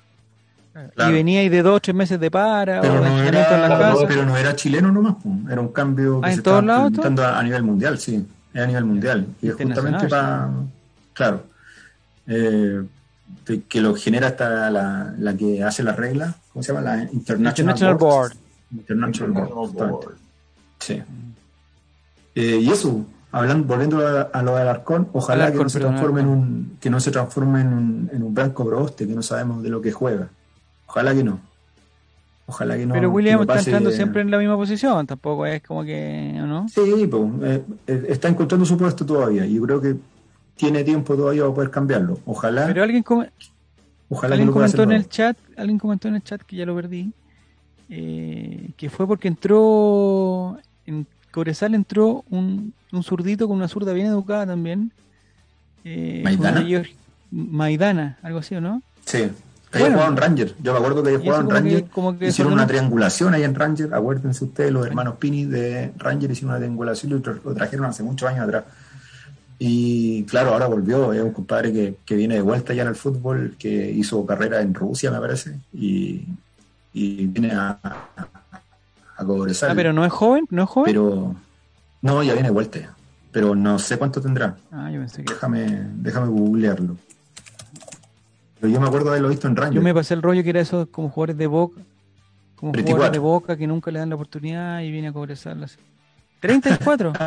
Speaker 1: Y venía ahí de dos o tres meses de para,
Speaker 5: pero, no era, pero no era chileno nomás, era un cambio que ah, se estaba implementando a, nivel mundial, sí, a nivel mundial. Y es justamente para, claro, eh, que lo genera hasta la, la, que hace la regla, ¿cómo se llama? La International, Board. International Board. Sí. Eh, y eso, hablando, volviendo a, lo del Arcón, ojalá que no, se transforme en un, que no se transforme en un, en un blanco broste, que no sabemos de lo que juega. Ojalá que no. Ojalá que no.
Speaker 1: Pero William está entrando siempre en la misma posición, tampoco es como que, ¿no?
Speaker 5: Sí, pues, eh, está encontrando su puesto todavía. Y yo creo que tiene tiempo todavía para poder cambiarlo. Ojalá.
Speaker 1: Pero alguien, Ojalá alguien comentó en el chat, alguien comentó en el chat que ya lo perdí, eh, que fue porque entró en Cobresal entró un, un zurdito con una zurda bien educada también.
Speaker 5: Eh, ¿Maidana?
Speaker 1: Maidana, algo así, ¿o no?
Speaker 5: Sí. Había jugado en Ranger. Yo me acuerdo que jugado en Ranger. hicieron una triangulación ahí en Ranger. Acuérdense ustedes, los hermanos Pini de Ranger hicieron una triangulación y lo trajeron hace muchos años atrás. Y claro, ahora volvió, es un compadre que, que, viene de vuelta ya en el fútbol, que hizo carrera en Rusia, me parece, y, y viene a, a,
Speaker 1: Ah, pero no es joven, no es joven.
Speaker 5: Pero no, ya viene de vuelta, pero no sé cuánto tendrá. Ah, yo pensé que... Déjame, déjame googlearlo. Pero yo me acuerdo de haberlo visto en Ranger.
Speaker 1: Yo me pasé el rollo que era eso como jugadores de Boca, como jugadores de Boca que nunca le dan la oportunidad y viene a cobresarlas. 34. [laughs]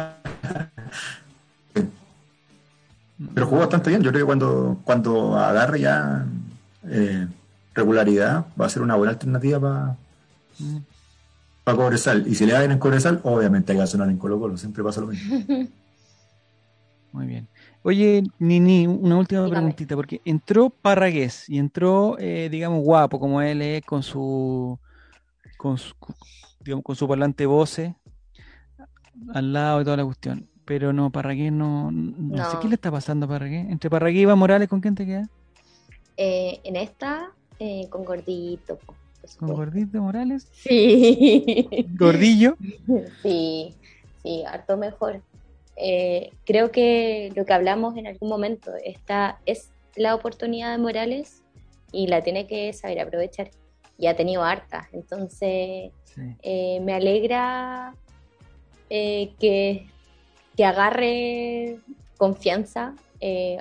Speaker 5: Pero jugó bastante bien. Yo creo que cuando, cuando agarre ya eh, regularidad va a ser una buena alternativa para mm. Cobresal. Y si le dan en Cobresal, obviamente hay que sonar en Colo Colo. Siempre pasa lo mismo. [laughs]
Speaker 1: Muy bien. Oye, Nini, una última preguntita, porque entró Parragués y entró, eh, digamos, guapo como él es, con su, con su, digamos, con su parlante voce al lado de toda la cuestión. Pero no, Parragués no, no, sé qué le está pasando a Parragués. Entre Parragués y Iván Morales, ¿con quién te queda?
Speaker 4: Eh, en esta, eh, con Gordito.
Speaker 1: ¿Con Gordito Morales?
Speaker 4: Sí.
Speaker 1: ¿Gordillo? [laughs]
Speaker 4: Sí, sí, harto mejor. Eh, creo que lo que hablamos en algún momento, esta es la oportunidad de Morales y la tiene que saber aprovechar. Y ha tenido harta. Entonces, me alegra que que agarre confianza, eh,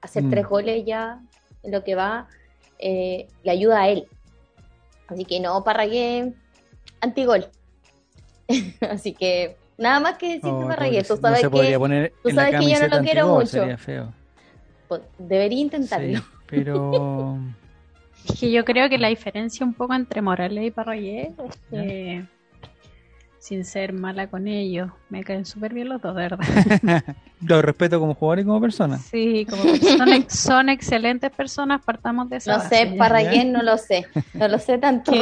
Speaker 4: hacer tres mm. goles ya en lo que va, eh, le ayuda a él. Así que no, Parragué, antigol. [laughs] Así que nada más que decir oh, Parragué. Tú sabes, que, tú sabes que yo no lo quiero mucho. Pues, debería intentarlo.
Speaker 1: pero... [laughs]
Speaker 2: Es que yo creo que la diferencia un poco entre Morales y Parragué es que sin ser mala con ellos. Me caen súper bien los dos, de verdad. [laughs]
Speaker 1: los respeto como jugador y como persona.
Speaker 2: Sí, como son, son excelentes personas, partamos de eso.
Speaker 4: No sé, para quién no lo sé. No lo sé tanto,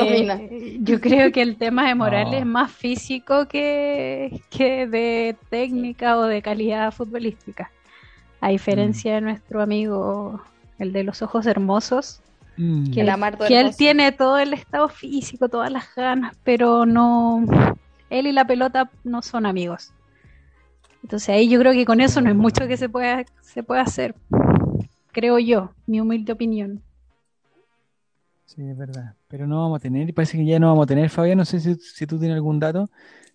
Speaker 2: Yo creo que el tema de Morales es más físico que, que de técnica o de calidad futbolística. A diferencia de nuestro amigo, el de los ojos hermosos, mm. que, que él tiene todo el estado físico, todas las ganas, pero no, él y la pelota no son amigos. Entonces ahí yo creo que con eso no es mucho que se pueda, se pueda hacer, creo yo, mi humilde opinión.
Speaker 1: Sí, es verdad. Pero no vamos a tener, y parece que ya no vamos a tener, Fabián, no sé si, tú tienes algún dato,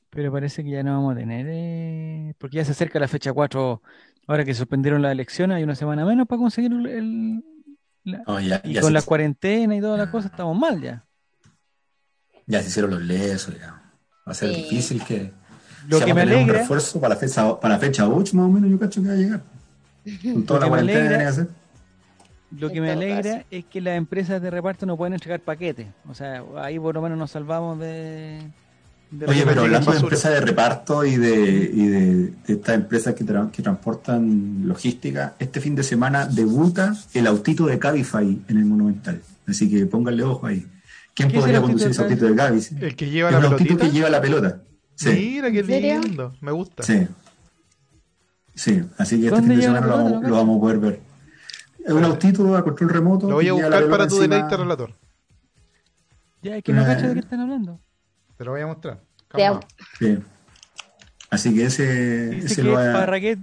Speaker 1: pero parece que ya no vamos a tener, eh, porque ya se acerca la fecha 4 Ahora que suspendieron la elección, hay una semana menos para conseguir el. y con la cuarentena y todas las cosas estamos mal ya.
Speaker 5: Ya se hicieron los lesos, ya. Va a ser difícil que.
Speaker 1: Lo que me alegra. Un
Speaker 5: refuerzo para la fecha, para la fecha 8, más o menos, yo cacho que va a llegar. Con toda la cuarentena que hacer.
Speaker 1: Lo que me alegra es que las empresas de reparto no pueden entregar paquetes. O sea, ahí por lo menos nos salvamos de
Speaker 5: Oye, pero hablando de empresas de reparto y de, y de, estas empresas que, que, transportan logística, este fin de semana debuta el autito de Cabify en el Monumental. Así que pónganle ojo ahí. ¿Quién podría conducir ese autito de Cabify?
Speaker 3: El que lleva la pelota.
Speaker 5: El autito que lleva la pelota.
Speaker 3: Sí. Mira qué lindo, me gusta.
Speaker 5: Sí. Sí, así que este fin de semana lo vamos, lo vamos, a poder ver. Es un autito a control remoto.
Speaker 3: Lo voy a buscar para tu deleite, relator.
Speaker 1: Ya, es que no eh, cacho de qué están hablando.
Speaker 3: Te lo voy a mostrar.
Speaker 5: Sí. Así que ese,
Speaker 1: dice ese que lo Parraguet,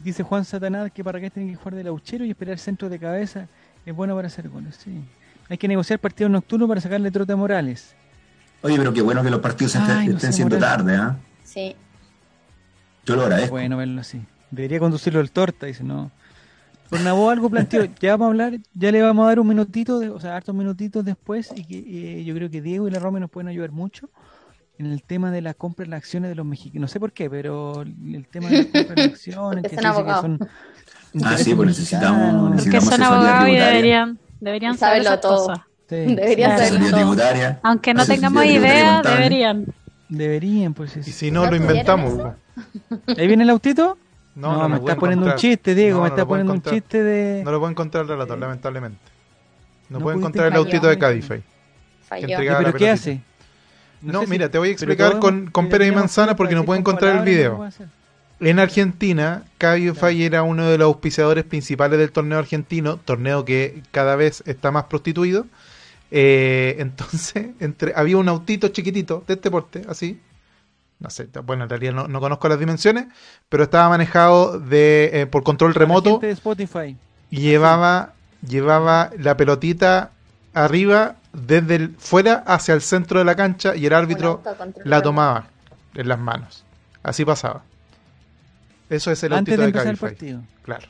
Speaker 1: Dice Juan Satanás que Parraguet tiene que jugar de lauchero y esperar centro de cabeza. Es bueno para hacer goles, sí. Hay que negociar partidos nocturnos para sacarle trote a Morales.
Speaker 5: Oye, pero qué bueno que los partidos estén siendo tarde, ¿ah?
Speaker 4: Sí.
Speaker 5: Yo lo agradezco.
Speaker 1: Bueno verlo así. Debería conducirlo el torta, dice, no. Por voz algo planteó, [laughs] ya vamos a hablar, ya le vamos a dar un minutito, de, o sea, hartos minutitos después, y que yo creo que Diego y la Rome nos pueden ayudar mucho en el tema de la compra de las acciones de los mexicanos. No sé por qué, pero el tema de la compra de las acciones, [laughs] que, son...
Speaker 5: Ah, sí, pues necesitamos,
Speaker 2: necesitamos Porque son abogados y deberían, deberían saberlo todo.
Speaker 4: Deberían
Speaker 2: saberlo todo. Aunque no tengamos idea, deberían.
Speaker 1: Deberían, pues.
Speaker 3: Y si no, lo inventamos.
Speaker 1: Ahí viene el autito. No, me está poniendo un chiste, Diego, me está poniendo un chiste de...
Speaker 3: No lo puedo encontrar el relator, lamentablemente. No, puedo encontrar el autito de Cadify.
Speaker 1: ¿Pero qué hace?
Speaker 3: No, mira, te voy a explicar con, con pera y manzana porque no puedo encontrar el video. En Argentina, Cabify era uno de los auspiciadores principales del torneo argentino, torneo que cada vez está más prostituido. Eh, entonces, [laughs] entre, había un autito chiquitito de este porte, así, no sé, bueno, en realidad no, conozco las dimensiones, pero estaba manejado de eh, por control remoto.
Speaker 1: De Spotify.
Speaker 3: Y llevaba, llevaba la pelotita arriba desde el, fuera hacia el centro de la cancha y el árbitro la tomaba en las manos. Así pasaba. Eso es el
Speaker 1: Antes de, de
Speaker 3: Claro.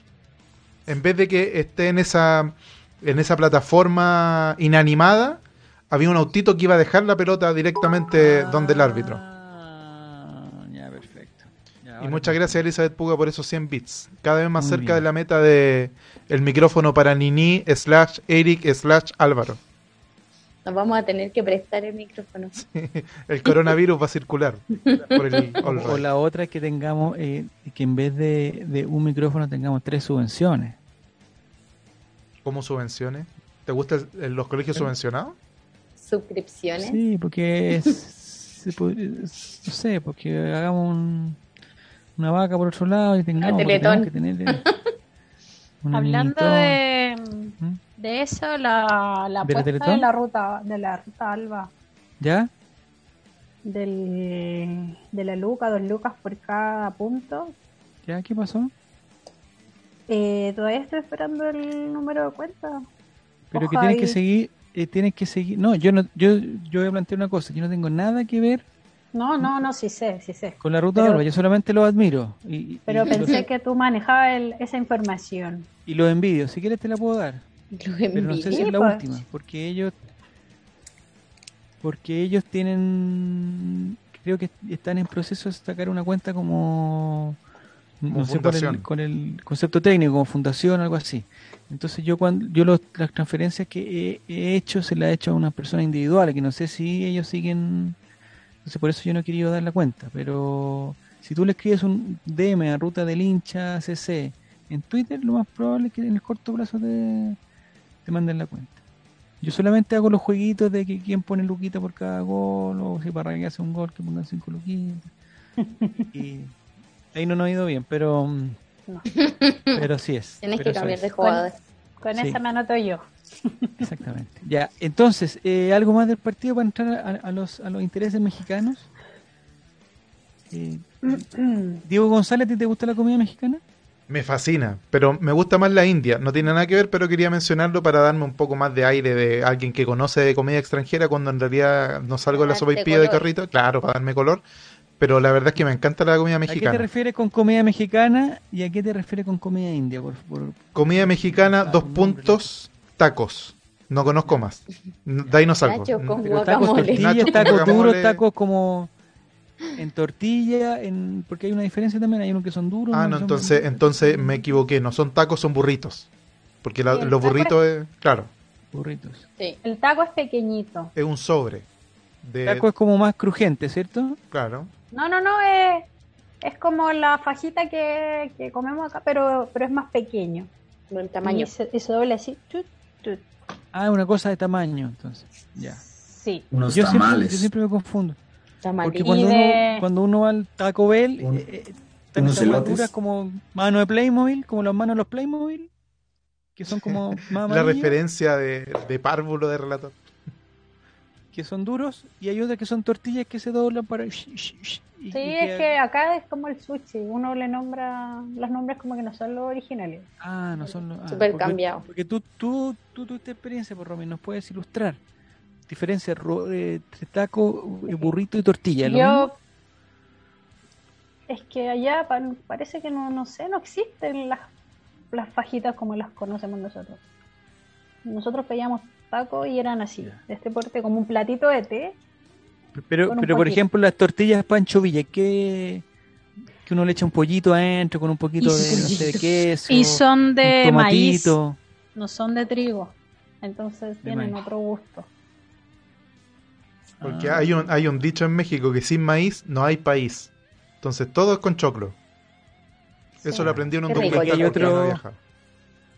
Speaker 3: En vez de que esté en esa en esa plataforma inanimada, había un autito que iba a dejar la pelota directamente donde el árbitro. Y muchas gracias Elizabeth Puga por esos 100 bits. Cada vez más cerca de la meta de el micrófono para Nini slash Eric slash Álvaro.
Speaker 4: Nos vamos a tener que prestar el micrófono.
Speaker 3: el coronavirus va a circular. [laughs]
Speaker 1: o, la otra es que tengamos, eh, que en vez de, un micrófono tengamos tres subvenciones.
Speaker 3: ¿Cómo subvenciones? ¿Te gustan los colegios subvencionados?
Speaker 4: Suscripciones.
Speaker 1: Sí, porque es, no sé, porque hagamos un una vaca por otro lado y tengamos, que tener [laughs]
Speaker 2: Hablando de. De eso, la, la apuesta de la ruta de la ruta Alba.
Speaker 1: ¿Ya?
Speaker 2: Del, de la Luca, dos lucas por cada punto.
Speaker 1: ¿Ya? ¿Qué pasó?
Speaker 2: Eh, todavía estoy esperando el número de cuenta.
Speaker 1: Pero que tienes que seguir, eh, tienes que seguir. No, yo no, yo, yo voy a plantear una cosa. Yo no tengo nada que ver
Speaker 2: no, no, no, sí sé, sí sé.
Speaker 1: Con la ruta pero, yo solamente lo admiro. Y,
Speaker 2: pero pensé que tú manejabas esa información.
Speaker 1: Y lo envidio, si quieres te la puedo dar. Pero no sé si es la pues. última, porque ellos porque ellos tienen creo que están en proceso de sacar una cuenta como no sé con el concepto técnico, como fundación, algo así. Entonces yo cuando yo las transferencias que he, hecho se las he hecho a una persona individual, que no sé si ellos siguen, entonces por eso yo no he querido dar la cuenta, pero si tú le escribes un DM a ruta del hincha CC en Twitter, lo más probable es que en el corto plazo te, te manden la cuenta. Yo solamente hago los jueguitos de que quién pone luquita por cada gol, o si para que hace un gol que pongan cinco luquitas. [laughs] y ahí no nos ha ido bien, pero [laughs] pero sí es.
Speaker 4: Tienes que cambiar de jugador.
Speaker 2: Con, esa me anoto yo. [laughs]
Speaker 1: Exactamente. Ya, entonces, eh, ¿algo más del partido para entrar a, los, a los intereses mexicanos? Eh, [clears throat] Diego González, ¿te gusta la comida mexicana?
Speaker 3: Me fascina, pero me gusta más la India. No tiene nada que ver, pero quería mencionarlo para darme un poco más de aire de alguien que conoce de comida extranjera cuando en realidad no salgo de la sopa y pilla de carrito. Claro, para darme color pero la verdad es que me encanta la comida mexicana.
Speaker 1: ¿A qué te refieres con comida mexicana y a qué te refieres con comida india? Por,
Speaker 3: Comida mexicana, dos puntos, tacos. No conozco más. De ahí no salgo.
Speaker 1: tacos tortillas, tacos duros, tacos como en tortilla, en porque hay una diferencia también, hay unos que son duros.
Speaker 3: Ah, no, entonces, entonces me equivoqué, no son tacos, son burritos. Porque los burritos, es, claro.
Speaker 1: Burritos.
Speaker 2: Sí. El taco es pequeñito.
Speaker 3: Es un sobre.
Speaker 1: El taco es como más crujiente, ¿cierto?
Speaker 3: Claro.
Speaker 2: No, no, no, es, es como la fajita que, que comemos acá, pero, pero es más pequeño.
Speaker 4: El tamaño.
Speaker 2: Y se, doble así.
Speaker 1: Ah, una cosa de tamaño, entonces. Ya.
Speaker 2: Sí.
Speaker 5: Unos
Speaker 1: yo
Speaker 5: tamales.
Speaker 1: Siempre, yo siempre me confundo. Porque cuando, uno, cuando uno va al Taco Bell, Un, eh, eh como mano de Playmobil, como las manos de los Playmobil, que son como [laughs]
Speaker 3: más La referencia de, de párvulo de relator
Speaker 1: que son duros y hay otras que son tortillas que se doblan para... sí,
Speaker 2: es que acá es como el sushi, uno le nombra, los nombres como que no son los originales.
Speaker 1: Ah, no son los... Ah,
Speaker 4: Súper cambiado.
Speaker 1: Porque tú, tú, tú tuviste experiencia, por Romy, nos puedes ilustrar. Diferencia entre taco, eh, burrito y tortilla.
Speaker 2: Yo... Es que allá parece que no, no sé, no existen las, las fajitas como las conocemos nosotros. Nosotros pedíamos taco y eran así, de este porte, como un platito de té.
Speaker 1: Pero, pero por ejemplo, las tortillas Pancho Villa, que que uno le echa un pollito adentro con un poquito de, queso.
Speaker 2: Y son de maíz, no son de trigo. Entonces tienen otro gusto.
Speaker 3: Porque hay, un, hay un dicho en México que sin maíz no hay país. Entonces todo es con choclo. Eso lo aprendí en un documental.
Speaker 1: otro,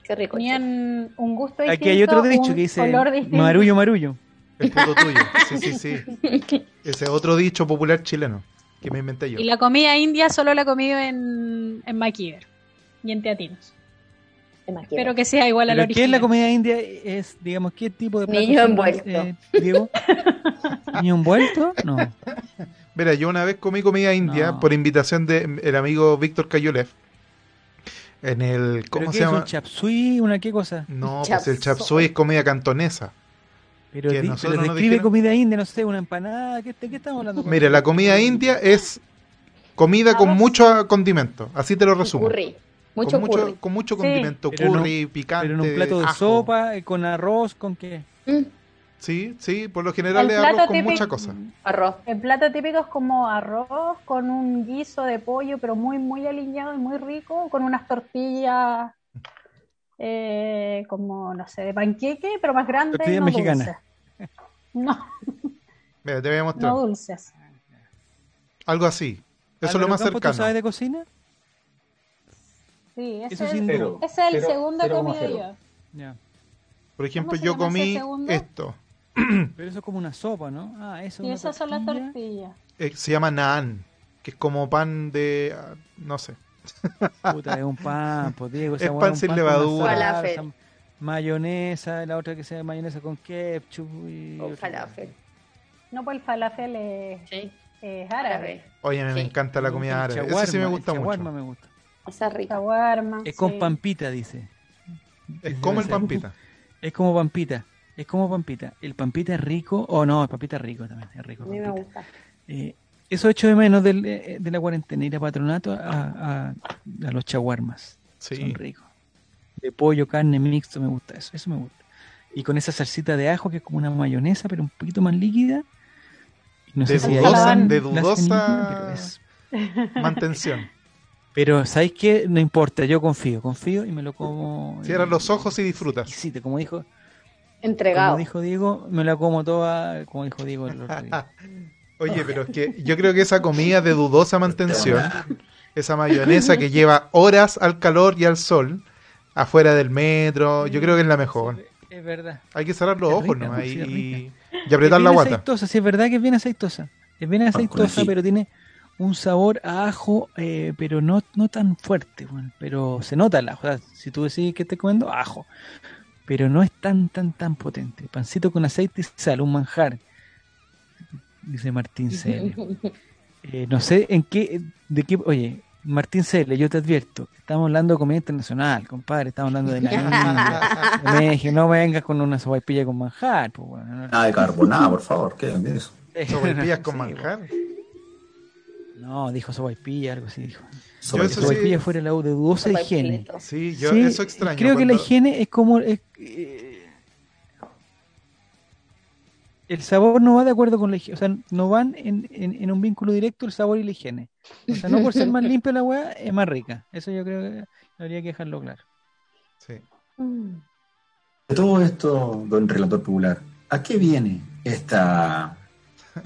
Speaker 2: Qué rico. Tenían un gusto distinto,
Speaker 1: Aquí hay otro dicho que dice marullo, marullo.
Speaker 3: El puto tuyo. Sí, sí, sí. [laughs] Ese otro dicho popular chileno que me inventé yo.
Speaker 2: Y la comida india solo la he comido en, en Maquiver y en Teatinos. Pero que sea igual a la original.
Speaker 1: ¿Qué es la comida india? Es, digamos, ¿qué tipo de
Speaker 4: plato? Niño envuelto.
Speaker 1: Eh, Diego? [laughs] ¿Niño envuelto? No.
Speaker 3: Mira, yo una vez comí comida india por invitación del el amigo Víctor Cayolev en el. ¿Cómo se llama?
Speaker 1: ¿Un chapsui? ¿Una qué cosa?
Speaker 3: No, pues el chapsui es comida cantonesa.
Speaker 1: Pero, di, pero describe comida india, no sé, una empanada. ¿Qué, qué estamos hablando?
Speaker 3: Mire, la comida india es comida con mucho condimento. Así te lo resumo.
Speaker 4: Curry. Mucho
Speaker 3: con,
Speaker 4: curry.
Speaker 3: Mucho, con mucho condimento, curry, picante.
Speaker 1: Pero en un plato de sopa, eh, con arroz, ¿con qué? Mm.
Speaker 3: Sí, sí, por lo general es arroz con mucha cosa.
Speaker 4: Arroz.
Speaker 2: El plato típico es como arroz con un guiso de pollo, pero muy, muy alineado y muy rico, con unas tortillas eh, como, no sé, de panqueque, pero más grandes.
Speaker 1: Tortillas
Speaker 2: no
Speaker 1: mexicanas. [laughs]
Speaker 2: No.
Speaker 3: Mira, te voy a mostrar.
Speaker 2: No dulces.
Speaker 3: Algo así. Eso es lo más cercano.
Speaker 1: ¿Tú sabes de cocina?
Speaker 2: Sí, ese, es, ese es el segundo que comí yo.
Speaker 1: Ya.
Speaker 3: Por ejemplo, yo comí esto. [clears throat]
Speaker 1: Pero eso es como una sopa, ¿no?
Speaker 2: Ah, eso Y esas son las tortillas.
Speaker 3: Eh, se llama naan, que es como pan de. No sé.
Speaker 1: Puta, es un pan, pues Diego.
Speaker 3: Es pan sin levadura.
Speaker 4: Falafel.
Speaker 1: mayonesa, la otra que sea mayonesa con ketchup. Y
Speaker 4: o falafel.
Speaker 2: No, pues el falafel es, sí. es árabe.
Speaker 3: Oye, me encanta la comida árabe. Eso sí me gusta mucho.
Speaker 1: me gusta.
Speaker 4: Esa rica.
Speaker 1: es con pampita, dice.
Speaker 3: Es como el pampita.
Speaker 1: Es como pampita. Es como pampita. El pampita es rico, o no, el pampita es rico también, es rico.
Speaker 4: A mí me gusta.
Speaker 1: Eh, eso hecho de menos del, eh, de la cuarentena, ir a patronato a, a, los chaguarmas. Sí. Son ricos. De pollo, carne, mixto, me gusta eso, eso me gusta. Y con esa salsita de ajo que es como una mayonesa, pero un poquito más líquida.
Speaker 3: No de, sé dudosa, si de dudosa mantención.
Speaker 1: Pero, ¿sabes qué? No importa, yo confío, confío y me lo como.
Speaker 3: Cierra los ojos y disfrutas.
Speaker 1: Sí, como dijo.
Speaker 4: Entregado.
Speaker 1: Como dijo Diego, me la como toda, como dijo Diego [laughs]
Speaker 3: Oye, pero es que yo creo que esa comida de dudosa mantención, esa mayonesa que lleva horas al calor y al sol, afuera del metro, yo creo que es la mejor.
Speaker 1: Es verdad.
Speaker 3: Hay que cerrar los ojos, ¿no? Y, y, apretar la guata.
Speaker 1: Aceitosa, sí, es verdad que es bien aceitosa. Es bien aceitosa, pero tiene un sabor a ajo, eh, pero no, no tan fuerte, bueno, pero se nota el ajo. si tú decís que estés comiendo, ajo. Pero no es tan, tan, tan potente. Pancito con aceite y sal, un manjar. Dice Martín C. [laughs] Eh, no sé en qué, de qué, oye, Martín Cele, yo te advierto, estamos hablando de comida internacional, compadre, estamos hablando de la [laughs] de México, no vengas con una sopaipilla con manjar. Pues, bueno,
Speaker 5: no. Nada de carbonada, por favor, ¿qué es eso? [laughs]
Speaker 3: ¿Sopaipillas con manjar?
Speaker 1: No, dijo sopaipilla, algo así dijo. Sopaipilla fuera la U de dudosa higiene.
Speaker 3: Sí, yo eso extraño.
Speaker 1: Creo que la higiene es como... Eh, el sabor no va de acuerdo con la higiene, o sea, no van en, en, un vínculo directo el sabor y la higiene. O sea, no por ser más [laughs] limpio la hueá, es más rica. Eso yo creo que habría que dejarlo claro.
Speaker 3: Sí.
Speaker 5: De todo esto, don relator popular, ¿a qué viene esta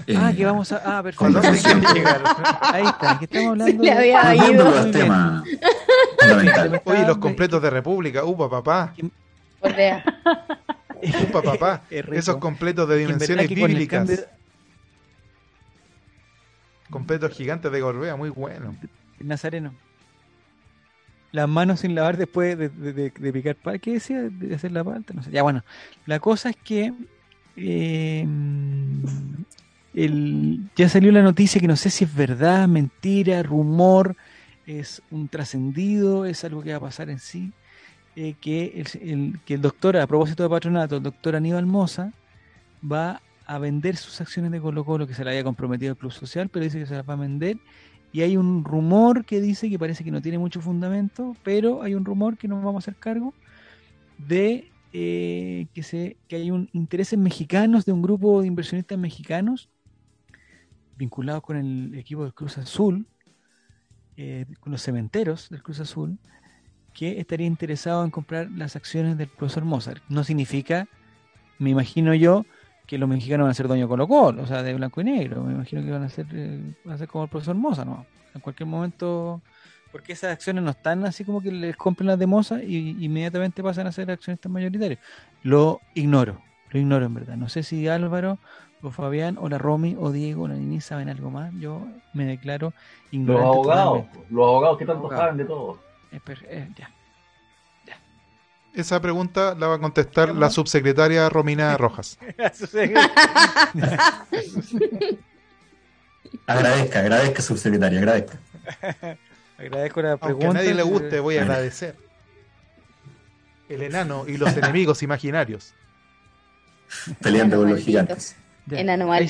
Speaker 1: eh, ah, que vamos a. Ah, perfecto. Ahí está, que estamos [laughs] hablando.
Speaker 4: Se le había ido. Los
Speaker 5: temas [laughs]
Speaker 3: Oye, los completos de República, upa papá. [laughs] Upa papá. Esos completos de dimensiones bíblicas. Completos gigantes de Gorbea, muy bueno.
Speaker 1: Nazareno. Las manos sin lavar después de, de, picar pan. ¿Qué decía? De hacer la palta. No sé. Ya bueno. La cosa es que eh, el, ya salió la noticia que no sé si es verdad, mentira, rumor, es un trascendido, es algo que va a pasar en sí, eh, que, el, que el doctor, a propósito de patronato, el doctor Aníbal Moza, va a vender sus acciones de Colo Colo que se le había comprometido al Club Social, pero dice que se las va a vender. Y hay un rumor que dice que parece que no tiene mucho fundamento, pero hay un rumor que nos vamos a hacer cargo de eh, que, se, que hay un intereses mexicanos de un grupo de inversionistas mexicanos vinculados con el equipo del Cruz Azul, eh, con los cementeros del Cruz Azul, que estaría interesado en comprar las acciones del profesor Mozart. No significa, me imagino yo, que los mexicanos van a ser dueño Colo Colo, o sea, de blanco y negro. Me imagino que van a ser, eh, van a ser como el profesor Mozart, ¿no? En cualquier momento, porque esas acciones no están así como que les compren las de Mozart y inmediatamente pasan a ser accionistas mayoritarios. Lo ignoro, lo ignoro en verdad. No sé si Álvaro o Fabián, o la Romy, o Diego, o la Nini saben algo más. Yo me declaro
Speaker 6: ignorante. Los abogados, los abogados que tanto saben de todo.
Speaker 1: Eh, ya.
Speaker 3: Esa pregunta la va a contestar la subsecretaria Romina Rojas. [laughs]
Speaker 5: agradezca, agradezca, subsecretaria, agradezca.
Speaker 1: Agradezco la pregunta. Aunque
Speaker 3: a nadie le guste, voy a agradecer. El enano y los enemigos imaginarios.
Speaker 5: Peleando con los gigantes.
Speaker 4: En anual.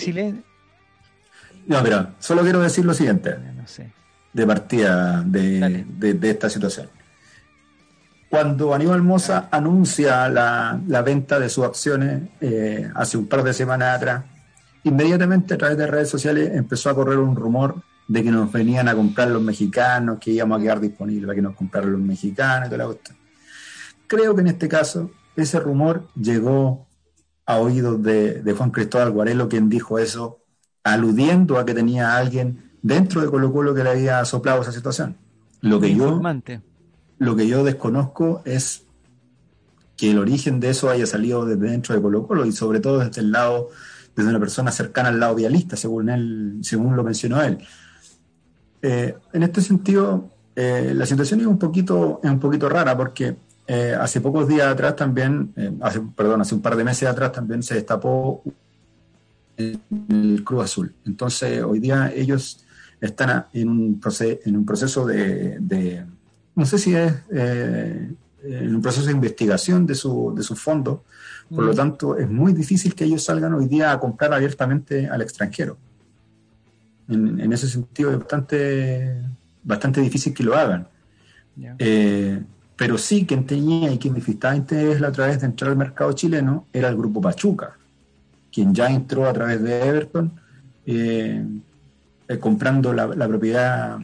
Speaker 5: No, pero solo quiero decir lo siguiente. De partida de, esta situación. Cuando Aníbal Moza anuncia la, venta de sus acciones eh, hace un par de semanas atrás, inmediatamente a través de redes sociales empezó a correr un rumor de que nos venían a comprar los mexicanos, que íbamos a quedar disponibles para que nos compraran los mexicanos y toda la cuestión. Creo que en este caso ese rumor llegó a oídos de, Juan Cristóbal Guarelo, quien dijo eso, aludiendo a que tenía alguien dentro de Colo Colo que le había soplado esa situación. Lo que, yo, lo que yo desconozco es que el origen de eso haya salido desde dentro de Colo Colo y sobre todo desde el lado, desde una persona cercana al lado vialista, según él, según lo mencionó él. Eh, en este sentido, eh, la situación es un poquito, es un poquito rara porque eh, hace pocos días atrás también, eh, hace, perdón, hace un par de meses atrás también se destapó el Cruz Azul. Entonces, hoy día ellos están en un, proceso, en un proceso de, no sé si es eh, en un proceso de investigación de su, de su fondo, por lo tanto es muy difícil que ellos salgan hoy día a comprar abiertamente al extranjero. En, ese sentido es bastante, bastante difícil que lo hagan pero sí quien tenía y quien manifestaba interés a través de entrar al mercado chileno era el grupo Pachuca, quien ya entró a través de Everton, eh, eh, comprando la, propiedad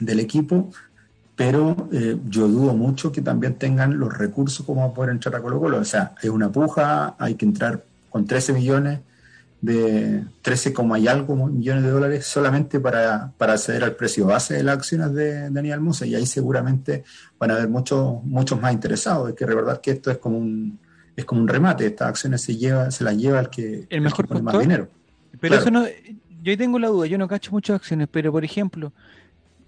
Speaker 5: del equipo, pero eh, yo dudo mucho que también tengan los recursos como poder entrar a Colo Colo. O sea, es una puja, hay que entrar con 13 millones de 13, y algo millones de dólares solamente para, para acceder al precio base de las acciones de Daniel Musa y ahí seguramente van a haber muchos muchos más interesados. Hay que recordar que esto es como un es como un remate, estas acciones se lleva se las lleva el que,
Speaker 1: el mejor
Speaker 5: pone
Speaker 1: más dinero. Pero eso no yo ahí tengo la duda, yo no cacho muchas acciones, pero por ejemplo,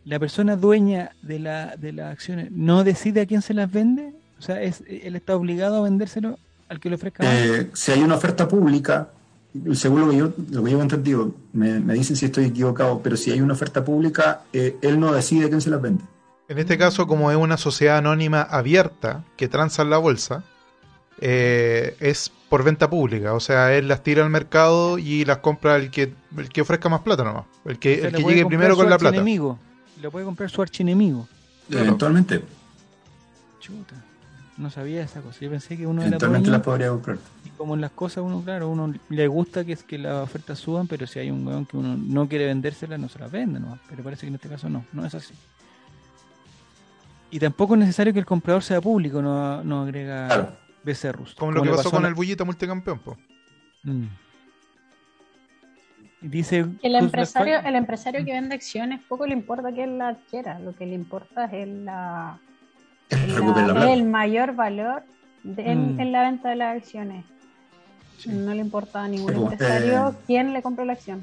Speaker 1: la persona dueña de, la, de las acciones no decide a quién se las vende, o sea, es, él está obligado a vendérselo al que le ofrezca.
Speaker 5: Eh, si hay una oferta pública, según lo que yo, lo que yo he entendido, me, dicen si estoy equivocado, pero si hay una oferta pública, eh, él no decide quién se las vende.
Speaker 3: En este caso, como es una sociedad anónima abierta que transa en la bolsa, eh, es por venta pública. O sea, él las tira al mercado y las compra el que, el que ofrezca más plata nomás. El que, el que llegue primero con la plata.
Speaker 1: Enemigo. Lo puede comprar su archienemigo.
Speaker 5: Eventualmente.
Speaker 1: Chuta. No sabía esa cosa. Yo pensé que uno
Speaker 5: Eventualmente la podría comprar.
Speaker 1: Y como en las cosas, uno, claro, uno le gusta que, es que las ofertas suban, pero si hay un weón que uno no quiere vendérsela, no se las vende, ¿no? Pero parece que en este caso no. No es así. Y tampoco es necesario que el comprador sea público, no, no agrega. Claro becerros.
Speaker 3: Como, lo que pasó, con el bullito multicampeón, po. Mm.
Speaker 1: Dice
Speaker 2: el empresario, el empresario que vende acciones poco le importa que él la adquiera, lo que le importa es la, el mayor valor mm. en, la venta de las acciones. No le importa a ningún empresario eh, quién le compra la acción.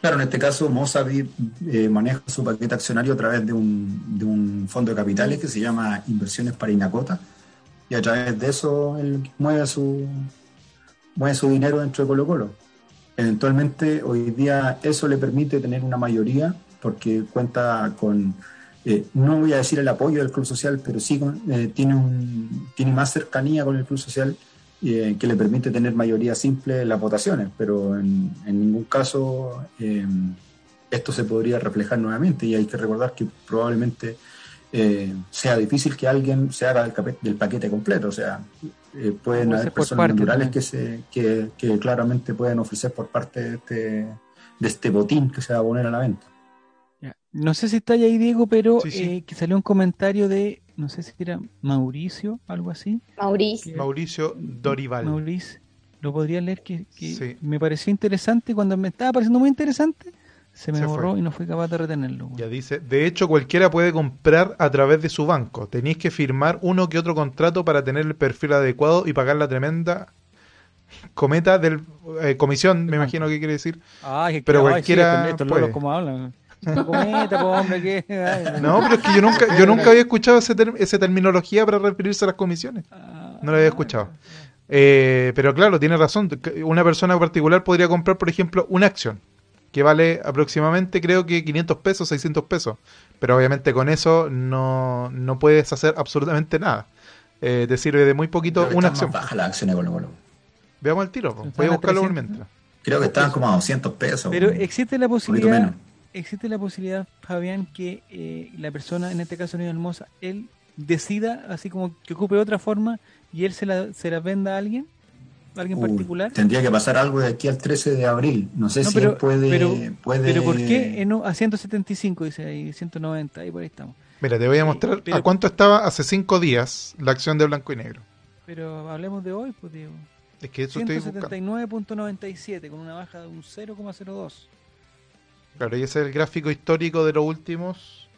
Speaker 5: Claro, en este caso Mozart eh, maneja su paquete accionario a través de un, de un fondo de capitales que se llama Inversiones para Inacota y a través de eso él mueve su, mueve su dinero dentro de Colo Colo. Eventualmente hoy día eso le permite tener una mayoría porque cuenta con, eh, no voy a decir el apoyo del Club Social, pero sí eh, tiene, un, tiene más cercanía con el Club Social eh, que le permite tener mayoría simple en las votaciones, pero en, en ningún caso esto se podría reflejar nuevamente y hay que recordar que probablemente sea difícil que alguien se haga del, paquete completo. O sea, pueden haber personas naturales que, se, que, claramente pueden ofrecer por parte de este, de este botín que se va a poner a la venta.
Speaker 1: No sé si está ahí Diego, pero eh, que salió un comentario de, no sé si era Mauricio, algo así.
Speaker 4: Mauricio.
Speaker 3: Mauricio Dorival.
Speaker 1: Mauricio. Lo podría leer que, me pareció interesante cuando me estaba pareciendo muy interesante se me borró y no fui capaz de retenerlo.
Speaker 3: Ya dice, de hecho cualquiera puede comprar a través de su banco. Tenéis que firmar uno que otro contrato para tener el perfil adecuado y pagar la tremenda cometa del eh, comisión, me imagino que quiere decir. pero cualquiera puede. como hablan. Cometa, hombre, ¿qué? [laughs] no, pero es que yo nunca, yo nunca había escuchado ese esa terminología para referirse a las comisiones. Ah, no lo había escuchado. Eh, pero claro, tiene razón. Una persona particular podría comprar, por ejemplo, una acción que vale aproximadamente creo que 500 pesos, 600 pesos. Pero obviamente con eso no, no puedes hacer absolutamente nada. Eh, te sirve de muy poquito una acción.
Speaker 5: baja la acción de Colo
Speaker 3: Veamos el tiro, voy a buscarlo por mientras.
Speaker 5: Creo que estaban como a 200 pesos.
Speaker 1: Pero existe la posibilidad, existe la posibilidad, Fabián, que eh, la persona, en este caso Niño Hermosa, él decida, así como que ocupe otra forma y él se la, se la venda a alguien alguien particular?
Speaker 5: Tendría que pasar algo de aquí al 13 de abril. No sé si puede,
Speaker 1: pero,
Speaker 5: puede...
Speaker 1: Pero ¿por qué a 175 dice ahí, 190, ahí por ahí estamos?
Speaker 3: Mira, te voy a mostrar a cuánto estaba hace cinco días la acción de blanco y negro.
Speaker 1: Pero hablemos de hoy, pues digo.
Speaker 3: Es que eso
Speaker 1: 179.97 con una baja de un 0,02.
Speaker 3: Claro, y ese es el gráfico histórico de los últimos.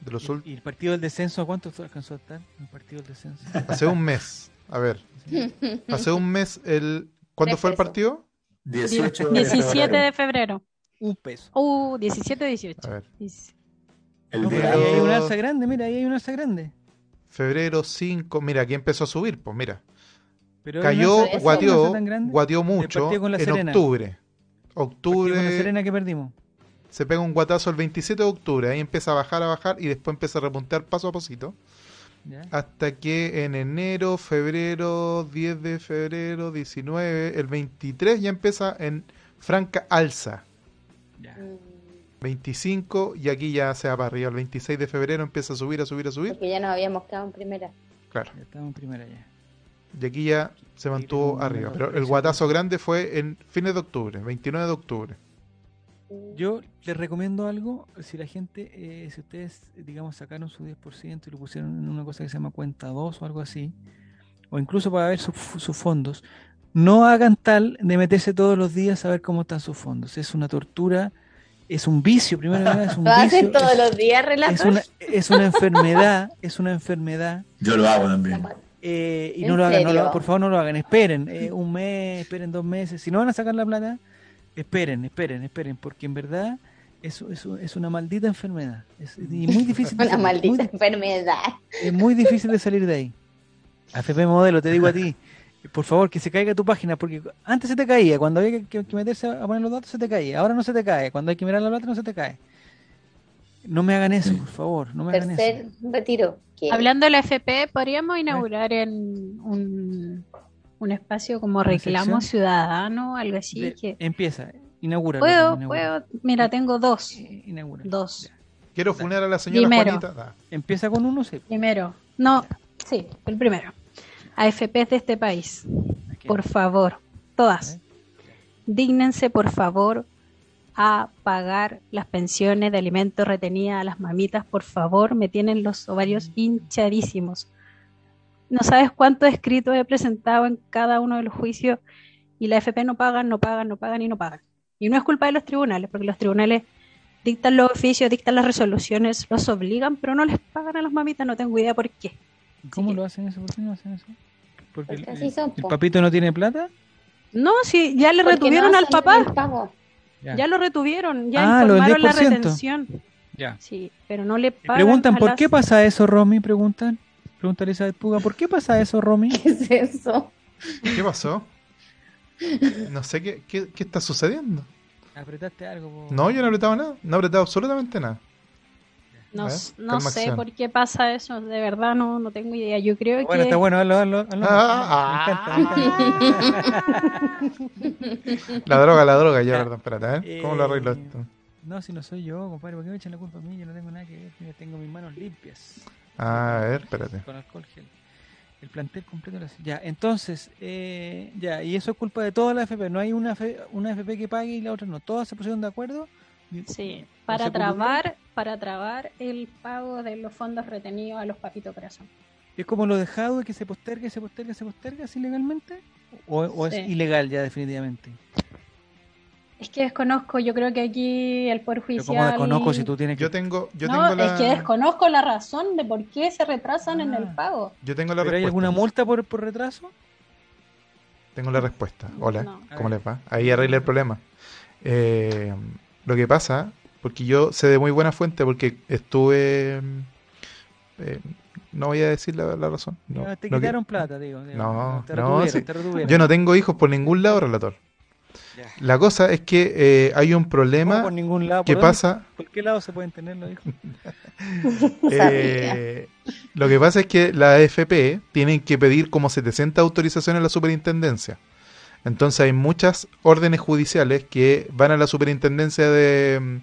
Speaker 3: De los
Speaker 1: ¿Y, ¿Y el partido del descenso cuánto alcanzó a estar? El partido del descenso.
Speaker 3: Hace un mes. A ver, hace un mes, el ¿cuándo fue el partido?
Speaker 2: 18 17 de febrero.
Speaker 1: Un peso.
Speaker 2: Uh, 17 18.
Speaker 1: A ver. El ahí hay una alza grande, mira, ahí hay una alza grande.
Speaker 3: Febrero 5, mira, aquí empezó a subir, pues mira. Pero Cayó, guateó, guateó mucho en octubre. Octubre.
Speaker 1: Con la Serena que perdimos.
Speaker 3: Se pega un guatazo el 27 de octubre, ahí empieza a bajar, a bajar y después empieza a repuntar paso a pasito. Hasta que en enero, febrero, 10 de febrero, 19, el 23 ya empieza en franca alza. 25 y aquí ya se va para arriba. El 26 de febrero empieza a subir, a subir, a subir.
Speaker 4: Porque ya nos habíamos quedado en primera.
Speaker 3: Claro.
Speaker 1: Ya estamos en primera ya.
Speaker 3: Y aquí ya se mantuvo arriba. Pero el guatazo grande fue en fines de octubre, 29 de octubre.
Speaker 1: Yo les recomiendo algo, si la gente, eh, si ustedes, digamos, sacaron su 10% y lo pusieron en una cosa que se llama cuenta 2 o algo así, o incluso para ver sus fondos, no hagan tal de meterse todos los días a ver cómo están sus fondos. Es una tortura, es un vicio, primero es un [laughs] vicio.
Speaker 4: todos los días,
Speaker 1: es una, es una enfermedad, es una enfermedad.
Speaker 5: Yo lo hago también.
Speaker 1: Eh, y no lo hagan, por favor no lo hagan, esperen eh, un mes, esperen dos meses. Si no van a sacar la plata, esperen, esperen, esperen, porque en verdad es, es, es una maldita enfermedad. Es y muy difícil. [laughs]
Speaker 4: una maldita enfermedad.
Speaker 1: Es muy difícil de salir de ahí. AFP Modelo, te digo a ti, por favor, que se caiga tu página, porque antes se te caía, cuando había que, meterse a poner los datos se te caía, ahora no se te cae, cuando hay que mirar la plata no se te cae. No me hagan eso, por favor, no me hagan eso.
Speaker 4: retiro.
Speaker 2: Hablando de la FP, podríamos inaugurar en un, un espacio como reclamo ciudadano, algo así. que...
Speaker 1: Empieza, inaugura.
Speaker 2: Puedo, puedo. Mira, tengo dos. Inaugura. Dos.
Speaker 3: Quiero funar a la señora Juanita.
Speaker 1: Empieza con uno, sí.
Speaker 2: Primero. No, sí, el primero. AFPs de este país. Por favor, todas. Dígnense, por favor, a pagar las pensiones de alimentos retenidas a las mamitas, por favor, me tienen los ovarios hinchadísimos. No sabes cuántos escritos he presentado en cada uno de los juicios y la FP no pagan, no pagan, no pagan y no pagan. Y no es culpa de los tribunales, porque los tribunales dictan los oficios, dictan las resoluciones, los obligan, pero no les pagan a las mamitas, no tengo idea por qué.
Speaker 1: ¿Cómo lo hacen eso? ¿Por qué no hacen eso? ¿Porque el, papito no tiene plata?
Speaker 2: No, si ya le retuvieron al papá. Ya. lo retuvieron, ya ah, informaron la retención.
Speaker 1: Ya.
Speaker 2: Sí, pero no le pagan.
Speaker 1: Preguntan, ¿por qué pasa eso, Romy? Preguntan. Pregunta Elizabeth Puga, ¿por qué pasa eso, Romy?
Speaker 4: ¿Qué es eso?
Speaker 3: ¿Qué pasó? No sé qué, qué, qué está sucediendo.
Speaker 1: ¿Apretaste algo?
Speaker 3: No, yo no he apretado nada. No he apretado absolutamente nada.
Speaker 2: No, no sé por qué pasa eso, de verdad no, no tengo idea. Yo creo que.
Speaker 1: Bueno, está bueno, hazlo, hazlo,
Speaker 3: ah, [laughs] la droga, la droga, ya, perdón, espérate, ¿eh? ¿Cómo lo arreglo
Speaker 1: eh, esto? No, si no soy yo, compadre, ¿por qué me echan la culpa a mí? Yo no tengo nada que ver, yo tengo mis manos limpias.
Speaker 3: Ah, a ver, espérate.
Speaker 1: Con alcohol gel. El plantel completo. Ya, entonces, eh, ya, y eso es culpa de toda la FP. No hay una, una FP que pague y la otra no. Todas se pusieron de acuerdo
Speaker 2: Sí, para trabar, para trabar el pago de los fondos retenidos a los papitos corazón.
Speaker 1: ¿Es como lo dejado de que se postergue, se posterga, se posterga así legalmente? ¿O, es ilegal ya definitivamente?
Speaker 2: Es que desconozco, yo creo que aquí el Poder Judicial...
Speaker 1: ¿Cómo desconozco si tú tienes que...
Speaker 3: Yo tengo, yo
Speaker 2: no, es que desconozco la razón de por qué se retrasan en el ah. pago.
Speaker 3: Yo tengo la
Speaker 1: ¿Pero hay alguna multa por, por retraso?
Speaker 3: Tengo la respuesta. Hola, ¿cómo les va? Ahí arreglé el problema. Eh, lo que pasa, porque yo sé de muy buena fuente, porque estuve... Eh, no voy a decir la, razón. No,
Speaker 1: te quitaron plata, digo.
Speaker 3: no, no, yo no tengo hijos por ningún lado, relator. La cosa es que eh, hay un problema
Speaker 1: por ningún lado.
Speaker 3: que pasa...
Speaker 1: ¿Por qué lado se pueden tener los hijos? [laughs]
Speaker 3: eh, lo que pasa es que la AFP tienen que pedir como 700 autorizaciones a la superintendencia. Entonces hay muchas órdenes judiciales que van a la superintendencia de,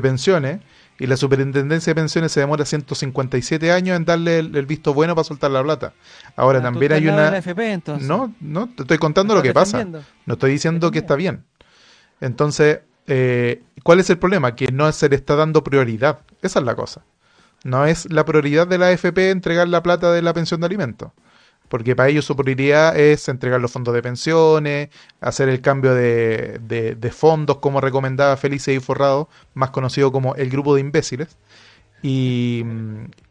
Speaker 3: pensiones y la superintendencia de pensiones se demora 157 años en darle el, visto bueno para soltar la plata. Ahora ah, también hay una... No, no, te estoy contando lo que pasa. No estoy diciendo que está bien. Entonces, eh, ¿cuál es el problema? Que no se le está dando prioridad. Esa es la cosa. No es la prioridad de la AFP entregar la plata de la pensión de alimentos porque para ellos su prioridad es entregar los fondos de pensiones, hacer el cambio de, de, fondos como recomendaba Felice y Forrado, más conocido como el grupo de imbéciles, y,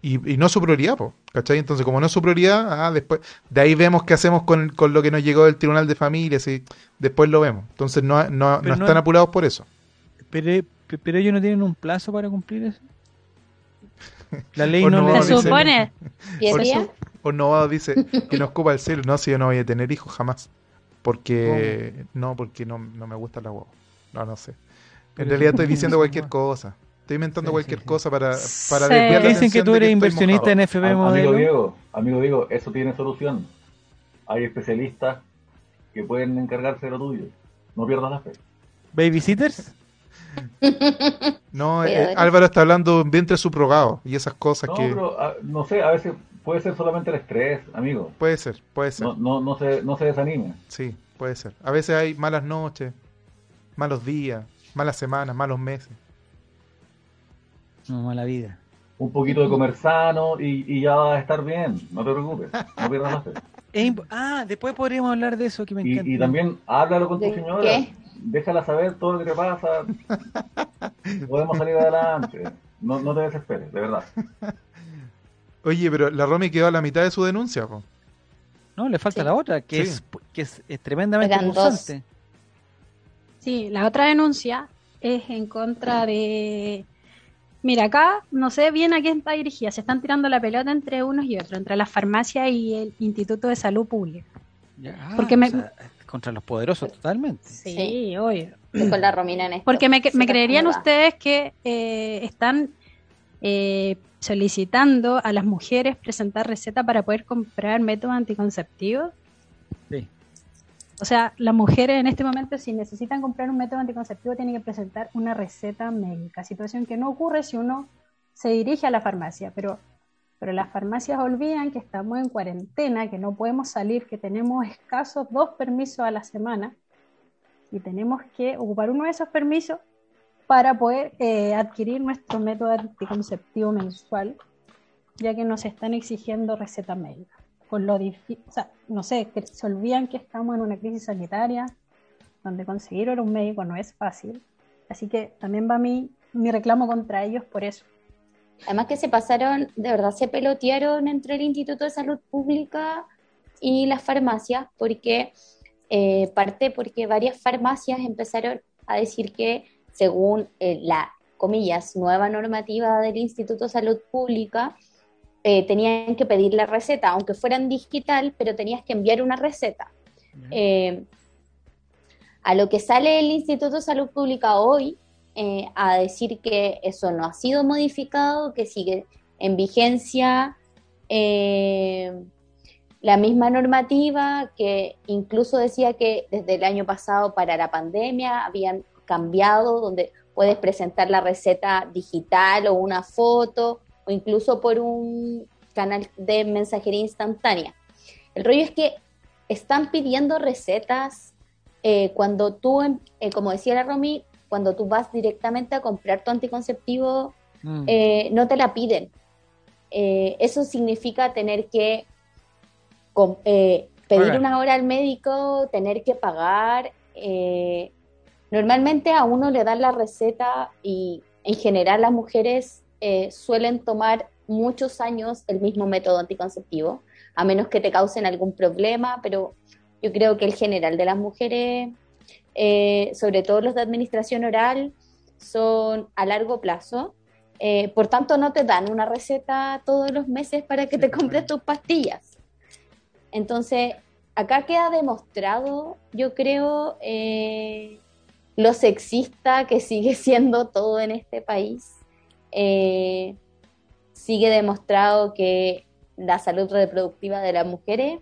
Speaker 3: y, no su prioridad, ¿cachai? Entonces, como no es su prioridad, ah, después, de ahí vemos qué hacemos con, con, lo que nos llegó del Tribunal de Familias y después lo vemos. Entonces, no, no, no están apurados por eso.
Speaker 1: Pero, pero ellos no tienen un plazo para cumplir eso. La ley [laughs] no,
Speaker 2: no Se supone.
Speaker 3: ¿Y no dice que no ocupa el cielo. No, si yo no voy a tener hijos jamás. Porque, no, porque no, no me gusta la huevo. No, no sé. En realidad estoy diciendo [laughs] cualquier cosa. Estoy inventando cualquier cosa para, para
Speaker 1: desviar la Dicen que tú eres inversionista en FB Modelo.
Speaker 6: Amigo Diego, amigo Diego, eso tiene solución. Hay especialistas que pueden encargarse de lo tuyo. No pierdas la fe.
Speaker 1: ¿Babysitters?
Speaker 3: No, eh, Álvaro está hablando vientre subrogado y esas cosas que...
Speaker 6: Ah, no sé, a veces puede ser solamente el estrés, amigo.
Speaker 3: Puede ser, puede ser.
Speaker 6: No, no, no, se, no se desanime.
Speaker 3: Sí, puede ser. A veces hay malas noches, malos días, Malas semanas, malos meses.
Speaker 1: No, mala vida.
Speaker 6: Un poquito de comer sano y, ya va a estar bien. No te preocupes. No pierdas la fe. [laughs]
Speaker 1: ah, después podríamos hablar de eso que me
Speaker 6: encanta. Y, también háblalo con tu señora. Déjala saber todo lo que te pasa. [laughs] Podemos salir adelante. No, no te desesperes, de verdad. [laughs]
Speaker 3: Oye, pero la Romy quedó a la mitad de su denuncia,
Speaker 1: No, le falta la otra, que, es, que es, tremendamente importante.
Speaker 2: Sí, la otra denuncia es en contra de... Mira, acá no sé bien a quién está dirigida. Se están tirando la pelota entre unos y otros, entre la farmacia y el Instituto de Salud Pública.
Speaker 1: Porque me... contra los poderosos totalmente.
Speaker 2: Sí, obvio.
Speaker 4: Con la Romina en esto.
Speaker 2: Porque me, me creerían ustedes que eh, están eh, solicitando a las mujeres presentar receta para poder comprar métodos anticonceptivos. Sí. O sea, las mujeres en este momento, si necesitan comprar un método anticonceptivo, tienen que presentar una receta médica, situación que no ocurre si uno se dirige a la farmacia, pero, pero las farmacias olvidan que estamos en cuarentena, que no podemos salir, que tenemos escasos dos permisos a la semana y tenemos que ocupar uno de esos permisos para poder eh, adquirir nuestro método anticonceptivo mensual, ya que nos están exigiendo receta médica. Con lo difícil, o sea, no sé, que se olvidan que estamos en una crisis sanitaria, donde conseguir un médico no es fácil. Así que también va mi, mi reclamo contra ellos por eso.
Speaker 4: Además que se pasaron, de verdad se pelotearon entre el Instituto de Salud Pública y las farmacias, porque eh, parte porque varias farmacias empezaron a decir que según eh, la, comillas, nueva normativa del Instituto de Salud Pública, eh, tenían que pedir la receta, aunque fueran digital, pero tenías que enviar una receta. Eh, a lo que sale el Instituto de Salud Pública hoy a decir que eso no ha sido modificado, que sigue en vigencia la misma normativa, que incluso decía que desde el año pasado para la pandemia habían cambiado, donde puedes presentar la receta digital o una foto o incluso por un canal de mensajería instantánea. El rollo es que están pidiendo recetas eh, cuando tú, em, eh, como decía la Romy, cuando tú vas directamente a comprar tu anticonceptivo, mm. eh, no te la piden. eso significa tener que pedir una hora al médico, tener que pagar, Normalmente a uno le dan la receta y en general las mujeres eh, suelen tomar muchos años el mismo método anticonceptivo, a menos que te causen algún problema, pero yo creo que el general de las mujeres, eh, sobre todo los de administración oral, son a largo plazo. Eh, por tanto, no te dan una receta todos los meses para que te compres tus pastillas. Entonces, acá queda demostrado, yo creo, lo sexista que sigue [laughs] siendo todo en este país. Eh, sigue demostrado que la salud reproductiva de las mujeres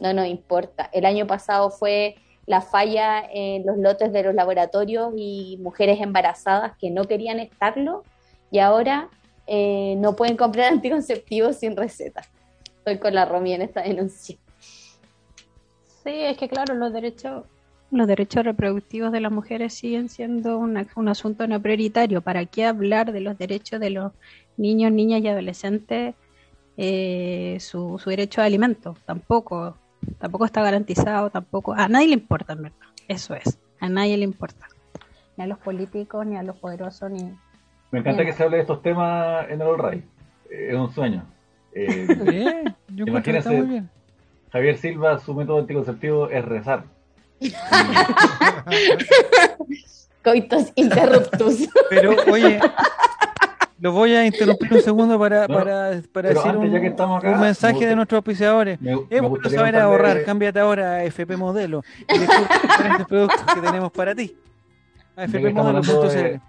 Speaker 4: no nos importa. El año pasado fue la falla en los lotes de los laboratorios y mujeres embarazadas que no querían estarlo y ahora eh, no pueden comprar [laughs] anticonceptivos sin receta. Estoy con la Romy en esta denuncia.
Speaker 2: Sí, es que claro, los derechos los derechos reproductivos de las mujeres siguen siendo un asunto no prioritario. ¿Para qué hablar de los derechos de los niños, niñas y adolescentes? Eh, su, derecho a alimento tampoco, tampoco está garantizado, tampoco, a nadie le importa, en verdad. Eso es, a nadie le importa. Ni a los políticos, ni a los poderosos, ni...
Speaker 6: Me encanta que se hable de estos temas en el All Right. Eh, es un sueño. Eh, [laughs] Yo imagínese, Javier Silva, su método anticonceptivo es rezar. [laughs]
Speaker 4: Coitos interruptus.
Speaker 1: Pero oye, lo voy a interrumpir un segundo para, para, para decir un, un, mensaje de nuestros auspiciadores. es bueno saber ahorrar, cámbiate ahora a FP Modelo y diferentes productos que tenemos para ti.
Speaker 6: A FP Modelo.cl.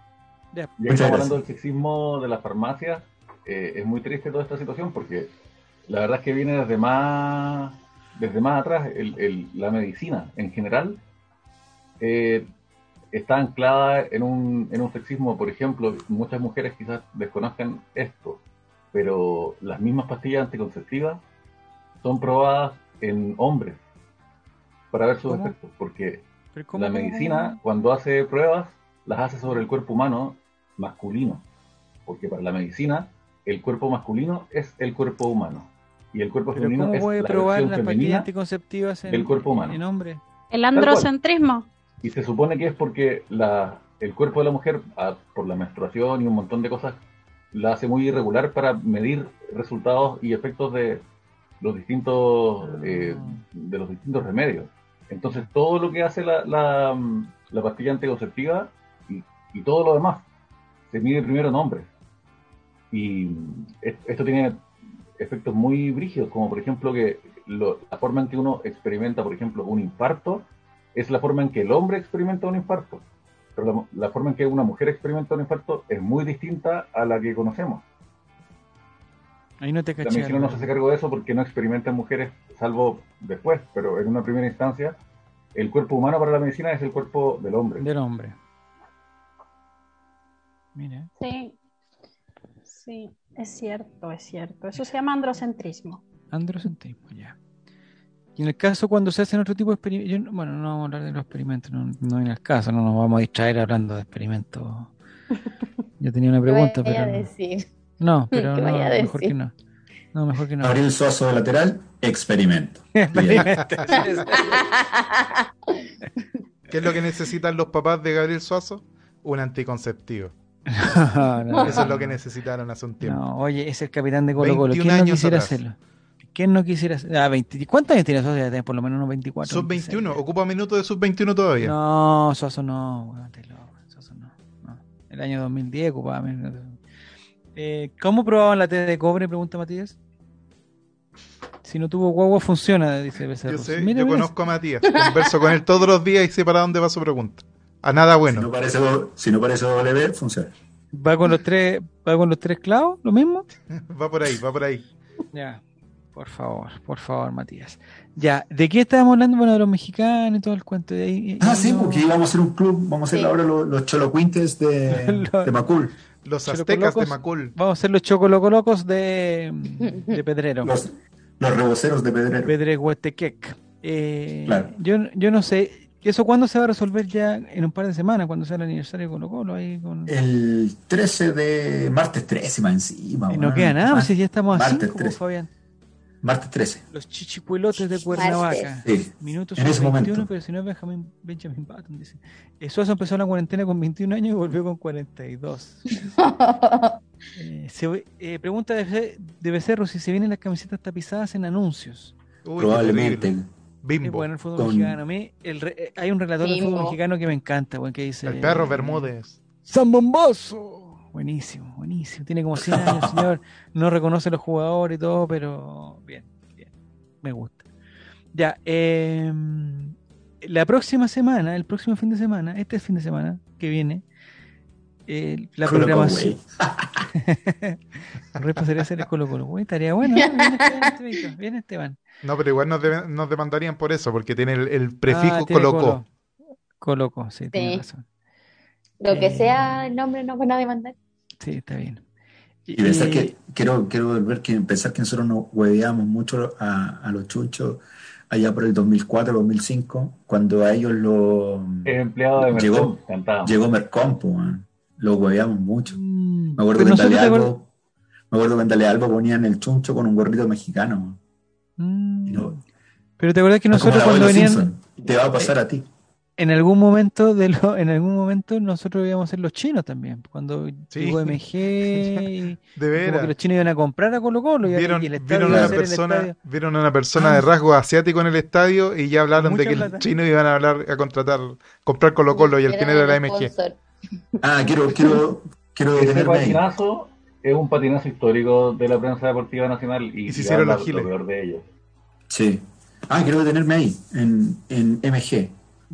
Speaker 6: Ya, estamos hablando del sexismo de las farmacias. Eh, es muy triste toda esta situación porque la verdad es que viene desde más desde más atrás, el, la medicina en general eh, está anclada en un, en un sexismo. Por ejemplo, muchas mujeres quizás desconozcan esto, pero las mismas pastillas anticonceptivas son probadas en hombres para ver sus efectos, porque la medicina cuando hace pruebas las hace sobre el cuerpo humano masculino, porque para la medicina el cuerpo masculino es el cuerpo humano y el cuerpo femenino
Speaker 1: ¿cómo
Speaker 6: es la
Speaker 1: probar
Speaker 6: versión
Speaker 1: las
Speaker 6: femenina
Speaker 1: pastillas anticonceptivas en,
Speaker 6: del cuerpo humano.
Speaker 1: en hombre?
Speaker 2: El androcentrismo.
Speaker 6: Y se supone que es porque la, el cuerpo de la mujer, ah, por la menstruación y un montón de cosas, la hace muy irregular para medir resultados y efectos de los distintos eh, de los distintos remedios. Entonces todo lo que hace la, la, la pastilla anticonceptiva y, y, todo lo demás se mide primero en hombres. Y esto tiene efectos muy brígidos, como por ejemplo que lo, la forma en que uno experimenta, por ejemplo, un infarto, es la forma en que el hombre experimenta un infarto. Pero la, la forma en que una mujer experimenta un infarto es muy distinta a la que conocemos.
Speaker 1: Ahí no te
Speaker 6: La medicina no se hace cargo de eso porque no experimenta en mujeres, salvo después, pero en una primera instancia, el cuerpo humano para la medicina es el cuerpo del hombre.
Speaker 1: Del hombre. Mira.
Speaker 2: Sí, sí, es cierto, es cierto. Eso se llama androcentrismo.
Speaker 1: Androcentrismo, ya. Y en el caso cuando se hacen otro tipo de experimentos, bueno, no vamos a hablar de los experimentos, no, no en el caso, no nos vamos a distraer hablando de experimentos. [laughs] Yo tenía una pregunta, pero...
Speaker 4: decir?
Speaker 1: No, [laughs] pero no, mejor que no. No, mejor que no.
Speaker 5: Gabriel Suazo de lateral, experimento. [laughs]
Speaker 3: ¿Qué es lo que necesitan los papás de Gabriel Suazo? Un anticonceptivo.
Speaker 1: No, [laughs] no,
Speaker 3: Eso es lo que necesitaron hace un tiempo.
Speaker 1: no, oye, es el capitán de Colo Colo.
Speaker 3: 21
Speaker 1: ¿Quién no quisiera
Speaker 3: atrás.
Speaker 1: hacerlo? ¿Quién no quisiera hacerlo? Ah, 20. ¿Cuántos años tiene Sosa? Por lo menos unos 24.
Speaker 3: Sub 21,
Speaker 1: 26.
Speaker 3: ocupa minutos de sub 21 todavía.
Speaker 1: No, Soso no, weón, te lo- no, no. El año 2010 ocupaba menos. Eh, ¿Cómo probaban la T de cobre? Pregunta Matías. Si no tuvo guagua, funciona, dice Becerro.
Speaker 3: Yo sé,
Speaker 1: Mira,
Speaker 3: yo
Speaker 1: mira.
Speaker 3: conozco a Matías, converso con él todos los días y sé para dónde va su pregunta. A nada
Speaker 5: Si no
Speaker 3: bueno.
Speaker 5: parece, si no parece W, funciona.
Speaker 1: ¿Va con los tres, va con los tres clavos? ¿Lo mismo? [laughs]
Speaker 3: Va por ahí, va por ahí.
Speaker 1: Ya, por favor, por favor, Matías. Ya, ¿de qué estábamos hablando? Bueno, de los mexicanos y todo el cuento de ahí.
Speaker 5: Ah, sí, porque íbamos a hacer un club, vamos a hacer ahora los, los cholocuintes de, [laughs]
Speaker 1: Los-
Speaker 5: de Macul.
Speaker 3: Los aztecas de Macul.
Speaker 1: Vamos a ser los chocolocolocos de, de [laughs] Pedrero.
Speaker 5: Los, los reboceros de Pedrero.
Speaker 1: Pedreguetequec. Eh,
Speaker 5: Claro.
Speaker 1: yo, yo no sé, ¿eso cuándo se va a resolver ya? En un par de semanas, cuando sea el aniversario de Colo Colo. Ahí con...
Speaker 5: El 13 de. Martes 13, más encima.
Speaker 1: Y no queda nada, pues si ya estamos a
Speaker 5: Martes
Speaker 1: 5, pues,
Speaker 5: 13.
Speaker 1: Fabián.
Speaker 5: Martes 13.
Speaker 1: Los chichipuelotes de Cuernavaca.
Speaker 5: Sí.
Speaker 1: Minutos
Speaker 5: En ese
Speaker 1: son 21,
Speaker 5: momento.
Speaker 1: pero si no es Benjamin, Benjamin Button, dice. Eh, Suazo empezó la cuarentena con 21 años y volvió con 42. [laughs] Eh, se- eh, pregunta de, de Becerro si se vienen las camisetas tapizadas en anuncios.
Speaker 3: Uy,
Speaker 5: Probablemente.
Speaker 3: Bimbo.
Speaker 1: bueno el fútbol
Speaker 5: Con-
Speaker 1: mexicano. A mí el re- eh, hay un relator del fútbol
Speaker 4: Bimbo.
Speaker 1: mexicano que me encanta, weón, que dice...
Speaker 3: El perro Bermúdez.
Speaker 1: ¡San Bomboso! Buenísimo, buenísimo. Tiene como 100 años, señor. No reconoce a los jugadores y todo, pero bien, bien. Me gusta. Ya, eh, la próxima semana, el próximo fin de semana, este fin de semana que viene, eh, la
Speaker 5: Colo
Speaker 1: programación.
Speaker 5: güey. [laughs]
Speaker 1: Repa sería hacer el Colo Colo, güey, estaría bueno. ¿eh? [laughs] Viene Esteban, Estevito, viene Esteban.
Speaker 3: No, pero igual nos, demandarían por eso, porque tiene el, el prefijo
Speaker 1: Ah, tiene
Speaker 3: colocó.
Speaker 1: Colo. Coloco, sí, tiene razón.
Speaker 4: Lo que
Speaker 1: Eh,
Speaker 4: sea el nombre nos van a demandar.
Speaker 1: Sí, está bien.
Speaker 5: Y pensar que, quiero, quiero volver que pensar que nosotros nos hueveamos mucho a, a los chuchos allá por el 2004, 2005, cuando a ellos lo
Speaker 6: Es empleado de
Speaker 5: Llegó- llegó Mercompo, weón. Lo hueveamos mucho.
Speaker 1: Mm,
Speaker 5: Me acuerdo que en Dale Albo, me acuerdo que en Dale Albo ponían el chuncho con un gorrito mexicano.
Speaker 1: Mm.
Speaker 5: No-
Speaker 1: Pero te acuerdas que nosotros
Speaker 5: el
Speaker 1: cuando venían,
Speaker 5: Simpson. Te va a pasar a ti.
Speaker 1: en algún momento de lo, en algún momento nosotros íbamos a ser los chinos también, cuando
Speaker 3: Sí.
Speaker 1: llegó MG [laughs] y
Speaker 3: De
Speaker 1: como que
Speaker 3: veras.
Speaker 1: los chinos iban a comprar a Colo Colo y,
Speaker 3: Vieron,
Speaker 1: y el
Speaker 3: vieron
Speaker 1: a
Speaker 3: una persona, vieron una persona de rasgo asiático en el estadio y ya hablaron
Speaker 1: Mucha
Speaker 3: de que
Speaker 1: plata.
Speaker 3: el chino iban a hablar a contratar, comprar Colo Colo y el final era la MG.
Speaker 5: Ah, quiero, quiero, quiero detenerme ahí.
Speaker 6: Es un patinazo histórico de la prensa deportiva nacional y,
Speaker 3: Y se hicieron los giles.
Speaker 6: lo peor de ellos.
Speaker 5: Sí. Ah, quiero detenerme ahí, en, en MG.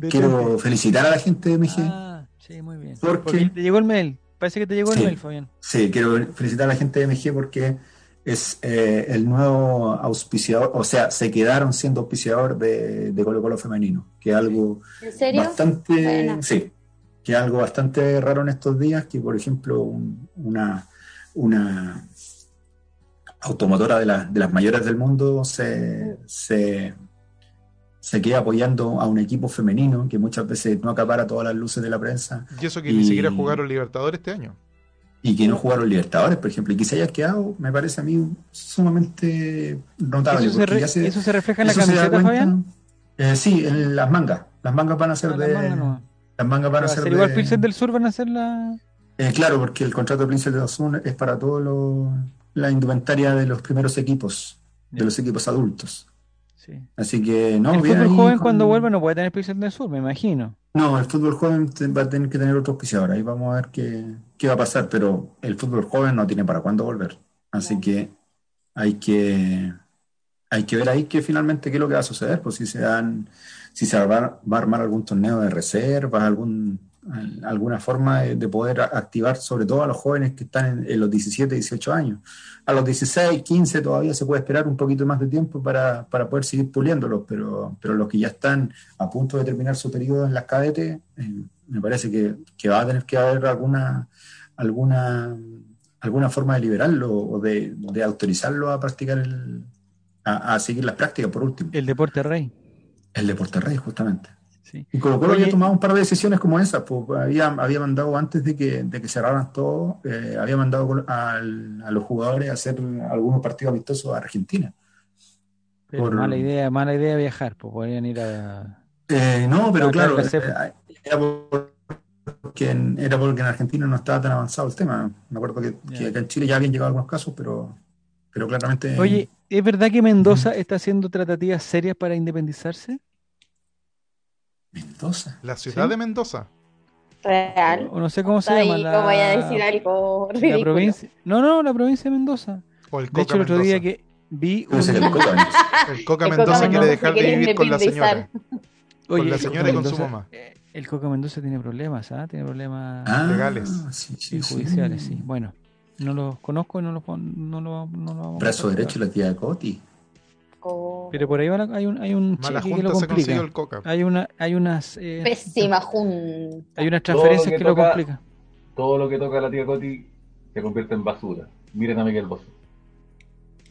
Speaker 5: Quiero felicitar a la gente de MG.
Speaker 1: Ah, sí, muy bien.
Speaker 5: ¿Por
Speaker 1: Porque te llegó el mail. Parece que te llegó el
Speaker 5: Sí.
Speaker 1: mail, Fabián.
Speaker 5: Sí, quiero felicitar a la gente de MG porque es eh, el nuevo auspiciador, o sea, se quedaron siendo auspiciador de, de Colo Colo femenino, que es algo
Speaker 4: ¿En serio?
Speaker 5: bastante,
Speaker 4: Buena.
Speaker 5: sí, que es algo bastante raro en estos días, que por ejemplo un- una, una automotora de, la- de las mayores del mundo se, se, se queda apoyando a un equipo femenino que muchas veces no acapara todas las luces de la prensa.
Speaker 3: Y eso que ni siquiera jugaron Libertadores este año.
Speaker 5: Y que no jugaron Libertadores, por ejemplo, y que se haya quedado, me parece a mí sumamente notable.
Speaker 1: ¿Eso, se, refleja en la camiseta, Fabián?
Speaker 5: Eh, sí, en las mangas. Las mangas van a ser ah, de. Las mangas, van a ser, de.
Speaker 1: igual Princess del Sur van a ser la.
Speaker 5: Eh, claro, porque el contrato de Princess del Sur es para todo la indumentaria de los primeros equipos, de los equipos adultos. Así que no.
Speaker 1: El fútbol joven cuando vuelva no puede tener Princess del Sur, me imagino.
Speaker 5: No, el fútbol joven va a tener que tener otro auspiciador. Ahí vamos a ver qué, qué va a pasar, pero el fútbol joven no tiene para cuándo volver. Así que hay que hay que ver ahí que finalmente qué es lo que va a suceder, pues si se dan, si se va, a armar algún torneo de reserva, algún, alguna forma de, poder activar sobre todo a los jóvenes que están en, los 17, 18 años. A los 16, 15 todavía se puede esperar un poquito más de tiempo para, poder seguir puliéndolos, pero, pero los que ya están a punto de terminar su periodo en las cadetes, eh, me parece que, que, va a tener que haber alguna, alguna, alguna forma de liberarlo o de, de autorizarlo a practicar el a, seguir las prácticas, por último.
Speaker 1: El deporte rey.
Speaker 5: El deporte rey, justamente. Y Colo Colo había tomado un par de decisiones como esas, pues había, había mandado antes de que, de que cerraran todo, eh, había mandado a, los jugadores a hacer algunos partidos amistosos a Argentina.
Speaker 1: Pero mala idea, mala idea viajar, pues podrían ir a...
Speaker 5: Eh, no, pero claro, eh, era, porque en, era porque en Argentina no estaba tan avanzado el tema. Me acuerdo que, que acá en Chile ya habían llegado algunos casos, pero, pero claramente...
Speaker 1: Oye, ¿Es verdad que Mendoza está haciendo tratativas serias para independizarse?
Speaker 5: Mendoza.
Speaker 3: La ciudad de Mendoza.
Speaker 4: Real.
Speaker 1: O no sé cómo se llama.
Speaker 4: La, voy a decir algo
Speaker 1: la [laughs] provincia. No, no, la provincia de Mendoza.
Speaker 3: O el
Speaker 1: de hecho, el otro día que vi.
Speaker 5: Un... El, Coca,
Speaker 3: el Coca Mendoza quiere dejar de vivir con la señora. con la señora y con su mamá.
Speaker 1: Eh, el Coca Mendoza tiene problemas, ¿ah? Tiene problemas
Speaker 3: ah, legales.
Speaker 1: y judiciales, sí. Bueno. No los conozco y no los no lo, no lo
Speaker 5: Brazo derecho la tía de Coti.
Speaker 1: Pero por ahí hay un, hay un que lo complica. El coca. Hay una, hay unas
Speaker 4: eh, pésima junta.
Speaker 1: Hay unas transferencias que, lo complican.
Speaker 6: Todo lo que toca la tía Coti se convierte en basura. Miren a Miguel Bosé.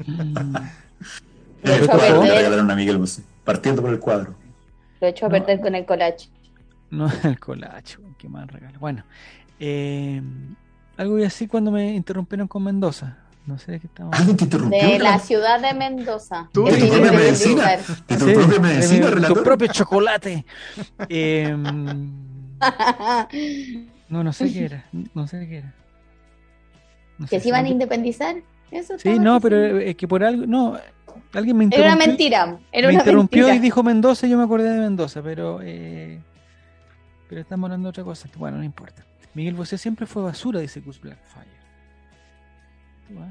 Speaker 5: Mm. Lo he hecho a a Miguel Bosé, partiendo por el cuadro.
Speaker 4: Lo he hecho a perder con el colacho.
Speaker 1: No, [laughs] el colacho, qué mal regalo. Bueno, eh, algo y así cuando me interrumpieron con Mendoza. No sé de qué estamos
Speaker 5: ¿Alguien te interrumpió?
Speaker 4: De la ciudad de Mendoza.
Speaker 5: ¿Tú? ¿De tu propia medicina? ¿De tu propia medicina,
Speaker 1: relator? Tu propio chocolate. eh, [laughs] no, no sé qué era. No sé qué era.
Speaker 4: No ¿Que se iban a independizar? Eso
Speaker 1: sí, no, pero es que por algo. No, alguien me
Speaker 4: interrumpió. Era una mentira. Era
Speaker 1: me interrumpió y dijo Mendoza y yo me acordé de Mendoza, pero. Eh, pero estamos hablando de otra cosa. Bueno, no importa. Miguel Bosé siempre fue basura, dice Gus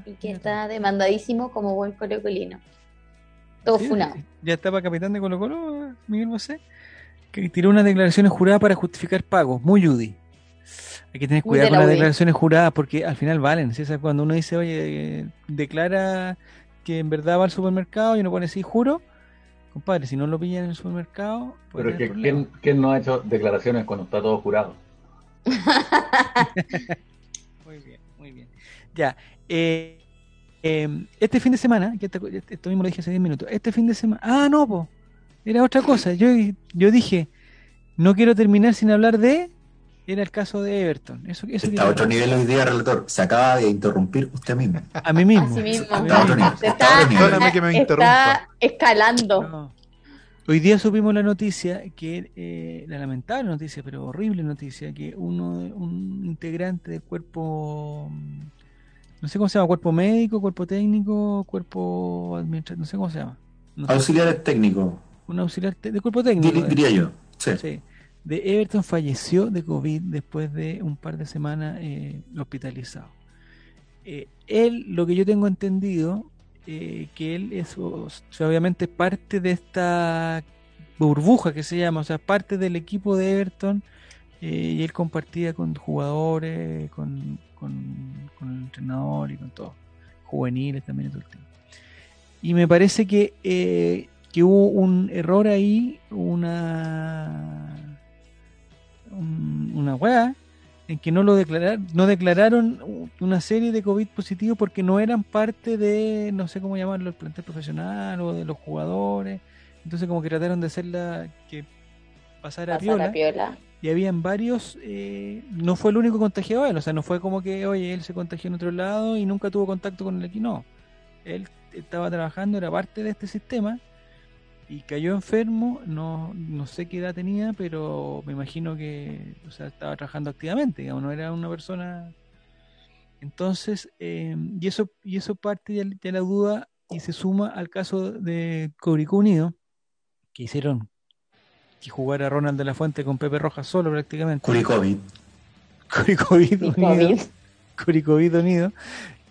Speaker 4: Y que está demandadísimo como buen colocolino. Todo funado.
Speaker 1: Ya estaba capitán de Colo Colo, Miguel Bosé, que tiró unas declaraciones juradas para justificar pagos. Muy Judy. Hay que tener cuidado con las declaraciones juradas porque al final valen. ¿sí? Cuando uno dice, oye, declara que en verdad va al supermercado y uno pone así, juro, compadre, si no lo pillan en el supermercado.
Speaker 6: Pero que, ¿quién, ¿quién no ha hecho declaraciones cuando está todo jurado? [laughs] [laughs]
Speaker 1: muy bien, muy bien. Ya. Eh, em, este fin de semana, que esto mismo lo dije hace 10 minutos, este fin de semana, ah, no, po, era otra cosa. Yo, yo dije, no quiero terminar sin hablar de, era el caso de Everton. Eso, eso
Speaker 5: está a otro nivel hoy día, relator. Se acaba de interrumpir usted mismo.
Speaker 1: A mí mismo.
Speaker 4: Está, escalando.
Speaker 1: Hoy día supimos la noticia, que eh, la lamentable noticia, pero horrible noticia, que uno un integrante del cuerpo, no sé cómo se llama, cuerpo médico, cuerpo técnico, cuerpo administrativo, no sé cómo se llama.
Speaker 5: auxiliar técnico.
Speaker 1: Un auxiliar de cuerpo técnico.
Speaker 5: Diría yo, sí.
Speaker 1: De Everton falleció de COVID después de un par de semanas eh, hospitalizado. Eh, él, lo que yo tengo entendido, eh, que él es obviamente parte de esta burbuja que se llama, o sea, parte del equipo de Everton eh, y él compartía con jugadores, con, con, el entrenador y con todo, juveniles también y todo el tema. Y me parece que, eh, que hubo un error ahí, una, una weá, en que no lo declararon, no declararon una serie de COVID positivos porque no eran parte de, no sé cómo llamarlo, el plantel profesional o de los jugadores. Entonces como que trataron de hacerla que pasara, a piola. Y habían varios, eh, no fue el único contagiado él, o sea, no fue como que, oye, él se contagió en otro lado y nunca tuvo contacto con el equipo, no. Él estaba trabajando, era parte de este sistema y cayó enfermo, no, no sé qué edad tenía, pero me imagino que o sea, estaba trabajando activamente, digamos, no era una persona... Entonces, eh, y, eso, y eso parte de, la duda y se suma al caso de Cobrico Unido, que hicieron que jugara Ronald de la Fuente con Pepe Rojas solo prácticamente.
Speaker 5: Curicovid.
Speaker 1: Curicovid Unido. Curicovid Unido,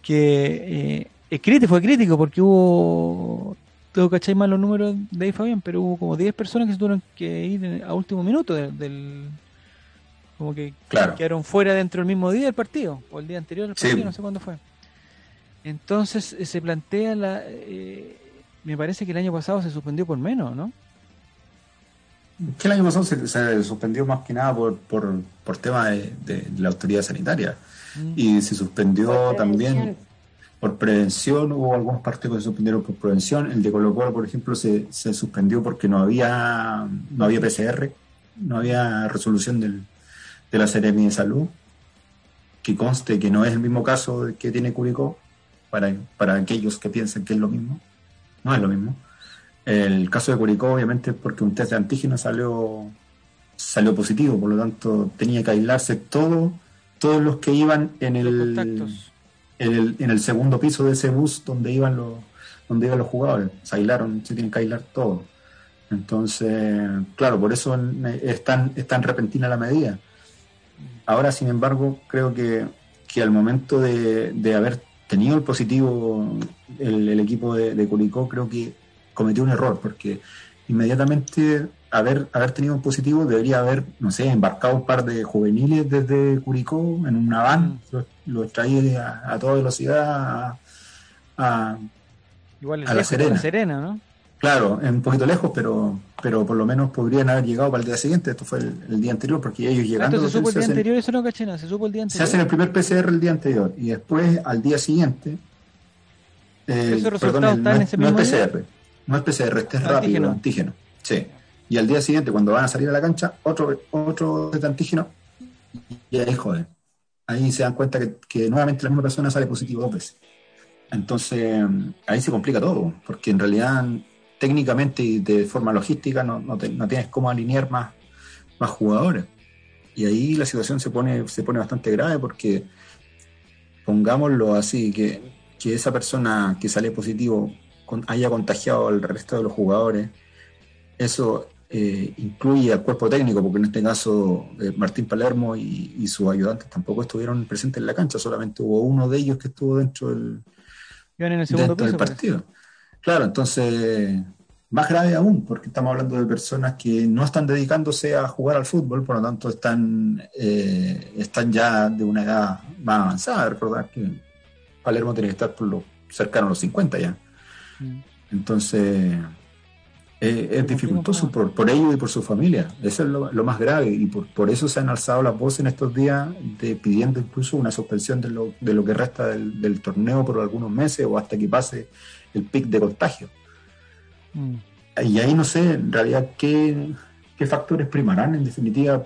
Speaker 1: que eh, fue crítico porque hubo tengo cachai mal los números de ahí Fabián, pero hubo como 10 personas que se tuvieron que ir a último minuto del, como que quedaron fuera dentro del mismo día del partido, o el día anterior del partido, no sé cuándo fue. Entonces eh, se plantea la eh, me parece que el año pasado se suspendió por menos, ¿no?
Speaker 5: Que el año pasado se, suspendió más que nada por, por, por tema de, la autoridad sanitaria. Mm. Y se suspendió también por prevención, hubo algunos partidos que se suspendieron por prevención. El de Colo Colo, por ejemplo, se, se suspendió porque no había, no había PCR, no había resolución del, de la Seremi de Salud, que conste que no es el mismo caso que tiene Curicó, para, para aquellos que piensen que es lo mismo, no es lo mismo. El caso de Curicó, obviamente, porque un test de antígeno salió, salió positivo, por lo tanto tenía que aislarse todo, todos los que iban en el en el, en el segundo piso de ese bus donde iban los, donde iban los jugadores. Se aislaron, se tienen que aislar todo. Entonces, claro, por eso es tan, es tan repentina la medida. Ahora, sin embargo, creo que, que al momento de, de, haber tenido el positivo el, equipo de, de Curicó, creo que cometió un error, porque inmediatamente haber, haber tenido un positivo, debería haber, no sé, embarcado un par de juveniles desde Curicó en una van, mm. los, traía a, toda velocidad a,
Speaker 1: la Serena. Serena, ¿no?
Speaker 5: Claro, un poquito lejos, pero pero por lo menos podrían haber llegado para el día siguiente. Esto fue el, día anterior, porque ellos llegando.
Speaker 1: se supo el día anterior, eso no cachena, se supo el día anterior.
Speaker 5: Se hacen el primer PCR el día anterior y después al día siguiente.
Speaker 1: Eh, perdón, no, es, no es
Speaker 5: PCR, no es PCR, este es rápido, antígeno. Sí y al día siguiente, cuando van a salir a la cancha, otro, otro de antígeno, y ahí joder. Ahí se dan cuenta que, nuevamente la misma persona sale positivo dos veces. Entonces, ahí se complica todo, porque en realidad, técnicamente y de forma logística, no, no, tienes cómo alinear más, más jugadores. Y ahí la situación se pone, se pone bastante grave porque, pongámoslo así, que, que esa persona que sale positivo haya contagiado al resto de los jugadores, eso eh, incluye al cuerpo técnico, porque en este caso eh, Martín Palermo y, sus ayudantes tampoco estuvieron presentes en la cancha, solamente hubo uno de ellos que estuvo dentro del, del partido. Claro, entonces, más grave aún, porque estamos hablando de personas que no están dedicándose a jugar al fútbol, por lo tanto están, eh, están ya de una edad más avanzada. Recordar que Palermo tiene que estar por lo cercano a los 50 ya. Mm. Entonces, eh, es dificultoso por, por ellos y por su familia. Eso es lo, más grave y por, por, eso se han alzado las voces en estos días de, pidiendo incluso una suspensión de lo, de lo que resta del, torneo por algunos meses o hasta que pase el pic de contagio. Mm. Y ahí no sé en realidad qué, qué factores primarán en definitiva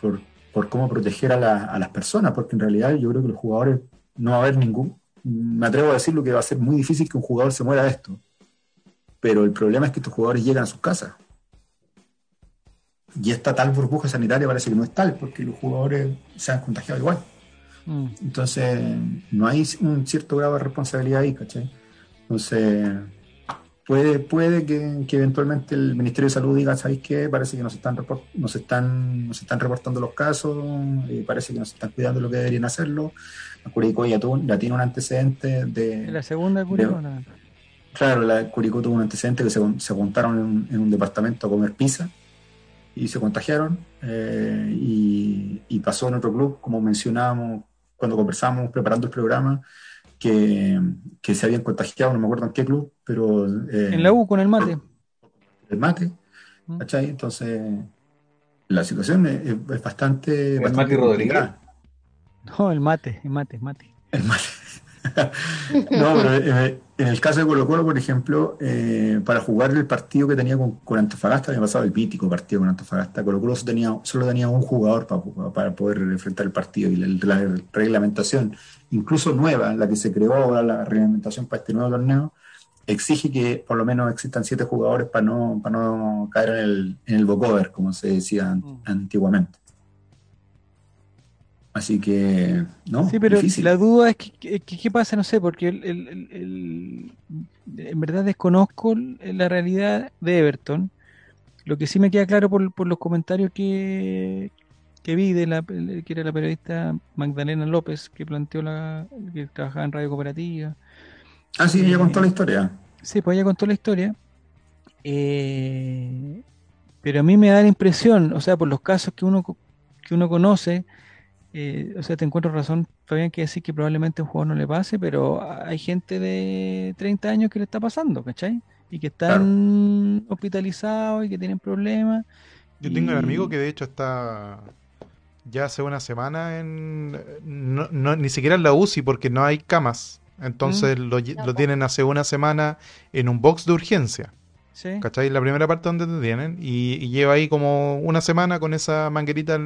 Speaker 5: por, por, cómo proteger a, a las personas, porque en realidad yo creo que los jugadores no va a haber ningún, me atrevo a decir lo que va a ser muy difícil que un jugador se muera de esto pero el problema es que estos jugadores llegan a sus casas. Y esta tal burbuja sanitaria parece que no es tal, porque los jugadores se han contagiado igual. Mm. Entonces, no hay un cierto grado de responsabilidad ahí, ¿cachai? Entonces, puede, puede que, eventualmente el Ministerio de Salud diga, ¿sabéis qué? Parece que nos están, nos están, nos están reportando los casos, y parece que nos están cuidando lo que deberían hacerlo. Curicó ya, ya tiene un antecedente de...
Speaker 1: ¿La segunda Curicó?
Speaker 5: Claro, la Curicó tuvo un antecedente que se, se juntaron en un, departamento a comer pizza y se contagiaron. Eh, y, pasó en otro club, como mencionábamos cuando conversábamos preparando el programa, que, se habían contagiado, no me acuerdo en qué club, pero...
Speaker 1: Eh, en la U con el mate.
Speaker 5: El mate, mm. ¿cachai? Entonces, la situación es, bastante...
Speaker 6: ¿El mate Rodríguez?
Speaker 1: No, el mate, el mate, el mate.
Speaker 5: El mate. [laughs] no, pero eh, en el caso de Colo Colo, por ejemplo, eh, para jugar el partido que tenía con, Antofagasta, había pasado el mítico partido con Antofagasta, Colo Colo solo tenía, solo tenía un jugador para, poder enfrentar el partido y la, reglamentación, incluso nueva, la que se creó ahora, la reglamentación para este nuevo torneo, exige que por lo menos existan siete jugadores para no, para no caer en el, en el bocover, como se decía mm. antiguamente. Así que, ¿no?
Speaker 1: Sí, pero la duda es que, qué pasa, no sé, porque el, en verdad desconozco la realidad de Everton. Lo que sí me queda claro por, por los comentarios que, que vi de la que era la periodista Magdalena López, que planteó la que trabajaba en Radio Cooperativa.
Speaker 5: Ah, sí, ella contó la historia.
Speaker 1: Sí, pues ella contó la historia. Eh, pero a mí me da la impresión, o sea, por los casos que uno que uno conoce, eh, o sea, te encuentro razón, Fabián, que decir que probablemente a un jugador no le pase, pero hay gente de 30 años que le está pasando, ¿cachai? Y que están hospitalizados y que tienen problemas.
Speaker 3: Yo tengo un amigo que de hecho está ya hace una semana en... No, ni siquiera en la UCI porque no hay camas. Entonces mm. lo, tienen hace una semana en un box de urgencia. ¿Sí? ¿Cachai? La primera parte donde te tienen. Y, y, lleva ahí como una semana con esa manguerita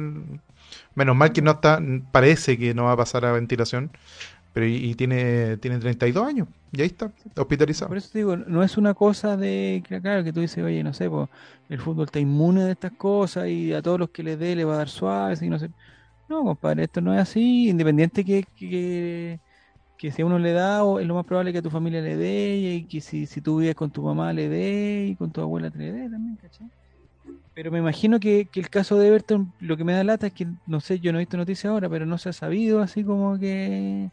Speaker 3: Menos mal que no está, parece que no va a pasar a ventilación, pero y, tiene, tiene 32 años, y ahí está, hospitalizado.
Speaker 1: Por eso te digo, no es una cosa de, claro, que tú dices, oye, no sé, pues, el fútbol está inmune de estas cosas y a todos los que le dé le va a dar suave, y no sé. No, compadre, esto no es así, independiente que, que, que si a uno le da, es lo más probable que a tu familia le dé, y que si, si tú vives con tu mamá le dé, y con tu abuela te le dé también, ¿cachai? Pero me imagino que, el caso de Everton, lo que me da lata es que, no sé, yo no he visto noticias ahora, pero no se ha sabido así como que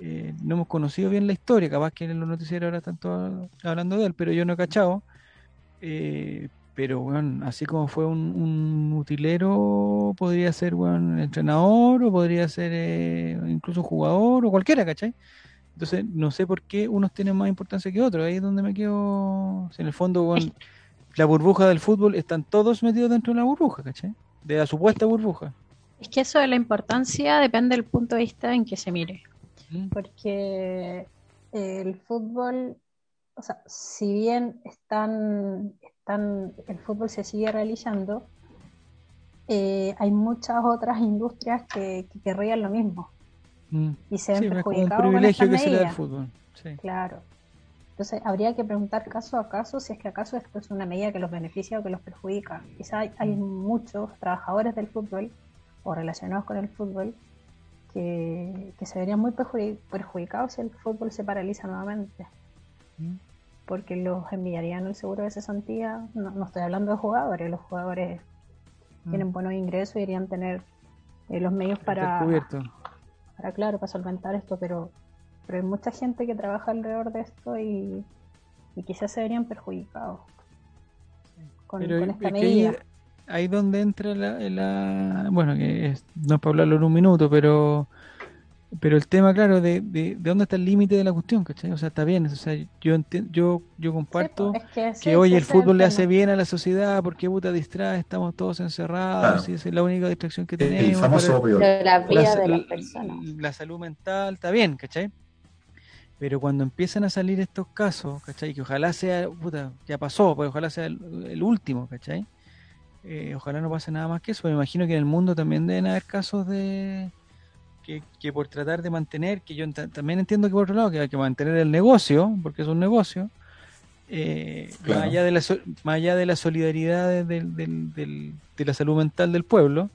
Speaker 1: eh, no hemos conocido bien la historia. Capaz que en los noticieros ahora están todos hablando de él, pero yo no he cachado. Eh, pero bueno, así como fue un, utilero, podría ser bueno, entrenador, o podría ser eh, incluso jugador, o cualquiera, ¿cachai? Entonces, no sé por qué unos tienen más importancia que otros. Ahí es donde me quedo. en el fondo, bueno, la burbuja del fútbol, están todos metidos dentro de la burbuja, ¿cachai? De la supuesta burbuja.
Speaker 2: Es que eso de la importancia depende del punto de vista en que se mire. Mm. Porque el fútbol, o sea, si bien están, están, el fútbol se sigue realizando, eh, hay muchas otras industrias que, querrían lo mismo. Mm. Y se ven perjudicados. un privilegio que se le da al fútbol. Sí. Claro. Entonces, habría que preguntar caso a caso si es que acaso esto es una medida que los beneficia o que los perjudica. Quizá hay, muchos trabajadores del fútbol o relacionados con el fútbol que, se verían muy perjudicados si el fútbol se paraliza nuevamente. Mm. Porque los enviarían el seguro de cesantía. No, no estoy hablando de jugadores, los jugadores mm. tienen buenos ingresos y irían tener eh, los medios para, para, claro, para solventar esto, pero pero hay mucha gente que trabaja alrededor de esto y, quizás se verían perjudicados con, esta medida.
Speaker 1: Ahí, donde entra la, bueno, que no es para hablarlo en un minuto, pero pero el tema, claro, de, de, dónde está el límite de la cuestión, ¿cachai? O sea, está bien, o sea, yo yo yo comparto pues, que, hoy el fútbol le hace bien a la sociedad porque puta distrae, estamos todos encerrados, y es la única distracción que tenemos. la vida de las personas. La salud mental, está bien, ¿cachai? Pero cuando empiezan a salir estos casos, ¿cachai? Que ojalá sea, puta, ya pasó, pues ojalá sea el, último, ¿cachai? Eh, ojalá no pase nada más que eso. Me imagino que en el mundo también deben haber casos de que, por tratar de mantener, que yo también entiendo que por otro lado que hay que mantener el negocio, porque es un negocio, eh, más, allá de la, más allá de la solidaridad de la salud mental del pueblo,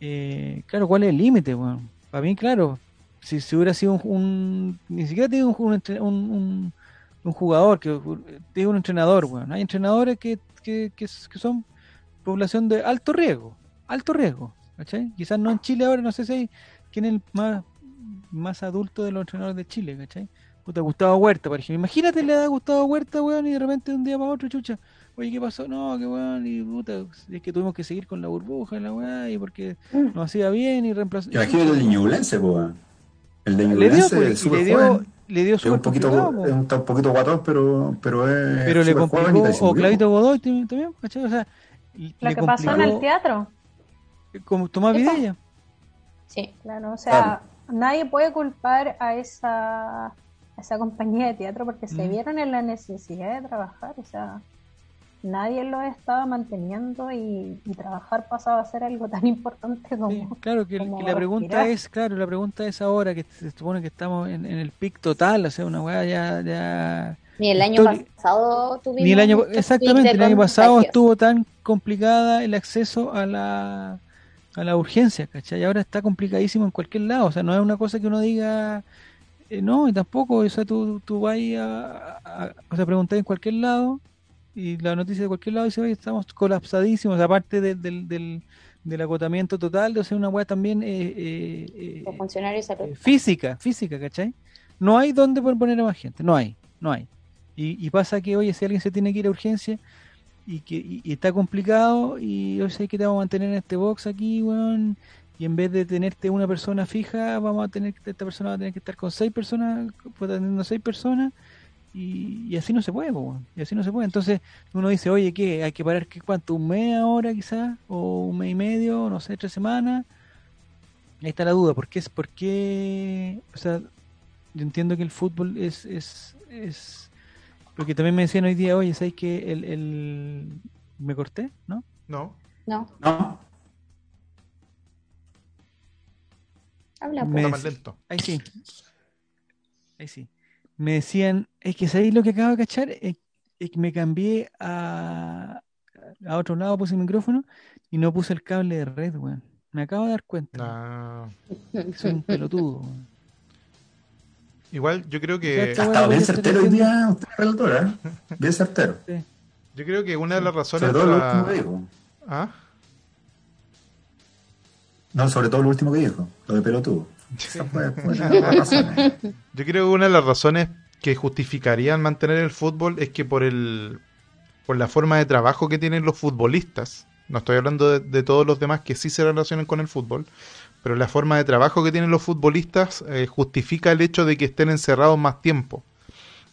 Speaker 1: eh, claro, ¿cuál es el límite? Bueno, para mí, claro, si, si hubiera sido un, ni siquiera te digo un, un, un, jugador, que te digo un entrenador, bueno, hay entrenadores que, que, que, son población de alto riesgo, alto riesgo, ¿cachai? Quizás no en Chile ahora, no sé si hay, quién es el más, más adulto de los entrenadores de Chile, ¿cachai? Puta, Gustavo Huerta, por ejemplo. Imagínate le da Gustavo Huerta, weón, y de repente de un día para otro, chucha, oye, ¿qué pasó? No, qué weón, y puta, es que tuvimos que seguir con la burbuja, la weá, y porque mm. nos hacía bien y reemplazó.
Speaker 5: Imagínate el Ñublense, weón. El de
Speaker 1: le dio, pues, le dio, le dio
Speaker 5: es un poquito, es un, poquito guatón, pero, pero es.
Speaker 1: Pero le complicó, o Clavito Godoy también, ¿cachai? O sea,
Speaker 2: lo que pasó en el teatro.
Speaker 1: Como Tomás Vidella.
Speaker 2: Sí, claro, o sea, nadie puede culpar a esa, esa compañía de teatro porque se mm. vieron en la necesidad de trabajar, o sea, nadie lo estaba manteniendo y, trabajar pasaba a ser algo tan [laughs] importante como.
Speaker 1: claro, que, la pregunta es, claro, la pregunta es ahora que se supone que estamos en, el pic total, o sea, una weá ya, ya.
Speaker 4: Ni el año pasado tuvimos.
Speaker 1: Ni el año, exactamente, el año pasado estuvo tan complicada el acceso a la, a la urgencia, ¿cachai? Y ahora está complicadísimo en cualquier lado, o sea, no es una cosa que uno diga. Eh, no, y tampoco, o sea, tú, tú vas a, a, o sea, preguntar en cualquier lado y la noticia de cualquier lado dice, oye, estamos colapsadísimos, aparte del, del, del, agotamiento total, de ser una weá también eh, eh,
Speaker 4: eh,
Speaker 1: física, física, ¿cachai? No hay donde poner a más gente, no hay, no hay. Y, pasa que, oye, si alguien se tiene que ir a urgencia y que y, está complicado y hoy sé que te vamos a mantener en este box aquí, weón, y en vez de tenerte una persona fija, vamos a tener esta persona va a tener que estar con seis personas, pues teniendo seis personas y, así no se puede, y así no se puede. Entonces uno dice, oye, ¿qué? ¿Hay que parar qué cuánto? ¿Un mes ahora quizás? ¿O un mes y medio? No sé, tres semanas. Ahí está la duda, ¿por qué? ¿Por qué? O sea, yo entiendo que el fútbol es... es, es porque también me decían hoy día, oye, ¿sabes que el, el... ¿Me corté? ¿No?
Speaker 3: No.
Speaker 4: No.
Speaker 3: No.
Speaker 4: Habla,
Speaker 3: pues. más lento.
Speaker 1: Ahí sí. Ahí sí me decían, es que ¿sabéis lo que acabo de cachar? Es, que me cambié a, a otro lado, puse el micrófono y no puse el cable de red, weón. Me acabo de dar cuenta.
Speaker 3: Ah.
Speaker 1: Soy un pelotudo.
Speaker 3: Igual yo creo que...
Speaker 5: Hasta bien certero hoy día usted relatora, ¿eh? Bien certero.
Speaker 3: Yo creo que una de las razones...
Speaker 5: Sobre todo lo último que dijo.
Speaker 3: ¿Ah?
Speaker 5: No, sobre todo lo último que dijo, lo de pelotudo.
Speaker 3: Yo creo que una de las razones que justificarían mantener el fútbol es que por el por la forma de trabajo que tienen los futbolistas, no estoy hablando de, todos los demás que sí se relacionan con el fútbol, pero la forma de trabajo que tienen los futbolistas eh, justifica el hecho de que estén encerrados más tiempo.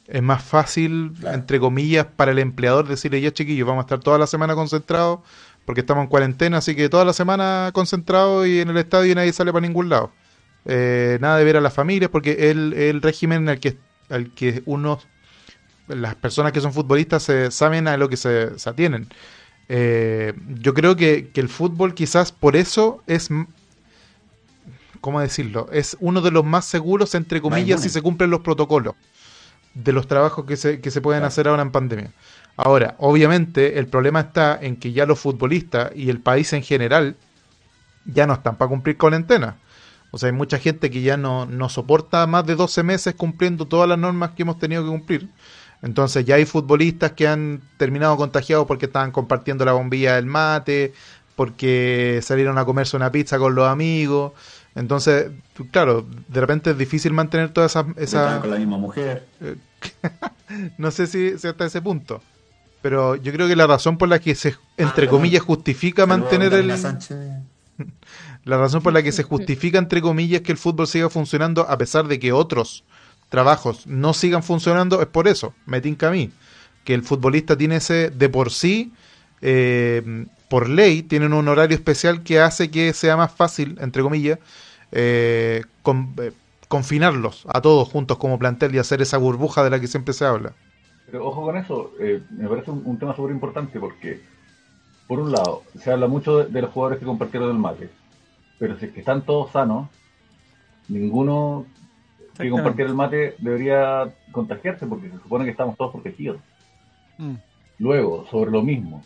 Speaker 3: Es más fácil, entre comillas, para el empleador decirle, ya chiquillos, vamos a estar toda la semana concentrados porque estamos en cuarentena, así que toda la semana concentrados y en el estadio y nadie sale para ningún lado. Eh, nada de ver a las familias, porque el, el régimen al que, al que uno, las personas que son futbolistas se, saben a lo que se, se atienen. Eh, yo creo que, el fútbol quizás por eso es, ¿cómo decirlo? Es uno de los más seguros, entre comillas, si se cumplen los protocolos de los trabajos que se, que se pueden hacer ahora en pandemia. Ahora, obviamente, el problema está en que ya los futbolistas y el país en general ya no están para cumplir cuarentena. O sea, hay mucha gente que ya no, no soporta más de 12 meses cumpliendo todas las normas que hemos tenido que cumplir. Entonces ya hay futbolistas que han terminado contagiados porque estaban compartiendo la bombilla del mate, porque salieron a comerse una pizza con los amigos. Entonces, claro, de repente es difícil mantener todas esas... Esa...
Speaker 5: Con la misma mujer. [laughs]
Speaker 3: no sé si, si, hasta ese punto. Pero yo creo que la razón por la que se, entre ah, comillas, justifica mantener el... La razón por la que se justifica, entre comillas, que el fútbol siga funcionando a pesar de que otros trabajos no sigan funcionando es por eso, me tinca a mí, que el futbolista tiene ese, de por sí, eh, por ley, tienen un horario especial que hace que sea más fácil, entre comillas, eh, eh, confinarlos a todos juntos como plantel y hacer esa burbuja de la que siempre se habla.
Speaker 6: Pero ojo con eso, me parece un, tema súper importante porque, por un lado, se habla mucho de, de los jugadores que compartieron el mate pero si es que están todos sanos, ninguno que compartir el mate debería contagiarse porque se supone que estamos todos protegidos. Mm. Luego, sobre lo mismo,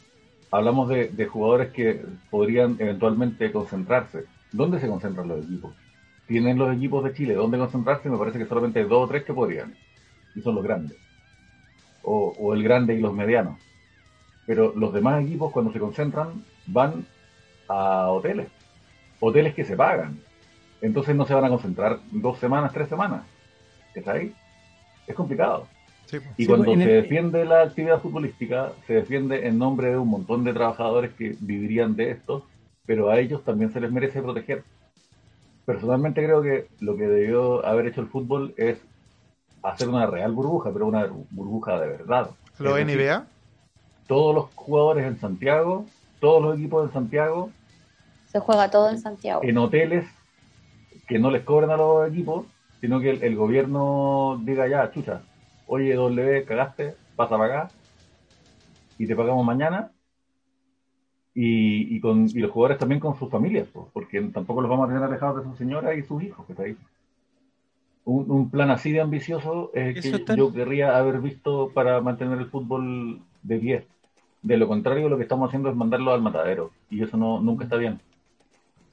Speaker 6: hablamos de, jugadores que podrían eventualmente concentrarse. ¿Dónde se concentran los equipos? Tienen los equipos de Chile, ¿dónde concentrarse? Me parece que solamente hay dos o tres que podrían. Y son los grandes. O, o el grande y los medianos. Pero los demás equipos cuando se concentran van a hoteles hoteles que se pagan. Entonces no se van a concentrar dos semanas, tres semanas. ¿Está ahí? Es complicado. Y cuando se defiende la actividad futbolística, se defiende en nombre de un montón de trabajadores que vivirían de esto, pero a ellos también se les merece proteger. Personalmente creo que lo que debió haber hecho el fútbol es hacer una real burbuja, pero una burbuja de verdad.
Speaker 3: ¿Lo NBA?
Speaker 6: Todos los jugadores en Santiago, todos los equipos en Santiago
Speaker 4: se juega todo en Santiago.
Speaker 6: En hoteles que no les cobren a los equipos, sino que el, gobierno diga ya, chucha, oye W, cagaste, pasa para acá y te pagamos mañana. Y, con, los jugadores también con sus familias, porque tampoco los vamos a tener alejados de su señora y sus hijos, que está ahí. Un, plan así de ambicioso es el que yo querría haber visto para mantener el fútbol de pie. De lo contrario, lo que estamos haciendo es mandarlo al matadero, y eso no nunca está bien.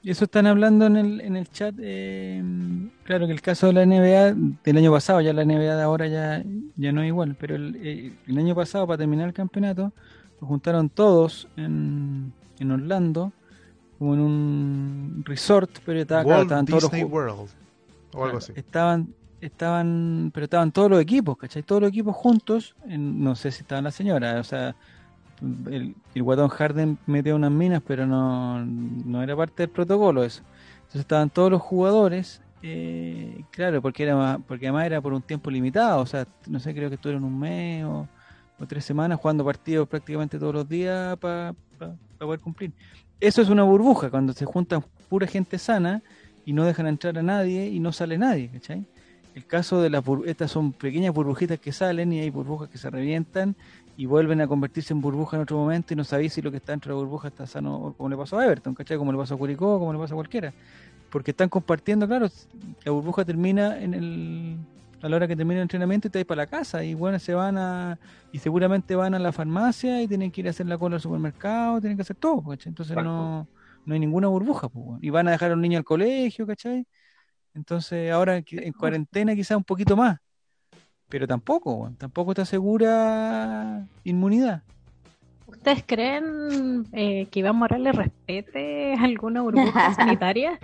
Speaker 1: Eso están hablando en el, en el chat. Eh, claro que el caso de la NBA del año pasado, ya la NBA de ahora ya, ya no es igual, pero el, eh, el año pasado, para terminar el campeonato, lo juntaron todos en, en Orlando, como en un resort, pero estaban todos los
Speaker 3: World, o algo así.
Speaker 1: Estaban, estaban, pero estaban todos los equipos, ¿cachai? Todos los equipos juntos, en, no sé si estaban las señoras, o sea, el, el guatón Harden metió unas minas, pero no, no era parte del protocolo eso. Entonces estaban todos los jugadores, eh, claro, porque era porque además era por un tiempo limitado, o sea, no sé, creo que estuvieron un mes o, tres semanas jugando partidos prácticamente todos los días para poder cumplir. Eso es una burbuja, cuando se juntan pura gente sana y no dejan entrar a nadie y no sale nadie, ¿cachai? El caso de las estas son pequeñas burbujitas que salen y hay burbujas que se revientan y vuelven a convertirse en burbuja en otro momento y no sabéis si lo que está dentro de la burbuja está sano, como le pasó a Everton, ¿cachai? Como le pasó a Curicó, como le pasa a cualquiera. Porque están compartiendo, claro, la burbuja termina en el a la hora que termina el entrenamiento y te vas para la casa y bueno, se van a y seguramente van a la farmacia y tienen que ir a hacer la cola al supermercado, tienen que hacer todo, ¿cachai? Entonces no, no hay ninguna burbuja, pues, y van a dejar a los niños al colegio, ¿cachai? Entonces ahora en cuarentena quizás un poquito más, pero tampoco, tampoco está segura inmunidad.
Speaker 2: ¿Ustedes creen eh, que Iván Morales respete alguna burbuja [laughs] sanitaria?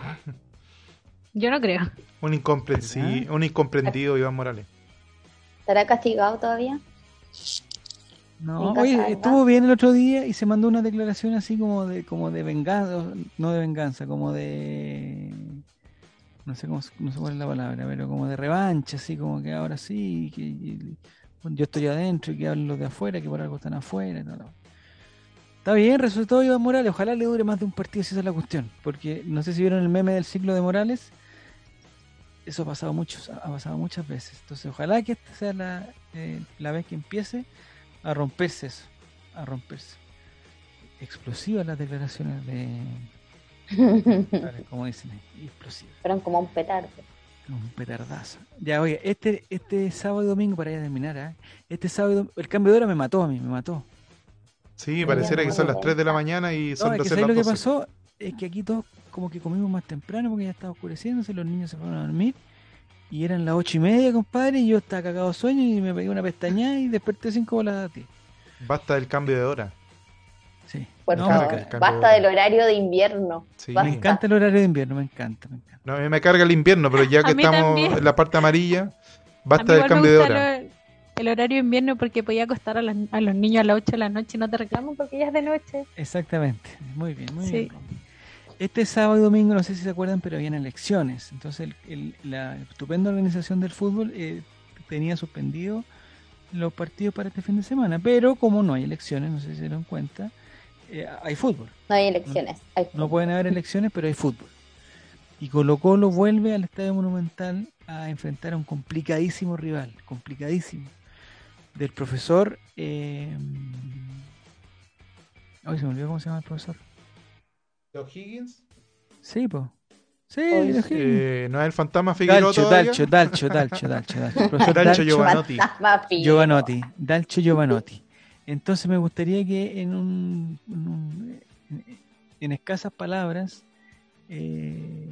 Speaker 2: Yo no creo.
Speaker 3: Un, incomprendido, un incomprendido Iván Morales.
Speaker 4: ¿Estará castigado todavía?
Speaker 1: No, oye, estuvo bien el otro día y se mandó una declaración así como de como de venganza, no de venganza, como de no sé cómo no sé cuál es la palabra, pero como de revancha, así como que ahora sí, que yo estoy adentro y que hablan los de afuera, que por algo están afuera. Está bien, resultó Iván Morales, ojalá le dure más de un partido si esa es la cuestión, porque no sé si vieron el meme del ciclo de Morales, eso ha pasado muchos, ha pasado muchas veces. Entonces, ojalá que esta sea la, eh, la vez que empiece a romperse eso, a romperse. Explosivas las declaraciones de, [laughs] como dicen, explosivas.
Speaker 4: Fueron como un petardo.
Speaker 1: Un petardazo. Ya, oye, este, este sábado y domingo, para ya terminar, ¿eh? este sábado, el cambio de hora me mató a mí, me mató.
Speaker 3: Sí, pareciera que son las 3 de la mañana y son no, es que
Speaker 1: lo que pasó? Es que aquí todos como que comimos más temprano porque ya estaba oscureciéndose, los niños se fueron a dormir y eran las ocho y media, compadre, y yo estaba cagado sueño y me pegué una pestaña y desperté cinco bolas ti.
Speaker 3: Basta del cambio de hora.
Speaker 1: Sí.
Speaker 4: basta del horario de invierno.
Speaker 1: Me encanta el horario de invierno, me encanta, me encanta.
Speaker 3: No, a mí me carga el invierno, pero ya [laughs] que estamos en la parte amarilla, basta del cambio de hora.
Speaker 2: el horario de invierno porque podía acostar a, los niños a las 8 de la noche y no te reclaman porque ya es de noche.
Speaker 1: Exactamente, muy bien, muy bien este sábado y domingo, no sé si se acuerdan, pero habían elecciones. Entonces, la estupenda organización del fútbol eh, tenía suspendido los partidos para este fin de semana. Pero como no hay elecciones, no sé si se dieron cuenta, eh, hay fútbol.
Speaker 4: No hay elecciones.
Speaker 1: No, pueden haber elecciones, pero hay fútbol. Y Colo Colo vuelve al Estadio Monumental a enfrentar a un complicadísimo rival, complicadísimo, del profesor... Eh... Ay, se me olvidó cómo se llama el profesor.
Speaker 3: ¿Los Higgins?
Speaker 1: Sí, pues. Sí, los
Speaker 3: eh, ¿No es el fantasma Figueroa
Speaker 1: Dalcho, Dalcho, Dalcho, Dalcho, Dalcho, Dalcho.
Speaker 3: Dalcho Giovanotti.
Speaker 1: Giovanotti. Dalcho Giovanotti. Entonces me gustaría que en un, en, escasas palabras eh,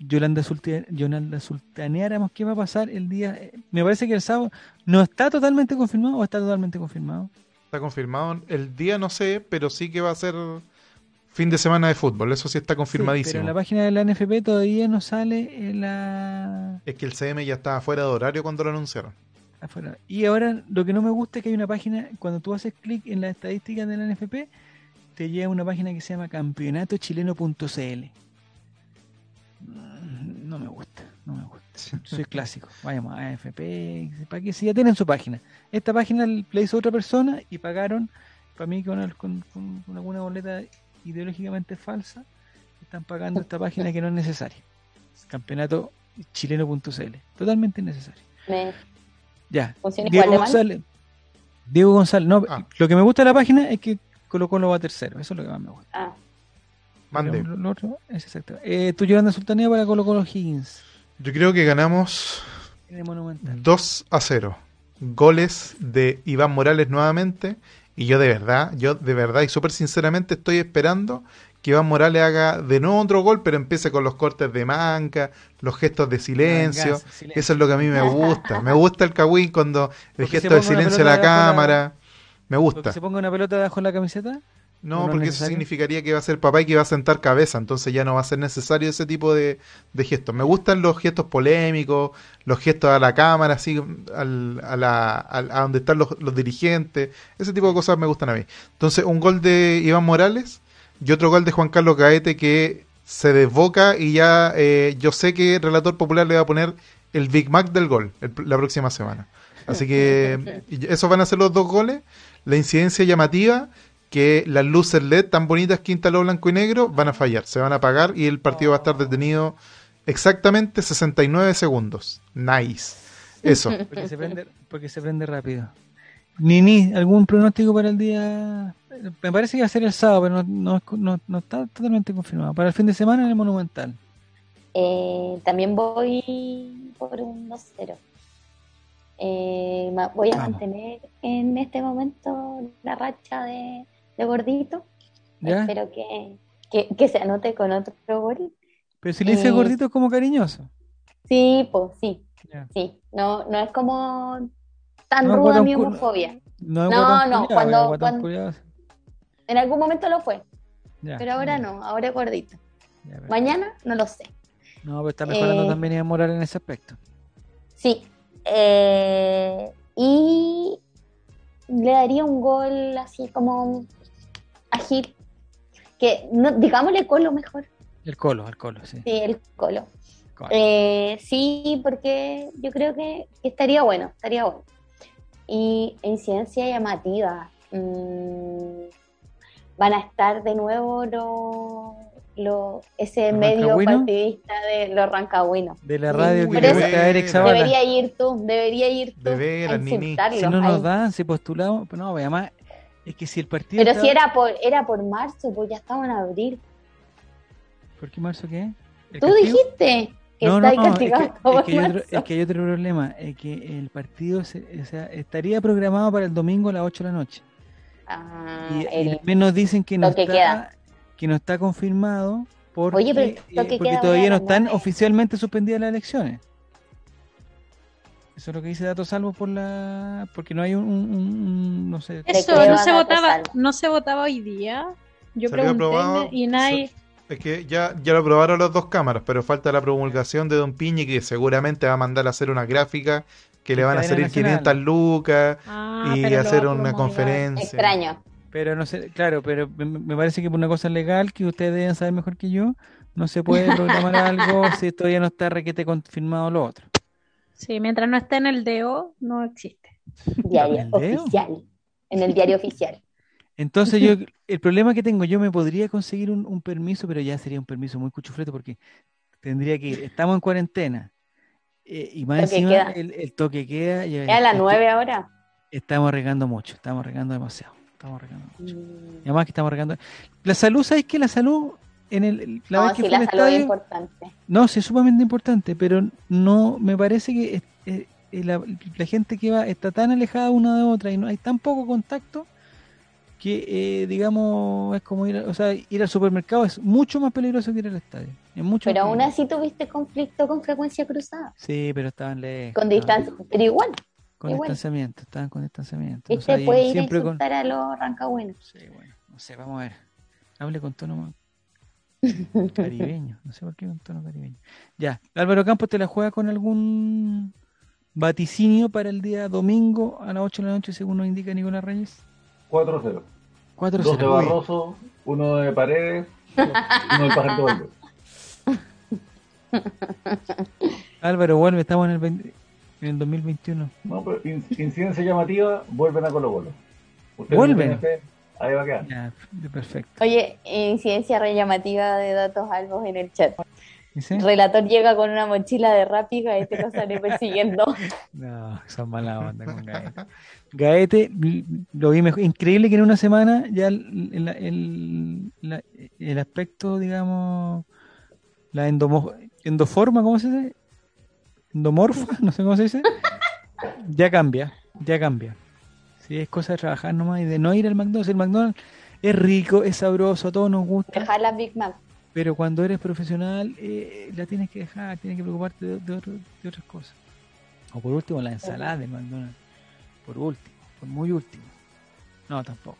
Speaker 1: Yolanda, Yolanda Sultaneáramos qué va a pasar el día. Me parece que el sábado no está totalmente confirmado o está totalmente confirmado.
Speaker 3: Está confirmado. El día no sé, pero sí que va a ser Fin de semana de fútbol, eso sí está confirmadísimo. pero
Speaker 1: en la página de la NFP todavía no sale la...
Speaker 3: Es que el CM ya estaba fuera de horario cuando lo anunciaron.
Speaker 1: Afuera. Y ahora lo que no me gusta es que hay una página, cuando tú haces clic en las estadísticas de la NFP, te llega una página que se llama campeonatochileno.cl. Mm, no me gusta, no me gusta. Soy clásico. Vayamos a AFP, para que si ya tienen su página. Esta página la hizo otra persona y pagaron para mí con, con, alguna boleta ideológicamente falsa, están pagando esta página que no es necesaria. Campeonato chileno.cl. Totalmente innecesario. Ya.
Speaker 4: Diego
Speaker 1: González. Diego González. No, ah. lo que me gusta de la página es que colocó lo va tercero. Eso es lo que más me gusta. Ah.
Speaker 3: Mande.
Speaker 1: Lo, otro es exacto. Eh, tú llorando Sultanía para Colo Colo Higgins.
Speaker 3: Yo creo que ganamos 2 a 0. Goles de Iván Morales nuevamente. Y yo de verdad, yo de verdad y súper sinceramente estoy esperando que Iván Morales haga de nuevo otro gol, pero empiece con los cortes de manca, los gestos de silencio. Eso es lo que a mí me gusta. Me gusta el Kawin cuando el gesto de silencio en la cámara. Me gusta.
Speaker 1: ¿Se ponga una pelota debajo de la camiseta?
Speaker 3: No, porque eso significaría que va a ser papá y que va a sentar cabeza, entonces ya no va a ser necesario ese tipo de, gestos. Me gustan los gestos polémicos, los gestos a la cámara, así, al, a, la, a, donde están los, los, dirigentes, ese tipo de cosas me gustan a mí. Entonces, un gol de Iván Morales y otro gol de Juan Carlos Gaete que se desboca y ya eh, yo sé que el relator popular le va a poner el Big Mac del gol la próxima semana. Así que [laughs] esos van a ser los dos goles. La incidencia llamativa que las luces LED tan bonitas que instaló blanco y negro van a fallar, se van a apagar y el partido va a estar detenido exactamente 69 segundos. Nice. Eso. [laughs]
Speaker 1: Porque se prende, porque se prende rápido. Nini, ¿algún pronóstico para el día? Me parece que va a ser el sábado, pero no, no, no, está totalmente confirmado. Para el fin de semana en el Monumental.
Speaker 4: Eh, también voy por un 2-0. Eh, voy a mantener en este momento la racha de, de gordito. Espero que, que, se anote con otro gol.
Speaker 1: Pero si le dice gordito es como cariñoso.
Speaker 4: Sí, pues sí. Sí, no, no es como tan ruda mi homofobia. No, no, cuando, en algún momento lo fue. pero ahora no, ahora es gordito. Mañana no lo sé.
Speaker 1: No, pero está mejorando eh, también y moral en ese aspecto.
Speaker 4: Sí. Eh, y le daría un gol así como Agil, que no, digámosle Colo mejor.
Speaker 1: El Colo, el Colo, sí.
Speaker 4: Sí, el Colo. Eh, sí, porque yo creo que, estaría bueno, estaría bueno. Y incidencia llamativa. Mm, van a estar de nuevo lo, ese medio partidista de los rancagüinos.
Speaker 1: De la radio que
Speaker 4: Debería ir tú, debería ir tú.
Speaker 1: si no nos dan, si postulamos, no, además es que si el partido.
Speaker 4: Pero si era por, era por marzo, pues ya estamos en abril.
Speaker 1: ¿Por qué marzo qué?
Speaker 4: Tú dijiste que no, está no, no, es, que,
Speaker 1: es, que hay otro, es, que, hay otro, problema. Es que el partido o sea, estaría programado para el domingo a las 8 de la noche. Ah, y, el, y nos dicen que no, está, que no está confirmado porque, Oye, pero eh, porque todavía no están oficialmente suspendidas las elecciones. Eso es lo que dice Dato Salvo por la porque no hay un, no sé.
Speaker 2: Eso no se votaba, no se votaba hoy día. Yo pregunté y nadie
Speaker 3: es que ya, ya lo aprobaron las dos cámaras, pero falta la promulgación de Don Piñi, que seguramente va a mandar a hacer una gráfica que le van a salir 500 lucas ah, y hacer una conferencia.
Speaker 4: Extraño.
Speaker 1: Pero no sé, claro, pero me parece que por una cosa legal que ustedes deben saber mejor que yo, no se puede [laughs] programar algo si todavía no está requete confirmado lo otro.
Speaker 2: Sí, mientras no esté en el DO, no existe.
Speaker 4: Diario oficial. En el diario oficial.
Speaker 1: Entonces yo, [laughs] el problema que tengo, yo me podría conseguir un, permiso, pero ya sería un permiso muy cuchufleto porque tendría que ir, estamos en cuarentena. Eh, y más encima el, toque queda.
Speaker 4: ¿Es a las nueve ahora?
Speaker 1: Estamos regando mucho, estamos regando demasiado. Estamos regando mucho. Mm. Y además que estamos regando. La salud, ¿sabes qué? La salud en el,
Speaker 4: la no, sí, la salud es importante.
Speaker 1: No, sí, es sumamente importante, pero no me parece que eh, la, gente que va está tan alejada una de otra y no hay tan poco contacto que eh, digamos es como ir, o sea, ir al supermercado es mucho más peligroso que ir al estadio. Es mucho
Speaker 4: pero aún así tuviste conflicto con frecuencia cruzada.
Speaker 1: Sí, pero estaban lejos.
Speaker 4: Con distancia, pero igual.
Speaker 1: Con distanciamiento, estaban con distanciamiento.
Speaker 4: Este puede ir a insultar a los rancagüenos.
Speaker 1: Sí, bueno, no sé, vamos a ver. Hable con tono [laughs] caribeño, no sé por qué con tono caribeño. Ya, Álvaro Campos te la juega con algún vaticinio para el día domingo a las 8 de la noche, según nos indica Nicolás Reyes.
Speaker 6: 4-0.
Speaker 1: 4-0.
Speaker 6: Dos de Barroso, uno de Paredes, uno de Pajarito Valdés. [laughs]
Speaker 1: Álvaro, vuelve, estamos en el, en el 2021.
Speaker 6: No, pero incidencia llamativa, vuelven a Colo Colo.
Speaker 1: ¿Vuelven?
Speaker 6: ahí va a quedar.
Speaker 1: Ya, perfecto.
Speaker 4: Oye, incidencia re llamativa de datos algo en el chat. Relator llega con una mochila de rápida y te lo sale persiguiendo. [laughs]
Speaker 1: No, son mala onda con Gaete. Gaete, lo vi mejor. Increíble que en una semana ya el, el, el aspecto, digamos, la endoforma, ¿cómo se dice? Endomorfa, no sé cómo se dice. Ya cambia, ya cambia. Sí, es cosa de trabajar nomás y de no ir al McDonald's. El McDonald's es rico, es sabroso, a todos nos gusta.
Speaker 4: Dejar la Big Mac.
Speaker 1: Pero cuando eres profesional, eh, la tienes que dejar, tienes que preocuparte de, otras cosas. O por último, la ensalada de McDonald's. Por último, por muy último. No, tampoco.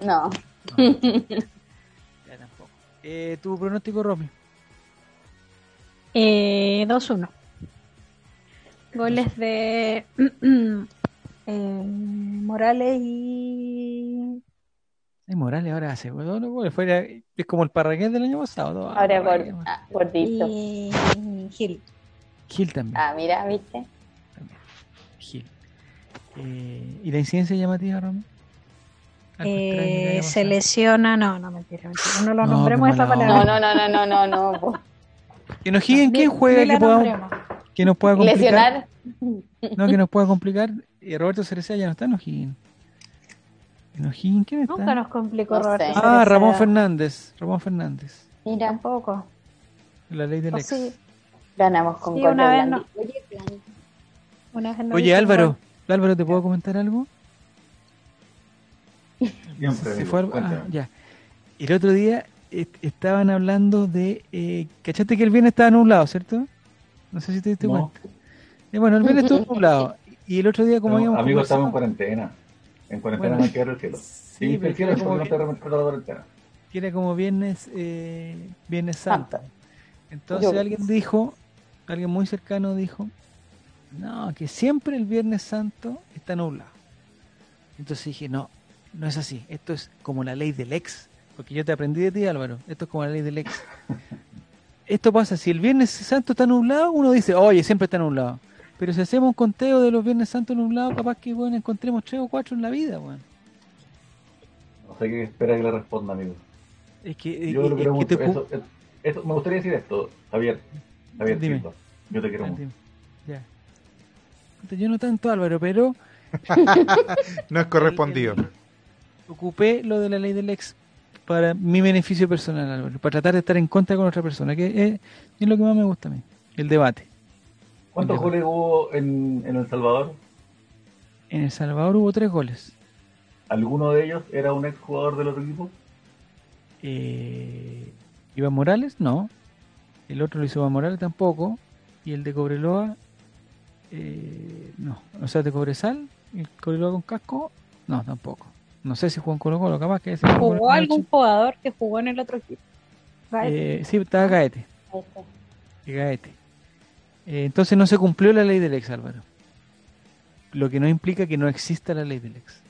Speaker 4: No. [laughs]
Speaker 1: ya tampoco. Eh, ¿Tu pronóstico, Romy?
Speaker 2: Eh, 2-1. Goles de [clears throat] eh, Morales y
Speaker 1: y Morales ahora hace es como el Parragués del año pasado.
Speaker 4: ahora por,
Speaker 2: Y Gil.
Speaker 1: Gil también.
Speaker 4: Ah, mira, ¿viste?
Speaker 1: También. Gil. Eh, ¿Y la incidencia llamativa, Romy?
Speaker 2: Eh, se lesiona, no, no, mentira, mentira. No lo nombremos esa palabra.
Speaker 4: No, no, no, no, no, no. no.
Speaker 1: Que nos giguen quién juega que, podamos, que nos pueda complicar.
Speaker 4: Lesionar.
Speaker 1: No, que nos pueda complicar. Y Roberto Cerecea ya no está en O'Higgins. ¿En O'Higgins quién está?
Speaker 2: Nunca nos complicó Roberto.
Speaker 1: Ah, Ramón Fernández. Ramón Fernández.
Speaker 2: Mira, un poco.
Speaker 1: La ley del ex. Sí.
Speaker 4: Ganamos con
Speaker 2: sí, una vez no.
Speaker 1: Oye, Álvaro. Álvaro, ¿te puedo comentar algo?
Speaker 6: Siempre.
Speaker 1: fue ah, ya. El otro día estaban hablando de. Eh, ¿Cachaste que el viernes estaba nublado, cierto? No sé si te diste cuenta. Eh, bueno, el viernes estuvo nublado. Y el otro día, como
Speaker 6: no, Amigos, estamos en cuarentena. En cuarentena no hay que ver el cielo. Sí, el cielo es como no.
Speaker 1: Tiene como viernes, eh, viernes santo. Entonces alguien dijo, alguien muy cercano dijo, no, que siempre el viernes santo está nublado. Entonces dije, no, no es así. Esto es como la ley del ex. Porque yo te aprendí de ti, Álvaro. Esto es como la ley del ex. [laughs] Esto pasa, si el Viernes Santo está nublado, uno dice, oye, siempre está nublado. Pero si hacemos un conteo de los Viernes Santos nublados, capaz que bueno, encontremos tres o cuatro en la vida, bueno.
Speaker 6: No sé qué espera que le responda, amigo.
Speaker 1: Es que,
Speaker 6: yo lo quiero mucho. Eso, me gustaría decir esto, Javier. Javier,
Speaker 1: Dime.
Speaker 6: yo te quiero
Speaker 1: ah,
Speaker 6: mucho.
Speaker 1: Ya. Yo no tanto, Álvaro, pero... [laughs]
Speaker 3: no es correspondido. [laughs]
Speaker 1: Ocupé lo de la ley del ex para mi beneficio personal, Álvaro, para tratar de estar en contra con otra persona, que es, lo que más me gusta a mí, el debate.
Speaker 6: ¿Cuántos goles hubo en, El Salvador?
Speaker 1: En El Salvador hubo tres goles.
Speaker 6: ¿Alguno de ellos era un ex jugador del otro equipo?
Speaker 1: Eh, Iván Morales, no. El otro lo hizo Iván Morales tampoco. Y el de Cobreloa, eh, no. O sea, de Cobresal, el Cobreloa con casco, no, tampoco. No sé si jugó en Colo Colo, capaz que...
Speaker 2: ¿Jugó algún jugador que jugó en el otro equipo?
Speaker 1: Eh, sí, estaba Gaete. Gaete. Eh, entonces no se cumplió la ley del ex, Álvaro. Lo que no implica que no exista la ley del ex.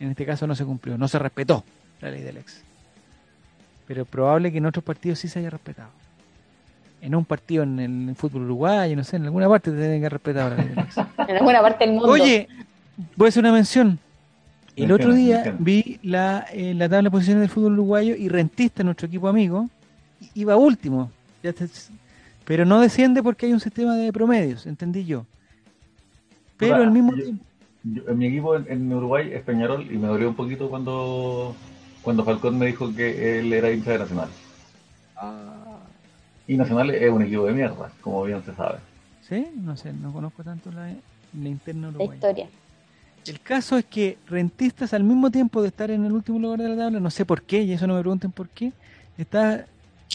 Speaker 1: En este caso no se cumplió, no se respetó la ley del ex. Pero es probable que en otros partidos sí se haya respetado. En un partido en el fútbol uruguayo, no sé, en alguna parte te tienen que respetar la ley del ex. [laughs]
Speaker 4: en alguna parte del mundo.
Speaker 1: Oye, voy a hacer una mención. El otro día vi la, eh, la tabla de posiciones del fútbol uruguayo y Rentista, nuestro equipo amigo, iba último. Pero no desciende porque hay un sistema de promedios, entendí yo. Pero al mismo tiempo...
Speaker 6: en mi equipo en, Uruguay es Peñarol y me dolió un poquito cuando, cuando Falcón me dijo que él era hincha de Nacional. Ah. Y Nacional es un equipo de mierda, como bien se sabe.
Speaker 1: ¿Sí? No sé, no conozco tanto la, la interna uruguaya.
Speaker 4: La historia.
Speaker 1: El caso es que Rentistas, al mismo tiempo de estar en el último lugar de la tabla, no sé por qué, y eso no me pregunten por qué, está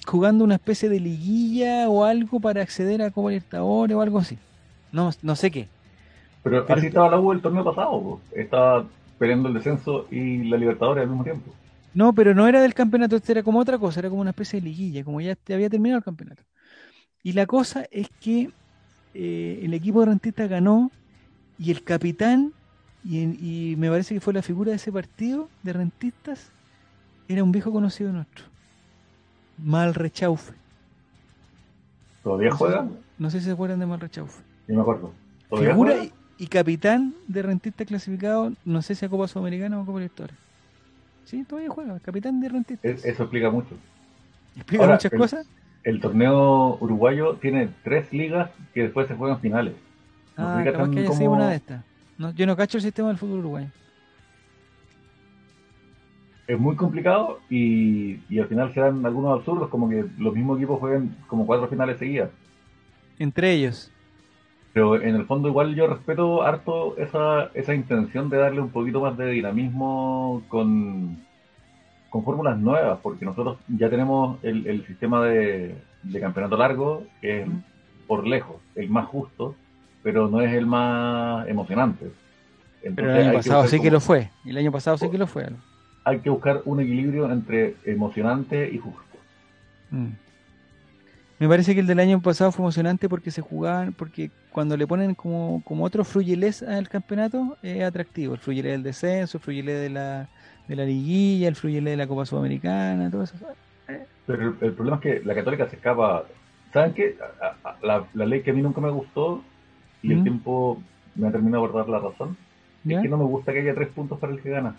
Speaker 1: jugando una especie de liguilla o algo para acceder a Copa Libertadores o algo así. No, no sé qué.
Speaker 6: Pero, así estaba la U el torneo pasado, estaba peleando el descenso y la Libertadores al mismo tiempo.
Speaker 1: No, pero no era del campeonato, este era como otra cosa, era como una especie de liguilla, como ya había terminado el campeonato. Y la cosa es que eh, el equipo de Rentistas ganó y el capitán y, me parece que fue la figura de ese partido de rentistas, era un viejo conocido nuestro, Mal Rechaufe.
Speaker 6: ¿Todavía juega?
Speaker 1: No sé si se acuerdan de Mal Rechaufe.
Speaker 6: Sí, me acuerdo.
Speaker 1: Figura y, capitán de rentistas clasificado, no sé si a Copa Sudamericana o a Copa Libertadores. Sí, todavía juega, capitán de rentistas.
Speaker 6: eso explica mucho.
Speaker 1: ¿Explica muchas cosas?
Speaker 6: el torneo uruguayo tiene tres ligas que después se juegan finales.
Speaker 1: ah, capaz que haya sido una de estas. No, yo no cacho el sistema del fútbol uruguayo.
Speaker 6: Es muy complicado y, y al final se dan algunos absurdos, como que los mismos equipos juegan como cuatro finales seguidas.
Speaker 1: Entre ellos.
Speaker 6: Pero en el fondo igual yo respeto harto esa, esa intención de darle un poquito más de dinamismo con, con fórmulas nuevas, porque nosotros ya tenemos el, el sistema de, campeonato largo, que es por lejos el más justo, pero no es el más emocionante.
Speaker 1: pero el año pasado sí que lo fue, el año pasado sí que lo fue.
Speaker 6: Hay que buscar un equilibrio entre emocionante y justo. Mm.
Speaker 1: Me parece que el del año pasado fue emocionante porque se jugaban, porque cuando le ponen como, como otro fruyeles al campeonato, es atractivo. El fruyelé del descenso, el fruyelé de la, de la liguilla, el fluyele de la Copa Sudamericana, todo eso.
Speaker 6: Pero el, problema es que la Católica se escapa. ¿Saben qué? La, ley que a mí nunca me gustó y el ¿Mm? tiempo me ha terminado por dar la razón es que no me gusta que haya tres puntos para el que gana.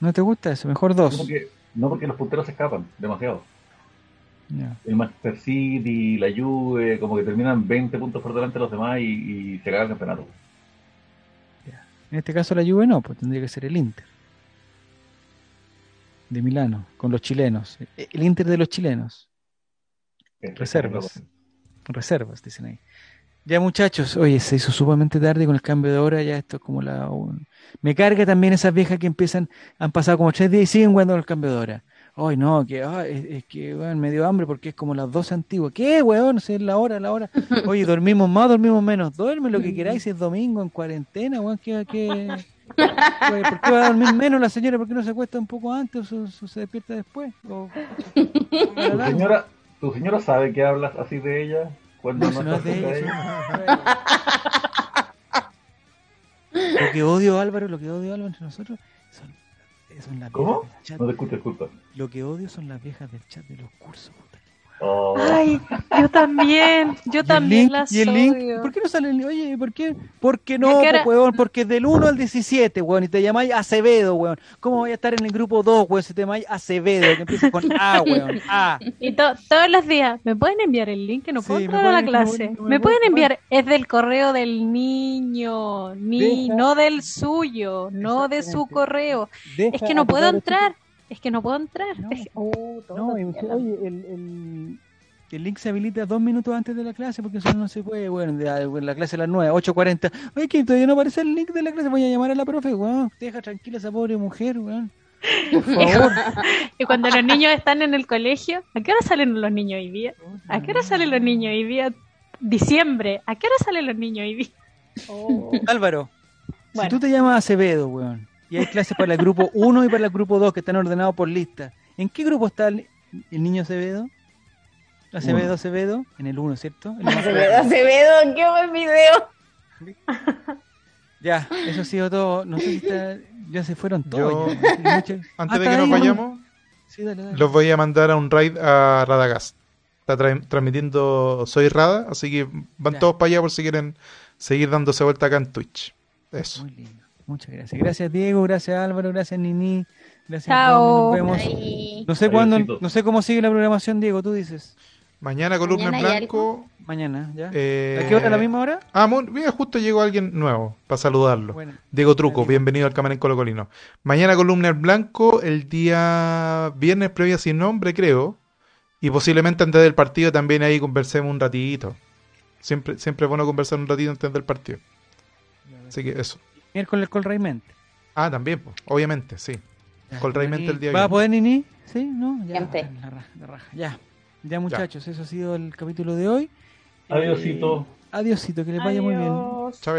Speaker 1: ¿No te gusta eso? Mejor dos.
Speaker 6: No porque, los punteros se escapan demasiado. El Manchester City, la Juve, como que terminan 20 puntos por delante de los demás y, se caga el campeonato.
Speaker 1: En este caso la Juve no, pues tendría que ser el Inter de Milano, con los chilenos. E, el Inter de los chilenos. Reservas. Reservas, dicen ahí. Ya muchachos, oye, se hizo sumamente tarde con el cambio de hora, ya esto es como la... Me carga también esas viejas que empiezan, han pasado como tres días y siguen jugando con el cambio de hora. Ay, no, que es, que weón, me dio hambre porque es como las 12 antiguas. ¿Qué, weón? Si es la hora, la hora. [laughs] Oye, dormimos más, dormimos menos. Duerme lo que queráis si es domingo en cuarentena, weón. ¿Qué, qué, ¿Por qué va a dormir menos la señora? ¿Por qué no se acuesta un poco antes o, se despierta después? [laughs]
Speaker 6: ¿Tu, señora, ¿Tu señora sabe que hablas así de ella? Cuando no, no de
Speaker 1: lo que odio, Álvaro, lo que odio, Álvaro, entre nosotros son, son las
Speaker 6: ¿Cómo? No te escucho, disculpa.
Speaker 1: Lo que odio son las viejas del chat de los cursos.
Speaker 2: Oh. Ay, yo también, yo también las ¿Y el link?
Speaker 1: ¿Por qué no sale el link? Oye, ¿por qué? Porque no, weón, porque del 1 al 17, weón, y te llamáis Acevedo, weón. ¿Cómo voy a estar en el grupo 2, weón, si te llamáis Acevedo, que empieza con A, weón, A. [laughs]
Speaker 2: Y todos los días, ¿me pueden enviar el link que no puedo entrar a la clase? ¿Me, pueden enviar? Es del correo del niño, ni, no del suyo, no de su correo. es que no puedo entrar es que no puedo entrar. No,
Speaker 1: oh, oye, el, el, link se habilita dos minutos antes de la clase porque eso no se puede. Bueno, de, la clase a las 9, 8.40. Oye, que todavía no aparece el link de la clase. Voy a llamar a la profe, weón. Deja tranquila esa pobre mujer, weón. Por [laughs] favor. [laughs]
Speaker 2: y cuando los niños están en el colegio, ¿a qué hora salen los niños hoy día? ¿A qué hora salen los niños hoy día? Diciembre, ¿a qué hora salen los niños hoy día?
Speaker 1: Oh. Álvaro, si tú te llamas Acevedo, weón, y hay clases para el grupo 1 y para el grupo 2 que están ordenados por lista. ¿En qué grupo está el, niño Acevedo? Acevedo, Acevedo, en el 1, ¿cierto?
Speaker 4: Acevedo, Acevedo, qué buen video.
Speaker 1: Ya, eso ha sido todo. No sé si está, ya se fueron todos.
Speaker 3: antes ah, de que nos vayamos, los voy a mandar a un raid a Radagast. Está transmitiendo Soy Rada, así que van todos para allá por si quieren seguir dándose vuelta acá en Twitch. Eso. Muy lindo.
Speaker 1: Muchas gracias. Gracias Diego, gracias Álvaro, gracias Nini. Gracias Chao. Nos vemos. No sé cuándo, no sé cómo sigue la programación, Diego, tú dices.
Speaker 3: Mañana columna en blanco.
Speaker 1: Mañana, ¿ya? Eh, ¿A qué hora? ¿A la misma hora?
Speaker 3: Ah, mira, justo llegó alguien nuevo para saludarlo. Diego Truco, bienvenido al Camarín Colo Colino. Mañana columna en blanco, el día viernes previa sin nombre, creo. Y posiblemente antes del partido también ahí conversemos un ratito. Siempre, siempre es bueno conversar un ratito antes del partido. Así que eso.
Speaker 1: Miércoles con Raimente.
Speaker 3: Ah, también, pues, obviamente, sí. Con Raimente el día
Speaker 1: ¿Va a poder Nini? Sí, ¿no? Ya, la raja, la raja. ya. Ya, muchachos, eso ha sido el capítulo de hoy.
Speaker 6: Adiósito.
Speaker 1: Eh, adiósito, que les vaya muy bien.
Speaker 3: Chabela.